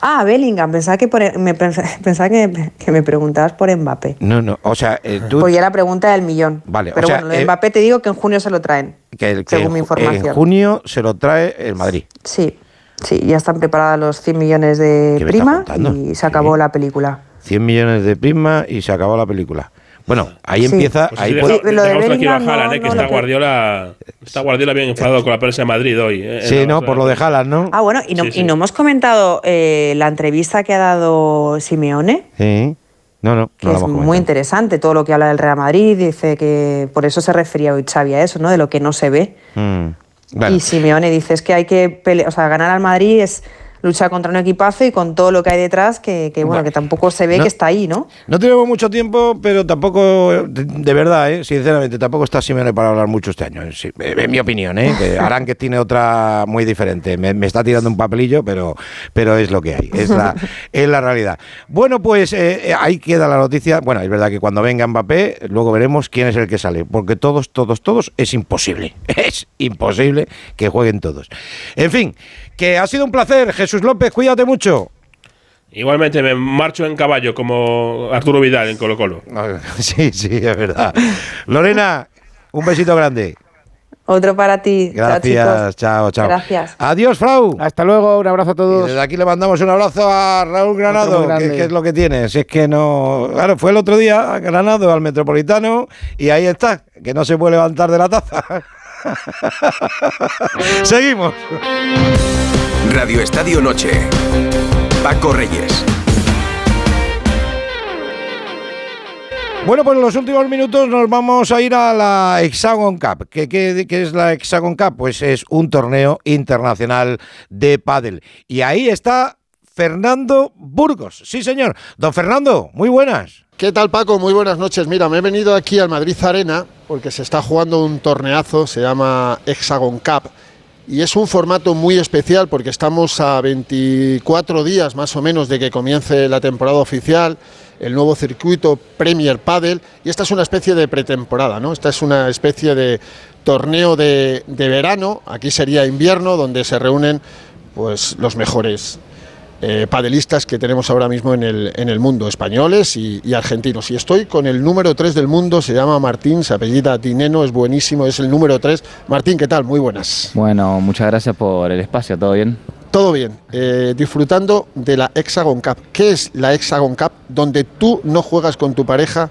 Speaker 8: Ah, Bellingham. Pensaba que, por- me, pensaba que, que me preguntabas por Mbappé.
Speaker 2: No, no, o sea, eh, tú...
Speaker 8: Pues ya la pregunta del millón.
Speaker 2: Vale, o
Speaker 8: Pero
Speaker 2: sea,
Speaker 8: bueno, lo de
Speaker 2: eh,
Speaker 8: Mbappé te digo que en junio se lo traen.
Speaker 2: que, el- que
Speaker 8: según
Speaker 2: en,
Speaker 8: mi información.
Speaker 2: en junio se lo trae el Madrid.
Speaker 8: Sí, sí, ya están preparados los 100 millones de
Speaker 2: ¿Qué me
Speaker 8: prima y se acabó la película.
Speaker 2: 100 millones de prima y se acabó la película. Bueno, ahí
Speaker 8: Sí.
Speaker 2: empieza...
Speaker 9: Pues
Speaker 2: ahí
Speaker 9: sí,
Speaker 2: puede-
Speaker 8: lo de
Speaker 9: tranquilo a Haaland,
Speaker 8: no-
Speaker 9: eh, que
Speaker 8: no
Speaker 9: está Guardiola, está Guardiola bien enfadado con la prensa de Madrid hoy. eh,
Speaker 2: sí, no, por lo de Haaland, ¿no?
Speaker 8: Ah, bueno, y no,
Speaker 9: Sí, sí.
Speaker 8: y no hemos comentado eh, la entrevista que ha dado Simeone.
Speaker 2: Sí. No, no,
Speaker 8: que
Speaker 2: no
Speaker 8: es muy interesante todo lo que habla del Real Madrid. Dice que por eso se refería hoy Xavi a eso, ¿no? De lo que no se ve.
Speaker 2: Mm,
Speaker 8: Y Simeone dice es que hay que pelear, o sea, ganar al Madrid es luchar contra un equipazo y con todo lo que hay detrás que, que, bueno,
Speaker 2: Bueno.
Speaker 8: que tampoco se ve
Speaker 2: No.
Speaker 8: que está ahí, ¿no?
Speaker 2: No tenemos mucho tiempo, pero tampoco, de, de verdad, ¿eh? sinceramente, tampoco está Simeone para hablar mucho este año. Sí, en mi opinión, ¿eh? que Aranque tiene otra muy diferente. Me, me está tirando un papelillo, pero, pero es lo que hay, es la, es la realidad. Bueno, pues eh, eh, ahí queda la noticia. Bueno, es verdad que cuando venga Mbappé, luego veremos quién es el que sale, porque todos, todos, todos es imposible. Es imposible que jueguen todos. En fin, que ha sido un placer. Jesús López, cuídate mucho.
Speaker 9: Igualmente me marcho en caballo como Arturo Vidal en Colo Colo.
Speaker 2: Sí, sí, es verdad. Lorena, un besito grande.
Speaker 8: Otro para ti. Chao,
Speaker 2: Gracias, chao, chao.
Speaker 8: Gracias.
Speaker 2: Adiós, Frau.
Speaker 7: Hasta luego, un abrazo a
Speaker 2: Y
Speaker 7: todos.
Speaker 2: desde aquí le mandamos un abrazo a Raúl Granado, que, que es lo que tiene. Si es que no. Claro, fue el otro día a Granado, al Metropolitano, y ahí está, que no se puede levantar de la taza. Seguimos.
Speaker 10: Radio Estadio Noche. Paco Reyes.
Speaker 2: Bueno, pues en los últimos minutos nos vamos a ir a la Hexagon Cup. ¿Qué, qué, qué es la Hexagon Cup? Pues es un torneo internacional de pádel. Y ahí está Fernando Burgos. Sí, señor. Don Fernando, muy buenas.
Speaker 22: ¿Qué tal Paco? Muy buenas noches. Mira, me he venido aquí al Madrid Arena porque se está jugando un torneazo, se llama Hexagon Cup. Y es un formato muy especial porque estamos a 24 días más o menos de que comience la temporada oficial, el nuevo circuito Premier Padel, y esta es una especie de pretemporada, ¿no? Esta es una especie de torneo de, de verano, aquí sería invierno, donde se reúnen pues los mejores eh, padelistas que tenemos ahora mismo en el, en el mundo, españoles y, y argentinos. Y estoy con el número 3 del mundo, se llama Martín, se apellida Tineno, es buenísimo, es el número 3. Martín, ¿qué tal? Muy buenas.
Speaker 23: Bueno, muchas gracias por el espacio, ¿todo bien?
Speaker 22: Todo bien, eh, disfrutando de la Hexagon Cup. ¿Qué es la Hexagon Cup? Donde tú no juegas con tu pareja,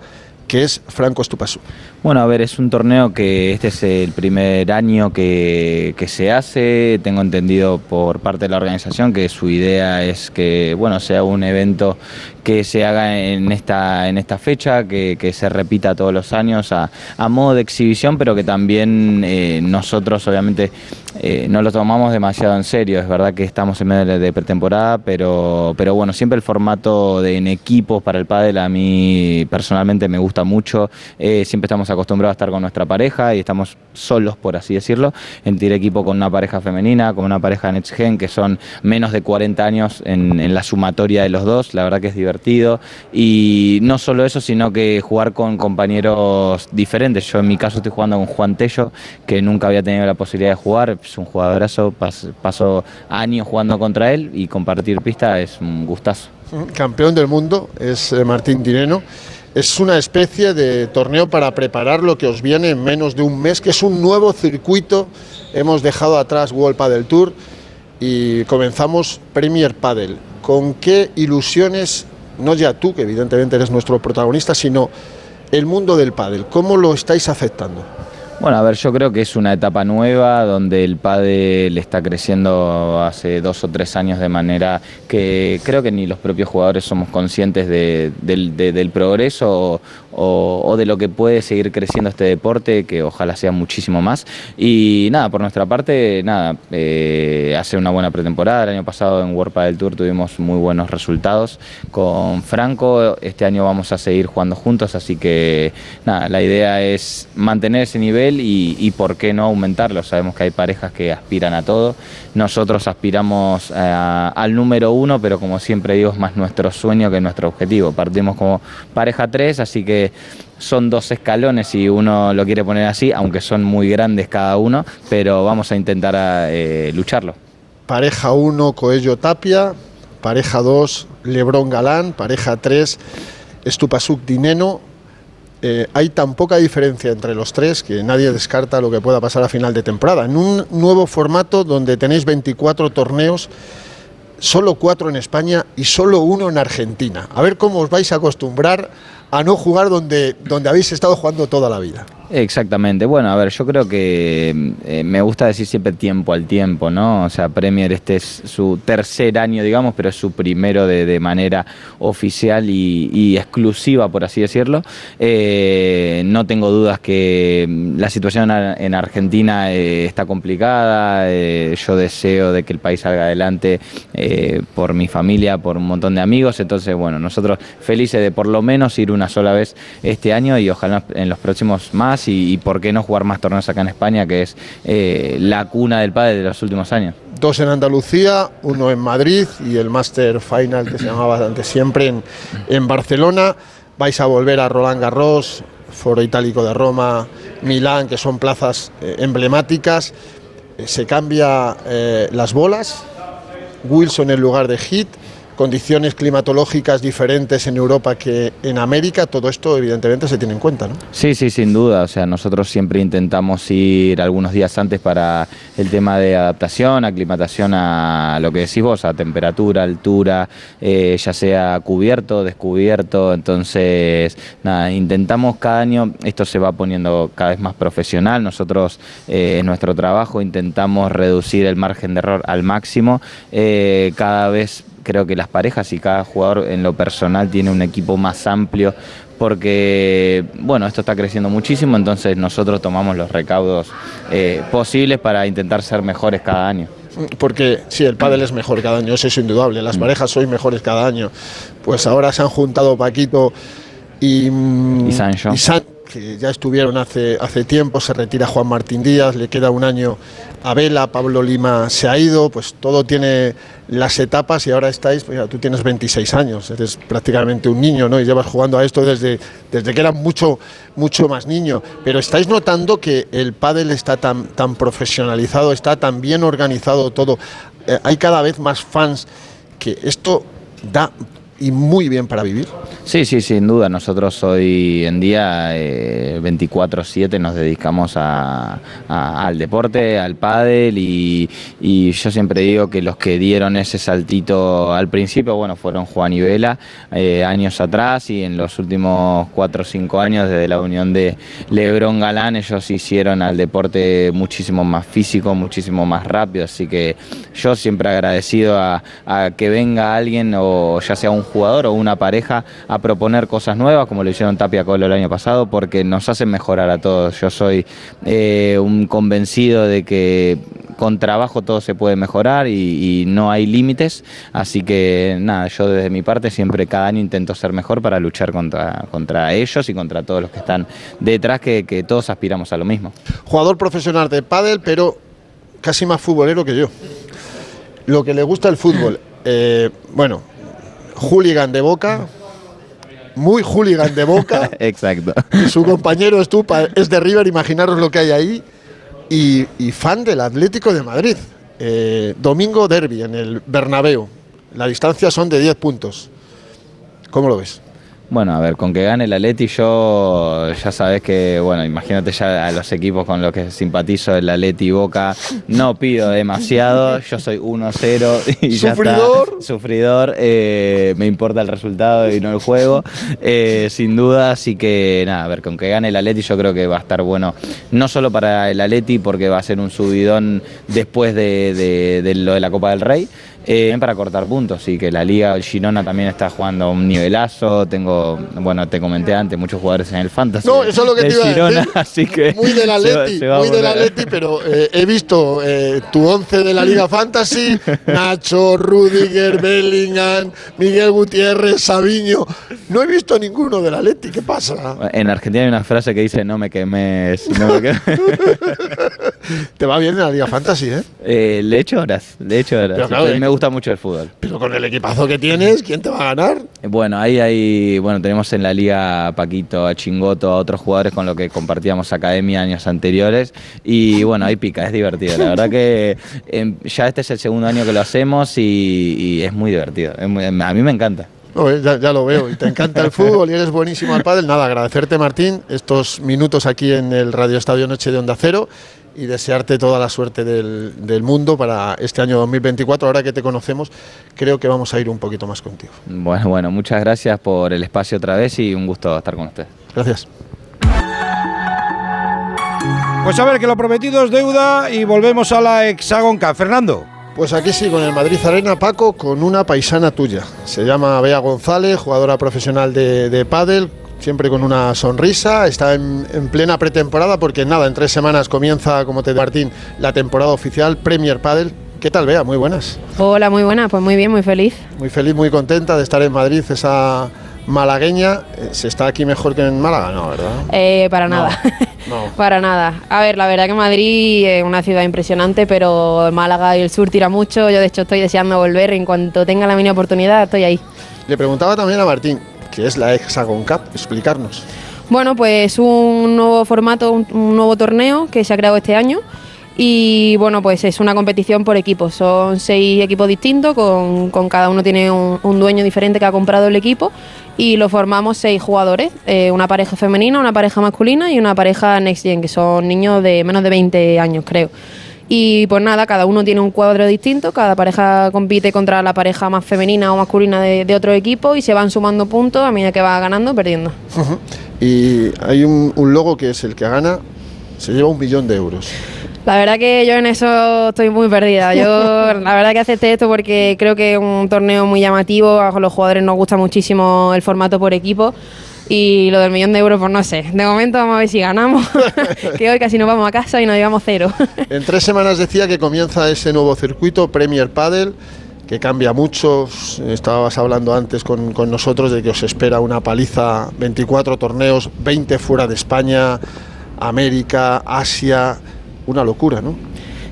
Speaker 22: que es Franco Estupasu.
Speaker 23: Bueno, a ver, es un torneo que este es el primer año que, que se hace. Tengo entendido por parte de la organización que su idea es que, bueno, sea un evento que se haga en esta, en esta fecha, que, que se repita todos los años a, a modo de exhibición, pero que también eh, nosotros, obviamente, eh, no lo tomamos demasiado en serio. Es verdad que estamos en medio de- pretemporada, pero, pero bueno, siempre el formato de en equipos para el pádel a mí personalmente me gusta mucho. Eh, siempre estamos acostumbrados a estar con nuestra pareja y estamos solos, por así decirlo, en tirar equipo con una pareja femenina, con una pareja Next Gen, que son menos de 40 años en, en la sumatoria de los dos. La verdad que es divertido. Y no solo eso, sino que jugar con compañeros diferentes. Yo en mi caso estoy jugando con Juan Tello, que nunca había tenido la posibilidad de jugar. Es un jugadorazo, pas- paso años jugando contra él y compartir pista es un gustazo.
Speaker 22: campeón del mundo, es eh, Martín Dineno. Es una especie de torneo para preparar lo que os viene en menos de un mes, que es un nuevo circuito. Hemos dejado atrás World Padel Tour y comenzamos Premier Padel. ¿Con qué ilusiones, no ya tú, que evidentemente eres nuestro protagonista, sino el mundo del pádel? ¿Cómo lo estáis aceptando?
Speaker 23: Bueno, a ver, yo creo que es una etapa nueva donde el pádel está creciendo hace dos o tres años de manera que creo que ni los propios jugadores somos conscientes de- del, de- del progreso o, de lo que puede seguir creciendo este deporte, que ojalá sea muchísimo más. Y nada, por nuestra parte, nada, eh, hacer una buena pretemporada. El año pasado en World Padel Tour tuvimos muy buenos resultados con Franco. Este año vamos a seguir jugando juntos, así que nada, la idea es mantener ese nivel y, por qué no aumentarlo. Sabemos que hay parejas que aspiran a todo. Nosotros aspiramos a- al número uno, pero como siempre digo, es más nuestro sueño que nuestro objetivo. Partimos como pareja 3, así que son dos escalones si uno lo quiere poner así, aunque son muy grandes cada uno, pero vamos a intentar eh, lucharlo.
Speaker 22: Pareja 1, Coello Tapia. Pareja 2, Lebrón Galán. Pareja 3, Estupasuk Dineno. Eh, hay tan poca diferencia entre los tres que nadie descarta lo que pueda pasar a final de temporada. En un nuevo formato donde tenéis 24 torneos, solo 4 en España y solo uno en Argentina. A ver cómo os vais a acostumbrar a no jugar donde, donde habéis estado jugando toda la vida.
Speaker 23: Exactamente. Bueno, a ver, yo creo que eh, me gusta decir siempre tiempo al tiempo, ¿no? O sea, Premier este es su tercer año, digamos, pero es su primero de, de manera oficial y, exclusiva, por así decirlo. Eh, no tengo dudas que mm, la situación en Argentina eh, está complicada. yo deseo de que el país salga adelante por mi familia, por un montón de amigos. Entonces, bueno, nosotros felices de por lo menos ir una sola vez este año y ojalá en los próximos más y, por qué no jugar más torneos acá en España, que es eh, la cuna del padre de los últimos años.
Speaker 22: Dos en Andalucía, uno en Madrid y el Master Final que se llamaba antes siempre en, en Barcelona. Vais a volver a Roland Garros, Foro Itálico de Roma, Milán, que son plazas eh, emblemáticas. Eh, se cambia las bolas, Wilson en lugar de Hit, condiciones climatológicas diferentes en Europa que en América, todo esto evidentemente se tiene en cuenta, ¿no?
Speaker 23: Sí, sí, sin duda. O sea, nosotros siempre intentamos ir algunos días antes para el tema de adaptación, aclimatación a lo que decís vos, a temperatura, altura, eh, ya sea cubierto, descubierto. Entonces, nada, intentamos cada año, esto se va poniendo cada vez más profesional. Nosotros eh, en nuestro trabajo intentamos reducir el margen de error al máximo. Eh, cada vez creo que las parejas y cada jugador en lo personal tiene un equipo más amplio porque, bueno, esto está creciendo muchísimo, entonces nosotros tomamos los recaudos eh, posibles para intentar ser mejores cada año.
Speaker 22: Porque sí, el pádel es mejor cada año, eso es indudable.
Speaker 23: Mm.
Speaker 22: Las parejas sois mejores cada año. Pues ahora se han juntado Paquito y, mm,
Speaker 23: Y Sancho.
Speaker 22: y San- que ya estuvieron hace, hace tiempo, se retira Juan Martín Díaz, le queda un año a Vela, Pablo Lima se ha ido, pues todo tiene las etapas y ahora estáis, pues tú tienes 26 años, eres prácticamente un niño, ¿no? Y llevas jugando a esto desde, desde que eras mucho, mucho más niño. Pero estáis notando que el pádel está tan, tan profesionalizado, está tan bien organizado todo. Eh, hay cada vez más fans que esto da y muy bien para vivir.
Speaker 23: Sí, sí, sin duda. Nosotros hoy en día eh, 24/7 nos dedicamos a- al deporte, al pádel y, y yo siempre digo que los que dieron ese saltito al principio, bueno, fueron Juan y Vela eh, años atrás y en los últimos 4 o 5 años desde la unión de Lebrón Galán ellos hicieron al deporte muchísimo más físico, muchísimo más rápido, así que yo siempre agradecido a, a que venga alguien o ya sea un jugador o una pareja a proponer cosas nuevas, como lo hicieron Tapia Colo el año pasado, porque nos hacen mejorar a todos. Yo soy eh, un convencido de que con trabajo todo se puede mejorar y, no hay límites, así que nada, yo desde mi parte siempre cada año intento ser mejor para luchar contra, contra ellos y contra todos los que están detrás, que, que todos aspiramos a lo mismo.
Speaker 22: Jugador profesional de pádel, pero casi más futbolero que yo. Lo que le gusta el fútbol, eh, bueno, hooligan de Boca, muy hooligan de Boca.
Speaker 23: Exacto.
Speaker 22: Su compañero Estupa es de River, imaginaros lo que hay ahí. Y, y fan del Atlético de Madrid. Eh, domingo derby en el Bernabéu. La distancia son de 10 puntos. ¿Cómo lo ves?
Speaker 23: Bueno, a ver, con que gane el Atleti yo ya sabes que, bueno, imagínate ya a los equipos con los que simpatizo, el Atleti y Boca, no pido demasiado, yo soy 1-0 y ya
Speaker 22: ¿Sufridor?
Speaker 23: está. Sufridor. eh, me importa el resultado y no el juego, eh, sin duda, así que nada, a ver, con que gane el Atleti yo creo que va a estar bueno, no solo para el Atleti porque va a ser un subidón después de, de- de lo de la Copa del Rey, eh, para cortar puntos y que la liga el Girona también está jugando a un nivelazo tengo bueno te comenté antes muchos jugadores en el fantasy
Speaker 22: No, eso es lo que
Speaker 23: del
Speaker 22: te iba a
Speaker 23: Girona,
Speaker 22: decir.
Speaker 23: así que
Speaker 22: Muy del
Speaker 23: se va-
Speaker 22: Atleti,
Speaker 23: se va
Speaker 22: muy del Atleti, pero eh, he visto eh, tu once de la Liga Fantasy, Nacho, Rudiger, Bellingham, Miguel Gutiérrez, Sabiño. No he visto ninguno del Atleti, ¿qué pasa?
Speaker 23: en Argentina hay una frase que dice no me quemes no me quemes".
Speaker 22: Te va bien en la Liga Fantasy, ¿eh?
Speaker 23: Eh, le echo horas le echo horas
Speaker 22: Pero claro,
Speaker 23: me
Speaker 22: eh,
Speaker 23: gusta mucho el fútbol
Speaker 22: Pero con el equipazo que tienes, ¿quién te va a ganar?
Speaker 23: Bueno, ahí hay, bueno, tenemos en la liga a Paquito, a Chingoto, a otros jugadores con los que compartíamos academia años anteriores y bueno, ahí pica, es divertido. La verdad que em, ya este es el segundo año que lo hacemos y, y es muy divertido. Es muy- a mí me encanta.
Speaker 22: No, eh, ya, ya lo veo, y te encanta el fútbol y eres buenísimo al pádel. Nada, agradecerte Martín estos minutos aquí en el Radio Estadio Noche de Onda Cero y desearte toda la suerte del, del mundo para este año 2024. Ahora que te conocemos, creo que vamos a ir un poquito más contigo.
Speaker 23: Bueno, bueno, muchas gracias por el espacio otra vez y un gusto estar con ustedes.
Speaker 22: Gracias.
Speaker 2: Pues a ver, que lo prometido es deuda y volvemos a la Hexagon Cup. Fernando.
Speaker 22: Pues aquí sí, con el Madrid Arena, Paco, con una paisana tuya. Se llama Bea González, jugadora profesional de, de pádel, siempre con una sonrisa. Está en, en plena pretemporada porque nada, en tres semanas comienza, como te digo, Martín, la temporada oficial Premier Padel. ¿Qué tal, Bea? Muy buenas.
Speaker 24: Hola, muy buena, pues muy bien, muy feliz.
Speaker 22: Muy feliz, muy contenta de estar en Madrid, esa malagueña. Eh, ¿Se está aquí mejor que en Málaga? No, ¿verdad?
Speaker 24: Eh, para nada,
Speaker 22: No.
Speaker 24: para nada. A ver, la verdad que Madrid es una ciudad impresionante, pero Málaga y el sur tira mucho. Yo de hecho estoy deseando volver. En cuanto tenga la mínima oportunidad, estoy ahí.
Speaker 22: Le preguntaba también a Martín, ¿qué es la Hexagon Cup? Explicarnos.
Speaker 24: Bueno, pues un nuevo formato, un, un nuevo torneo que se ha creado este año. Y bueno, pues es una competición por equipos. Son seis equipos distintos, con, con cada uno tiene un, un dueño diferente que ha comprado el equipo. Y lo formamos seis jugadores: eh, una pareja femenina, una pareja masculina y una pareja Next Gen, que son niños de menos de 20 años, creo. Y pues nada, cada uno tiene un cuadro distinto, cada pareja compite contra la pareja más femenina o masculina de, otro equipo y se van sumando puntos a medida que va ganando o perdiendo.
Speaker 22: Y hay un, un logo que es el que gana, se lleva un millón de euros.
Speaker 24: La verdad que yo en eso estoy muy perdida. Yo la verdad que acepté esto porque creo que es un torneo muy llamativo, a los jugadores nos gusta muchísimo el formato por equipo y lo del millón de euros pues no sé. De momento vamos a ver si ganamos, que hoy casi nos vamos a casa y nos llevamos cero.
Speaker 22: En tres semanas decía que comienza ese nuevo circuito Premier Padel, que cambia mucho. Estabas hablando antes con, con nosotros de que os espera una paliza, 24 torneos, 20 fuera de España, América, Asia, una locura, ¿no?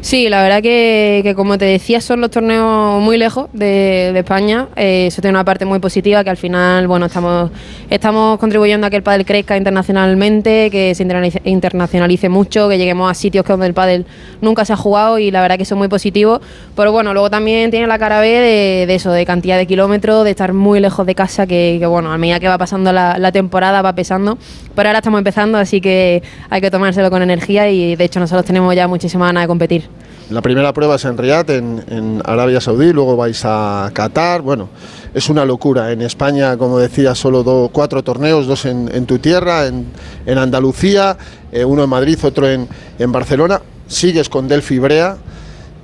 Speaker 24: Sí, la verdad que, que como te decía, son los torneos muy lejos de, España. Eh, eso tiene una parte muy positiva, que al final, bueno, estamos, estamos contribuyendo a que el pádel crezca internacionalmente, que se internacionalice mucho, que lleguemos a sitios que donde el pádel nunca se ha jugado y la verdad que eso es muy positivo. Pero bueno, luego también tiene la cara B de, eso, de cantidad de kilómetros, de estar muy lejos de casa, que, que, bueno, a medida que va pasando la, temporada va pesando. Pero ahora estamos empezando, así que hay que tomárselo con energía y de hecho nosotros tenemos ya muchísimas ganas de competir.
Speaker 22: La primera prueba es en Riyadh, en, Arabia Saudí, luego vais a Qatar. Bueno, es una locura. En España, como decía, solo do, cuatro torneos, dos en, en tu tierra, en, en Andalucía, eh, uno en Madrid, otro en, en, Barcelona. Sigues con Delphi Brea.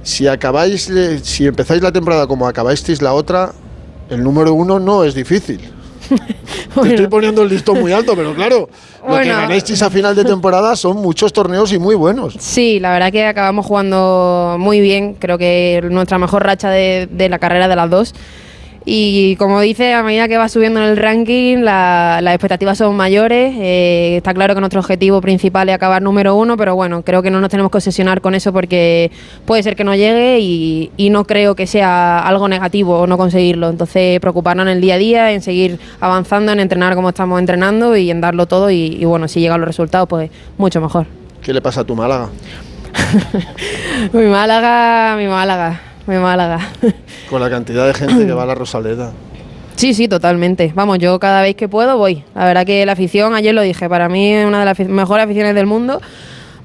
Speaker 22: Si acabáis, si empezáis la temporada como acabáis la otra, el número uno no es difícil. Te estoy poniendo el listón muy alto, pero claro, lo que
Speaker 24: Bueno.
Speaker 22: ganéis a final de temporada son muchos torneos y muy buenos.
Speaker 24: Sí, la verdad que acabamos jugando muy bien. Creo que nuestra mejor racha de, de la carrera de las dos. Y como dice, a medida que va subiendo en el ranking, la- las expectativas son mayores. Eh, está claro que nuestro objetivo principal es acabar número uno, pero bueno, creo que no nos tenemos que obsesionar con eso porque puede ser que no llegue y, y no creo que sea algo negativo no conseguirlo. Entonces, preocuparnos en el día a día, en seguir avanzando, en entrenar como estamos entrenando y en darlo todo. Y, y bueno, si llegan los resultados, pues mucho mejor.
Speaker 22: ¿Qué le pasa a tu Málaga?
Speaker 24: Mi Málaga, mi Málaga, mi Málaga.
Speaker 22: Con la cantidad de gente que va a la Rosaleda.
Speaker 24: Sí, sí, totalmente. Vamos, yo cada vez que puedo voy. La verdad que la afición, ayer lo dije, para mí es una de las mejores aficiones del mundo.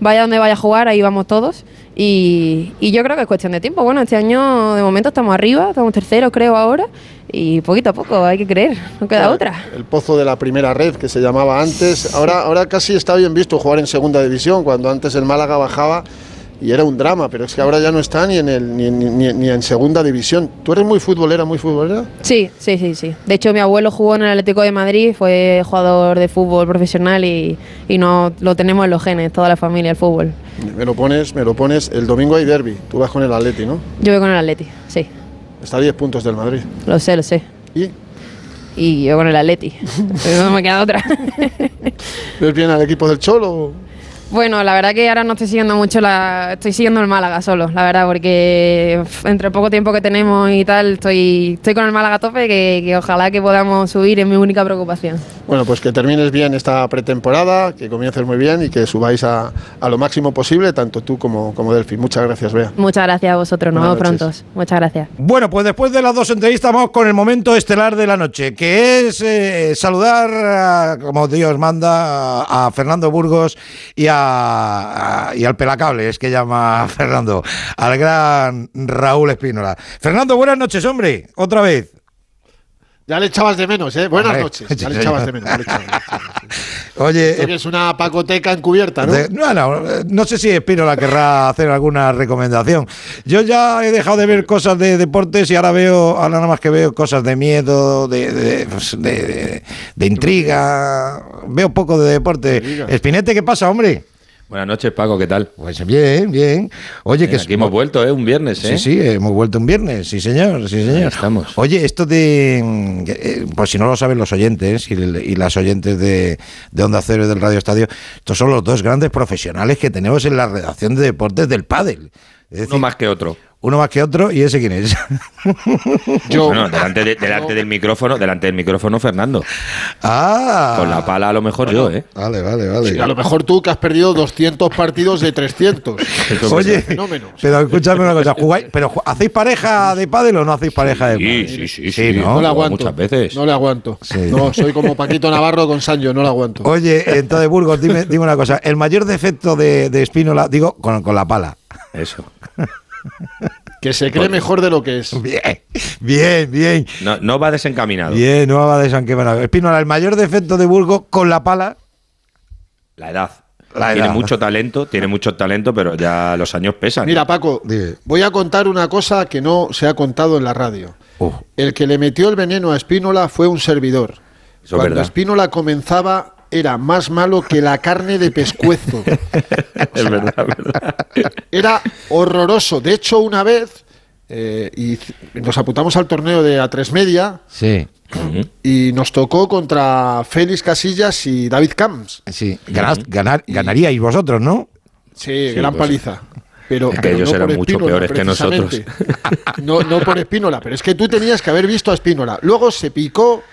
Speaker 24: Vaya donde vaya a jugar, ahí vamos todos. Y, y yo creo que es cuestión de tiempo. Bueno, este año de momento estamos arriba, estamos terceros creo ahora. Y poquito a poco, hay que creer, no queda
Speaker 22: Claro,
Speaker 24: otra.
Speaker 22: El pozo de la primera red que se llamaba antes. Ahora, ahora casi está bien visto jugar en segunda división, cuando antes el Málaga bajaba y era un drama, pero es que ahora ya no está ni en, el, ni, ni- ni- ni en segunda división. ¿Tú eres muy futbolera, muy futbolera?
Speaker 24: Sí, sí, sí, sí. De hecho, mi abuelo jugó en el Atlético de Madrid, fue jugador de fútbol profesional y, y no, lo tenemos en los genes, toda la familia, el fútbol.
Speaker 22: Me lo pones, me lo pones. El domingo hay derby. Tú vas con el Atleti, ¿no?
Speaker 24: Yo voy con el Atleti, sí.
Speaker 22: Está a 10 puntos del Madrid.
Speaker 24: Lo sé, lo sé.
Speaker 22: ¿Y?
Speaker 24: Y yo con el Atleti. no me queda otra.
Speaker 22: ¿Ves bien al equipo del Cholo?
Speaker 24: Bueno, la verdad que ahora no estoy siguiendo mucho la... Estoy siguiendo el Málaga solo, la verdad, porque entre el poco tiempo que tenemos y tal, estoy, estoy con el Málaga a tope, que, que ojalá que podamos subir, es mi única preocupación.
Speaker 22: Bueno, pues que termines bien esta pretemporada, que comiences muy bien y que subáis a, a lo máximo posible, tanto tú como, como Delphi. Muchas gracias, Bea.
Speaker 24: Muchas gracias a vosotros, nos vemos
Speaker 22: noches.
Speaker 24: pronto. Muchas gracias.
Speaker 2: Bueno, pues después de las dos entrevistas vamos con el momento estelar de la noche, que es eh, saludar, a- como Dios manda, a Fernando Burgos y, a, y al Pelacables, que llama Fernando, al gran Raúl Espínola. Fernando, buenas noches, hombre, otra vez.
Speaker 22: Ya le echabas de menos, ¿eh? Buenas
Speaker 2: Hombre,
Speaker 22: noches. Ya le echabas de menos. ya le echabas de menos.
Speaker 2: Oye,
Speaker 22: Esto que es una pacoteca encubierta, ¿no?
Speaker 2: De- no, no, no sé si Espínola querrá hacer alguna recomendación. Yo ya he dejado de ver cosas de deportes y ahora veo, ahora nada más que veo cosas de miedo, de, de, pues, de- de- de intriga. Veo poco de deporte. Espinete, ¿qué pasa, hombre?
Speaker 25: Buenas noches, Paco, ¿qué tal?
Speaker 2: Pues bien, bien. Oye, que
Speaker 25: aquí hemos vuelto, ¿eh? Un viernes, ¿eh?
Speaker 2: Sí, sí, hemos vuelto un viernes, sí señor, sí señor.
Speaker 25: estamos.
Speaker 2: Oye, esto de, eh, por si no lo saben los oyentes y, y las oyentes de, de Onda Cero y del Radio Estadio, estos son los dos grandes profesionales que tenemos en la redacción de deportes del pádel. Es decir,
Speaker 25: Uno más que otro.
Speaker 2: Uno más que otro y ese quién es.
Speaker 25: Bueno, delante, de- delante del micrófono, delante del micrófono, Fernando.
Speaker 2: Ah.
Speaker 25: Con la pala a lo mejor yo, ¿eh?
Speaker 2: Vale, vale, vale.
Speaker 22: Sí, a lo mejor tú que has perdido 200 partidos de 300.
Speaker 2: Oye,
Speaker 22: fenómeno.
Speaker 2: pero escúchame una cosa, ¿jugáis, pero ¿hacéis pareja de pádel o no hacéis pareja de pádel?
Speaker 25: Sí, sí, sí,
Speaker 2: Sí,
Speaker 25: sí,
Speaker 2: ¿no?
Speaker 22: No le aguanto.
Speaker 25: Muchas veces.
Speaker 22: No le aguanto. No, soy como Paquito Navarro con Sancho, no le aguanto.
Speaker 2: Oye, entonces, Burgos, dime, dime una cosa. El mayor defecto de, de Espínola, digo, con, con la pala.
Speaker 25: Eso.
Speaker 22: Que se cree mejor de lo que es.
Speaker 2: Bien, bien, bien.
Speaker 25: No, no va desencaminado.
Speaker 2: Bien, no va de San Quemanado. Espínola, el mayor defecto de Burgos con la pala.
Speaker 25: La edad.
Speaker 2: La
Speaker 25: tiene
Speaker 2: edad.
Speaker 25: mucho talento, tiene mucho talento, pero ya los años pesan.
Speaker 22: Mira, Paco, voy a contar una cosa que no se ha contado en la radio. El que le metió el veneno a Espínola fue un servidor.
Speaker 25: Eso es
Speaker 22: Cuando
Speaker 25: verdad.
Speaker 22: Espínola comenzaba, era más malo que la carne de pescuezo.
Speaker 25: es verdad, es verdad.
Speaker 22: Era horroroso. De hecho, una vez eh, y c- nos apuntamos al torneo de A3 Media
Speaker 2: Sí.
Speaker 22: y nos tocó contra Félix Casillas y David Camps.
Speaker 2: Sí. Ganad- ganar, ganaríais vosotros, ¿no?
Speaker 22: Sí,
Speaker 25: Sí,
Speaker 22: gran
Speaker 25: pues,
Speaker 22: paliza. Pero,
Speaker 25: es que
Speaker 22: pero
Speaker 25: ellos
Speaker 22: no
Speaker 25: eran mucho
Speaker 22: Espínola,
Speaker 25: peores que nosotros.
Speaker 22: No, no por Espínola, pero es que tú tenías que haber visto a Espínola. Luego se picó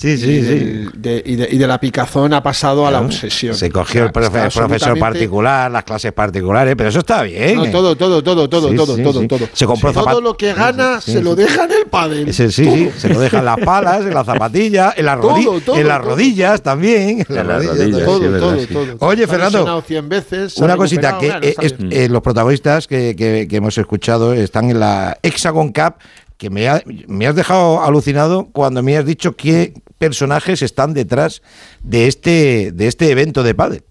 Speaker 2: Sí,
Speaker 22: y,
Speaker 2: sí, sí.
Speaker 22: del- de, y de- y de la picazón ha pasado a la obsesión.
Speaker 2: Se cogió el profe- profesor
Speaker 22: absolutamente-
Speaker 2: particular, las clases particulares, pero eso está bien.
Speaker 22: No,
Speaker 2: ¿eh?
Speaker 22: todo, todo, todo, todo,
Speaker 2: Sí,
Speaker 22: todo,
Speaker 2: sí,
Speaker 22: todo,
Speaker 2: sí.
Speaker 22: todo.
Speaker 2: Se compró
Speaker 22: Todo
Speaker 2: zapat-
Speaker 22: lo que gana
Speaker 2: Sí,
Speaker 22: se
Speaker 2: sí.
Speaker 22: lo deja en el pádel.
Speaker 2: Ese sí, sí, se lo dejan las palas, en las zapatillas, en las, rodi-
Speaker 22: Todo, todo,
Speaker 2: en las
Speaker 22: todo.
Speaker 2: rodillas también. En las rodillas, también.
Speaker 22: todo, todo, todo.
Speaker 2: Oye, Fernando,
Speaker 22: lesionado 100 veces, se ha
Speaker 2: una cosita, que eh, eh, los protagonistas que, que- que hemos escuchado están en la Hexagon Cup, que me, ha- me has dejado alucinado cuando me has dicho qué personajes están detrás de este, de este evento de pádel.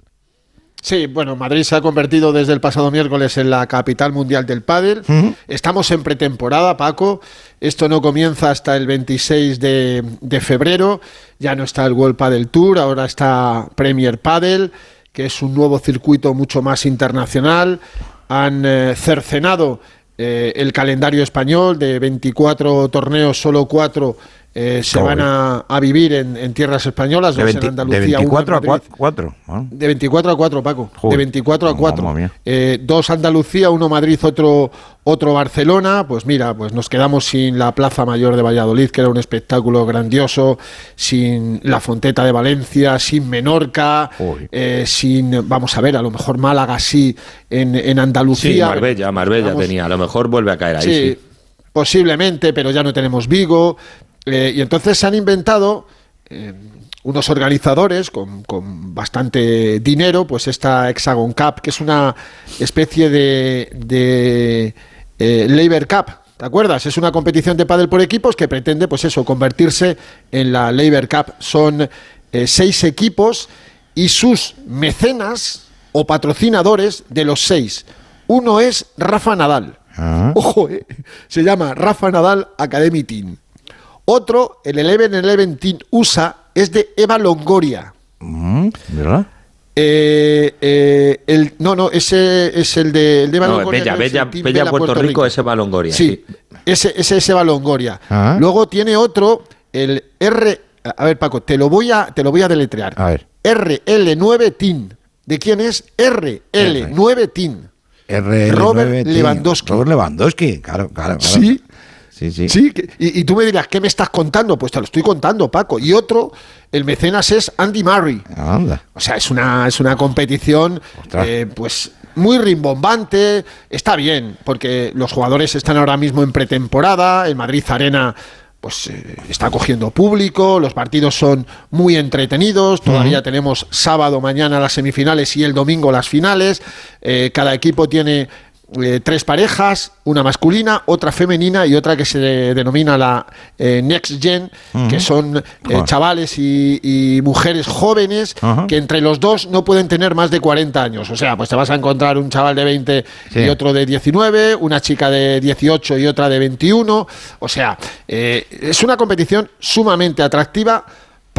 Speaker 22: Sí, bueno, Madrid se ha convertido desde el pasado miércoles en la capital mundial del pádel. Estamos en pretemporada, Paco. Esto no comienza hasta el 26 de, de febrero. Ya no está el World Padel Tour, ahora está Premier Padel, que es un nuevo circuito mucho más internacional. Han eh, cercenado eh, el calendario español de 24 torneos, solo 4 eh, se van a, a vivir en, en tierras españolas,
Speaker 2: De,
Speaker 22: dos
Speaker 2: 20
Speaker 22: en
Speaker 2: de
Speaker 22: Andalucía, uno en
Speaker 2: 24 a
Speaker 22: Madrid.
Speaker 2: 4.
Speaker 22: De 24 a 4, Paco.
Speaker 2: Joder.
Speaker 22: De 24 a 4.
Speaker 2: Mamma mía.
Speaker 22: Eh, dos Andalucía, uno Madrid, otro, otro Barcelona. Pues mira, pues nos quedamos sin la Plaza Mayor de Valladolid, que era un espectáculo grandioso, sin la Fonteta de Valencia, sin Menorca, eh, sin, vamos a ver, a lo mejor Málaga sí en, en
Speaker 25: Sí,
Speaker 22: Andalucía.
Speaker 25: Marbella, Marbella
Speaker 22: Vamos-
Speaker 25: tenía. A lo mejor vuelve a caer ahí,
Speaker 22: Sí,
Speaker 25: sí.
Speaker 22: posiblemente, pero ya no tenemos Vigo. Eh, y entonces se han inventado eh, unos organizadores con, con bastante dinero, pues esta Hexagon Cup, que es una especie de, de eh, Labor Cup. ¿Te acuerdas? Es una competición de pádel por equipos que pretende, pues eso, convertirse en la Labor Cup. Son eh, seis equipos y sus mecenas o patrocinadores de los seis. Uno es Rafa Nadal. Ojo, eh, se llama Rafa Nadal Academy Team. Otro, el Eleven Eleven Team USA, es de Eva Longoria.
Speaker 2: Mm, ¿Verdad?
Speaker 22: Eh, eh, el, no, no, ese es el de, el de Eva
Speaker 25: No,
Speaker 22: Longoria.
Speaker 25: Bella, Bella, Puerto, Rico, ese va a Longoria.
Speaker 22: Sí, ese, ese es Eva Longoria.
Speaker 2: Ah.
Speaker 22: Luego tiene otro, el R. A ver, Paco, te lo voy a, te lo voy a deletrear.
Speaker 2: A ver.
Speaker 22: RL9 Team. ¿De quién es? RL9 Team.
Speaker 2: RL9,
Speaker 22: Robert. Lewandowski.
Speaker 2: Robert Lewandowski, claro, claro. claro.
Speaker 22: Sí.
Speaker 2: Sí, sí.
Speaker 22: Sí, y tú me dirás, ¿qué me estás contando? Pues te lo estoy contando, Paco. Y otro, el mecenas es Andy Murray.
Speaker 2: Anda.
Speaker 22: O sea, es una, es una competición, eh, pues muy rimbombante. Está bien, porque los jugadores están ahora mismo en pretemporada. El Madrid Arena, pues eh, está cogiendo público. Los partidos son muy entretenidos. Todavía tenemos sábado, mañana las semifinales y el domingo las finales. Eh, cada equipo tiene eh, tres parejas, una masculina, otra femenina y otra que se denomina la eh, Next Gen, que son eh, chavales y, y mujeres jóvenes que entre los dos no pueden tener más de 40 años. O sea, pues te vas a encontrar un chaval de 20
Speaker 2: Sí.
Speaker 22: y otro de 19, una chica de 18 y otra de 21. O sea, eh, es una competición sumamente atractiva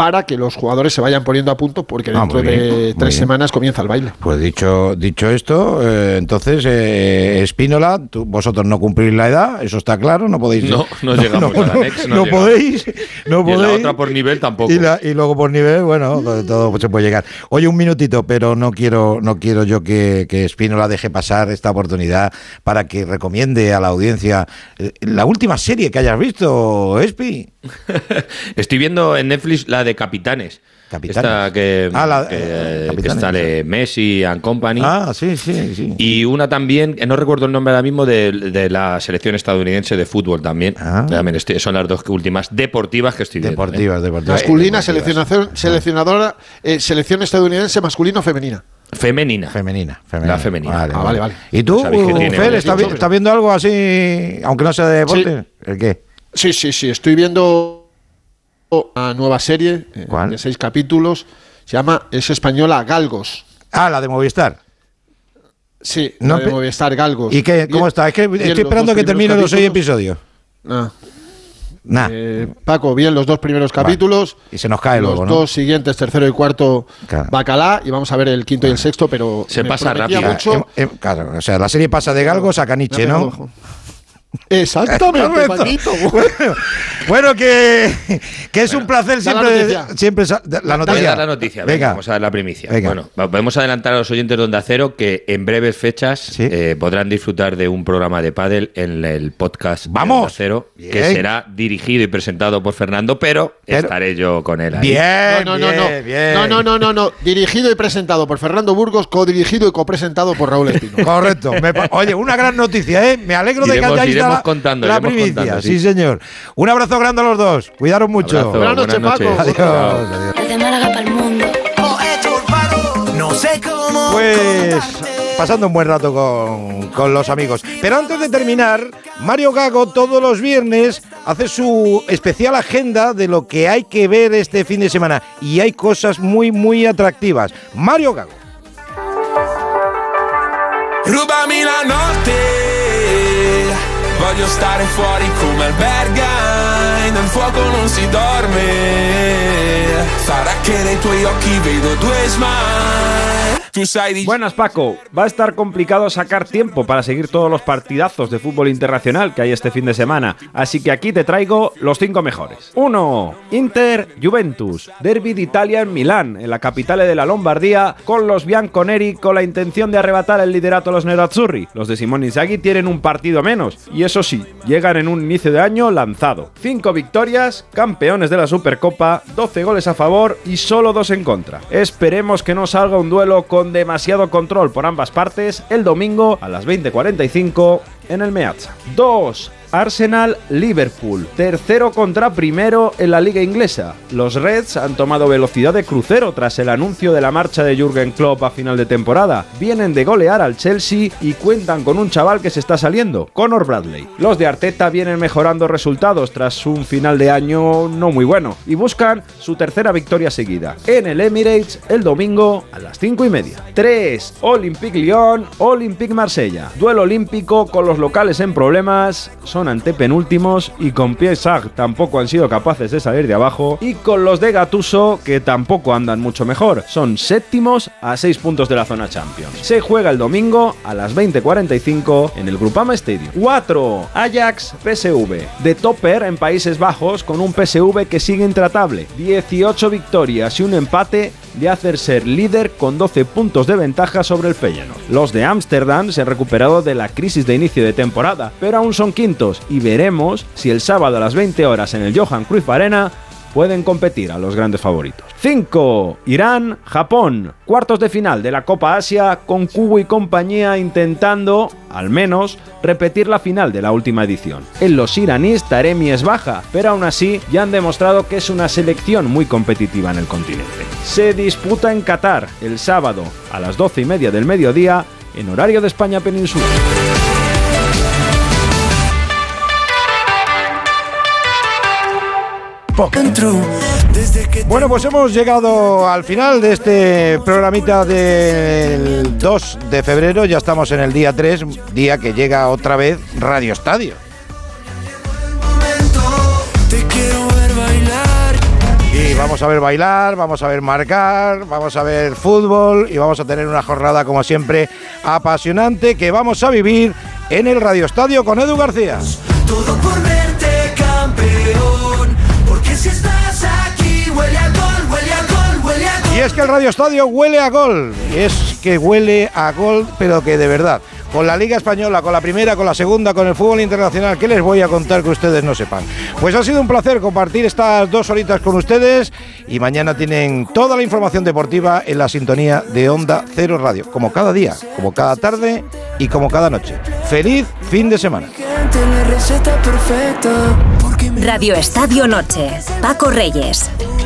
Speaker 22: para que los jugadores se vayan poniendo a punto porque
Speaker 2: Ah,
Speaker 22: dentro
Speaker 2: bien,
Speaker 22: de tres semanas comienza el baile.
Speaker 2: Pues dicho, dicho esto, eh, entonces, eh, Espínola, tú- vosotros no cumplís la edad, eso está claro, no podéis.
Speaker 25: No, no llegamos a la Next, no
Speaker 2: no podéis, no
Speaker 25: Y en la
Speaker 2: podéis.
Speaker 25: otra por nivel tampoco.
Speaker 2: Y, la- y luego por nivel, bueno, todo, todo se puede llegar. Oye, un minutito, pero no quiero, no quiero yo que, que Espínola deje pasar esta oportunidad para que recomiende a la audiencia eh, la última serie que hayas visto, Espi.
Speaker 25: Estoy viendo en Netflix la de Capitanes.
Speaker 2: Capitanes.
Speaker 25: Esta que,
Speaker 2: Ah, la-
Speaker 25: que,
Speaker 2: eh,
Speaker 25: que
Speaker 2: Capitanes,
Speaker 25: sale Messi and Company.
Speaker 2: Ah, sí, sí, sí.
Speaker 25: Y una también, no recuerdo el nombre ahora mismo, de, de la selección estadounidense de fútbol también. También estoy- son las dos últimas deportivas que estoy viendo.
Speaker 2: Ah. Deportivas,
Speaker 25: ¿eh?
Speaker 2: deportivas.
Speaker 22: Masculina, seleccionación, seleccionadora, eh, selección estadounidense masculino o femenina.
Speaker 25: Femenina.
Speaker 2: Femenina. femenina.
Speaker 25: La femenina.
Speaker 2: Vale,
Speaker 22: Ah, vale, vale.
Speaker 2: ¿Y tú,
Speaker 25: un-
Speaker 2: estás vi- estás viendo algo así, aunque no sea de deporte? ¿El qué?
Speaker 22: Sí, sí, sí. Estoy viendo una nueva serie eh, de seis capítulos. Se llama, es española, Galgos.
Speaker 2: Ah, la de Movistar.
Speaker 22: Sí,
Speaker 2: No
Speaker 22: la de Movistar Galgos.
Speaker 2: ¿Y qué, cómo está? Es que
Speaker 22: bien
Speaker 2: estoy
Speaker 22: los
Speaker 2: esperando que termine los seis episodios.
Speaker 22: Ah.
Speaker 2: Nah.
Speaker 22: Eh, Paco, bien los dos primeros capítulos.
Speaker 2: Y se nos cae
Speaker 22: los
Speaker 2: luego, ¿no?
Speaker 22: dos siguientes, tercero y cuarto,
Speaker 2: Claro.
Speaker 22: Bacalá. Y vamos a ver el quinto y el sexto, pero
Speaker 25: Se pasa rápido.
Speaker 22: mucho.
Speaker 2: Eh, eh, claro, o sea, la serie pasa de Galgos a Caniche, ¿no?
Speaker 22: Exactamente. Paquito.
Speaker 2: Bueno, bueno, que, que es un placer
Speaker 22: da la
Speaker 2: siempre.
Speaker 22: noticia.
Speaker 2: siempre la
Speaker 25: Voy a
Speaker 2: noticia.
Speaker 25: dar la noticia. Venga,
Speaker 2: Venga.
Speaker 25: vamos a dar la primicia.
Speaker 2: Venga.
Speaker 25: Bueno, podemos adelantar a los oyentes de Onda Cero que en breves fechas eh, podrán disfrutar de un programa de pádel en el podcast de
Speaker 2: ¡Vamos!
Speaker 25: Onda Cero, que será dirigido y presentado por Fernando, pero,
Speaker 2: Pero-
Speaker 25: estaré yo con él ahí.
Speaker 2: Bien,
Speaker 22: No, no, no,
Speaker 2: bien,
Speaker 22: no.
Speaker 2: bien.
Speaker 22: No, no, no, no, no. Dirigido y presentado por Fernando Burgos, codirigido y copresentado por Raúl Espino.
Speaker 2: Correcto. Me oye, una gran noticia, ¿eh? Me alegro de que hayáis
Speaker 25: iremos contando,
Speaker 2: la
Speaker 25: iremos
Speaker 2: primicia.
Speaker 25: contando,
Speaker 2: sí.
Speaker 25: sí.
Speaker 2: señor. Un abrazo grande a los dos. Cuidaros mucho.
Speaker 25: Abrazo, Buenas noches, buenas Paco.
Speaker 2: Adiós. adiós.
Speaker 26: Desde Málaga para el mundo.
Speaker 27: No sé cómo.
Speaker 2: Pues pasando un buen rato con, con los amigos. Pero antes de terminar, Mario Gago todos los viernes hace su especial agenda de lo que hay que ver este fin de semana. Y hay cosas muy, muy atractivas. Mario Gago.
Speaker 27: Rubami la notte, voglio stare fuori come alberga, nel fuoco non si dorme, sarà che nei tuoi occhi vedo due smile.
Speaker 26: Buenas Paco, va a estar complicado sacar tiempo para seguir todos los partidazos de fútbol internacional que hay este fin de semana, así que aquí te traigo los cinco mejores. 1. Inter Juventus, Derby de Italia en Milán, en la capital de la Lombardía, con los bianconeri con la intención de arrebatar el liderato a los nerazzurri. Los de Simone Inzaghi tienen un partido menos, y eso sí, llegan en un inicio de año lanzado. 5 victorias, campeones de la Supercopa, 12 goles a favor y solo 2 en contra. Esperemos que no salga un duelo con demasiado control por ambas partes el domingo a las 20:45 en el Meazza. 2. Arsenal-Liverpool, tercero contra primero en la liga inglesa. Los Reds han tomado velocidad de crucero tras el anuncio de la marcha de Jürgen Klopp a final de temporada. Vienen de golear al Chelsea y cuentan con un chaval que se está saliendo, Conor Bradley. Los de Arteta vienen mejorando resultados tras un final de año no muy bueno y buscan su tercera victoria seguida en el Emirates el domingo a las 5 y media. 3. Olympique Lyon, Olympique Marsella. Duelo olímpico con los locales en problemas. Antepenúltimos y con Piesag tampoco han sido capaces de salir de abajo y con los de Gatuso que tampoco andan mucho mejor. Son séptimos a 6 puntos de la zona Champions. Se juega el domingo a las 20:45 en el Grupama Stadium. 4. Ajax PSV. De topper en Países Bajos con un PSV que sigue intratable. 18 victorias y un empate de hacer ser líder con 12 puntos de ventaja sobre el Feyenoord. Los de Ámsterdam se han recuperado de la crisis de inicio de temporada, pero aún son quintos y veremos si el sábado a las 20 horas en el Johan Cruyff Arena pueden competir a los grandes favoritos. 5. Irán, Japón. Cuartos de final de la Copa Asia con Cubo y compañía intentando, al menos, repetir la final de la última edición. En los iraníes Taremi es baja, pero aún así ya han demostrado que es una selección muy competitiva en el continente. Se disputa en Qatar el sábado a las 12 y media del mediodía en horario de España Peninsular.
Speaker 2: Bueno, pues hemos llegado al final de este programita del 2 de febrero. Ya estamos en el día 3, día que llega otra vez Radio Estadio. Y vamos a ver bailar, vamos a ver marcar, vamos a ver fútbol y vamos a tener una jornada, como siempre, apasionante que vamos a vivir en el Radio Estadio con Edu García.
Speaker 27: Todo por verte campeón. Si estás aquí, huele a gol, huele a gol, huele a gol.
Speaker 2: Y es que el Radio Estadio huele a gol. Y es que huele a gol, pero que de verdad. Con la Liga Española, con la primera, con la segunda, con el fútbol internacional, ¿qué les voy a contar que ustedes no sepan? Pues ha sido un placer compartir estas dos horitas con ustedes y mañana tienen toda la información deportiva en la sintonía de Onda Cero Radio, como cada día, como cada tarde y como cada noche. ¡Feliz fin de semana!
Speaker 1: Radio Estadio Noche. Paco Reyes.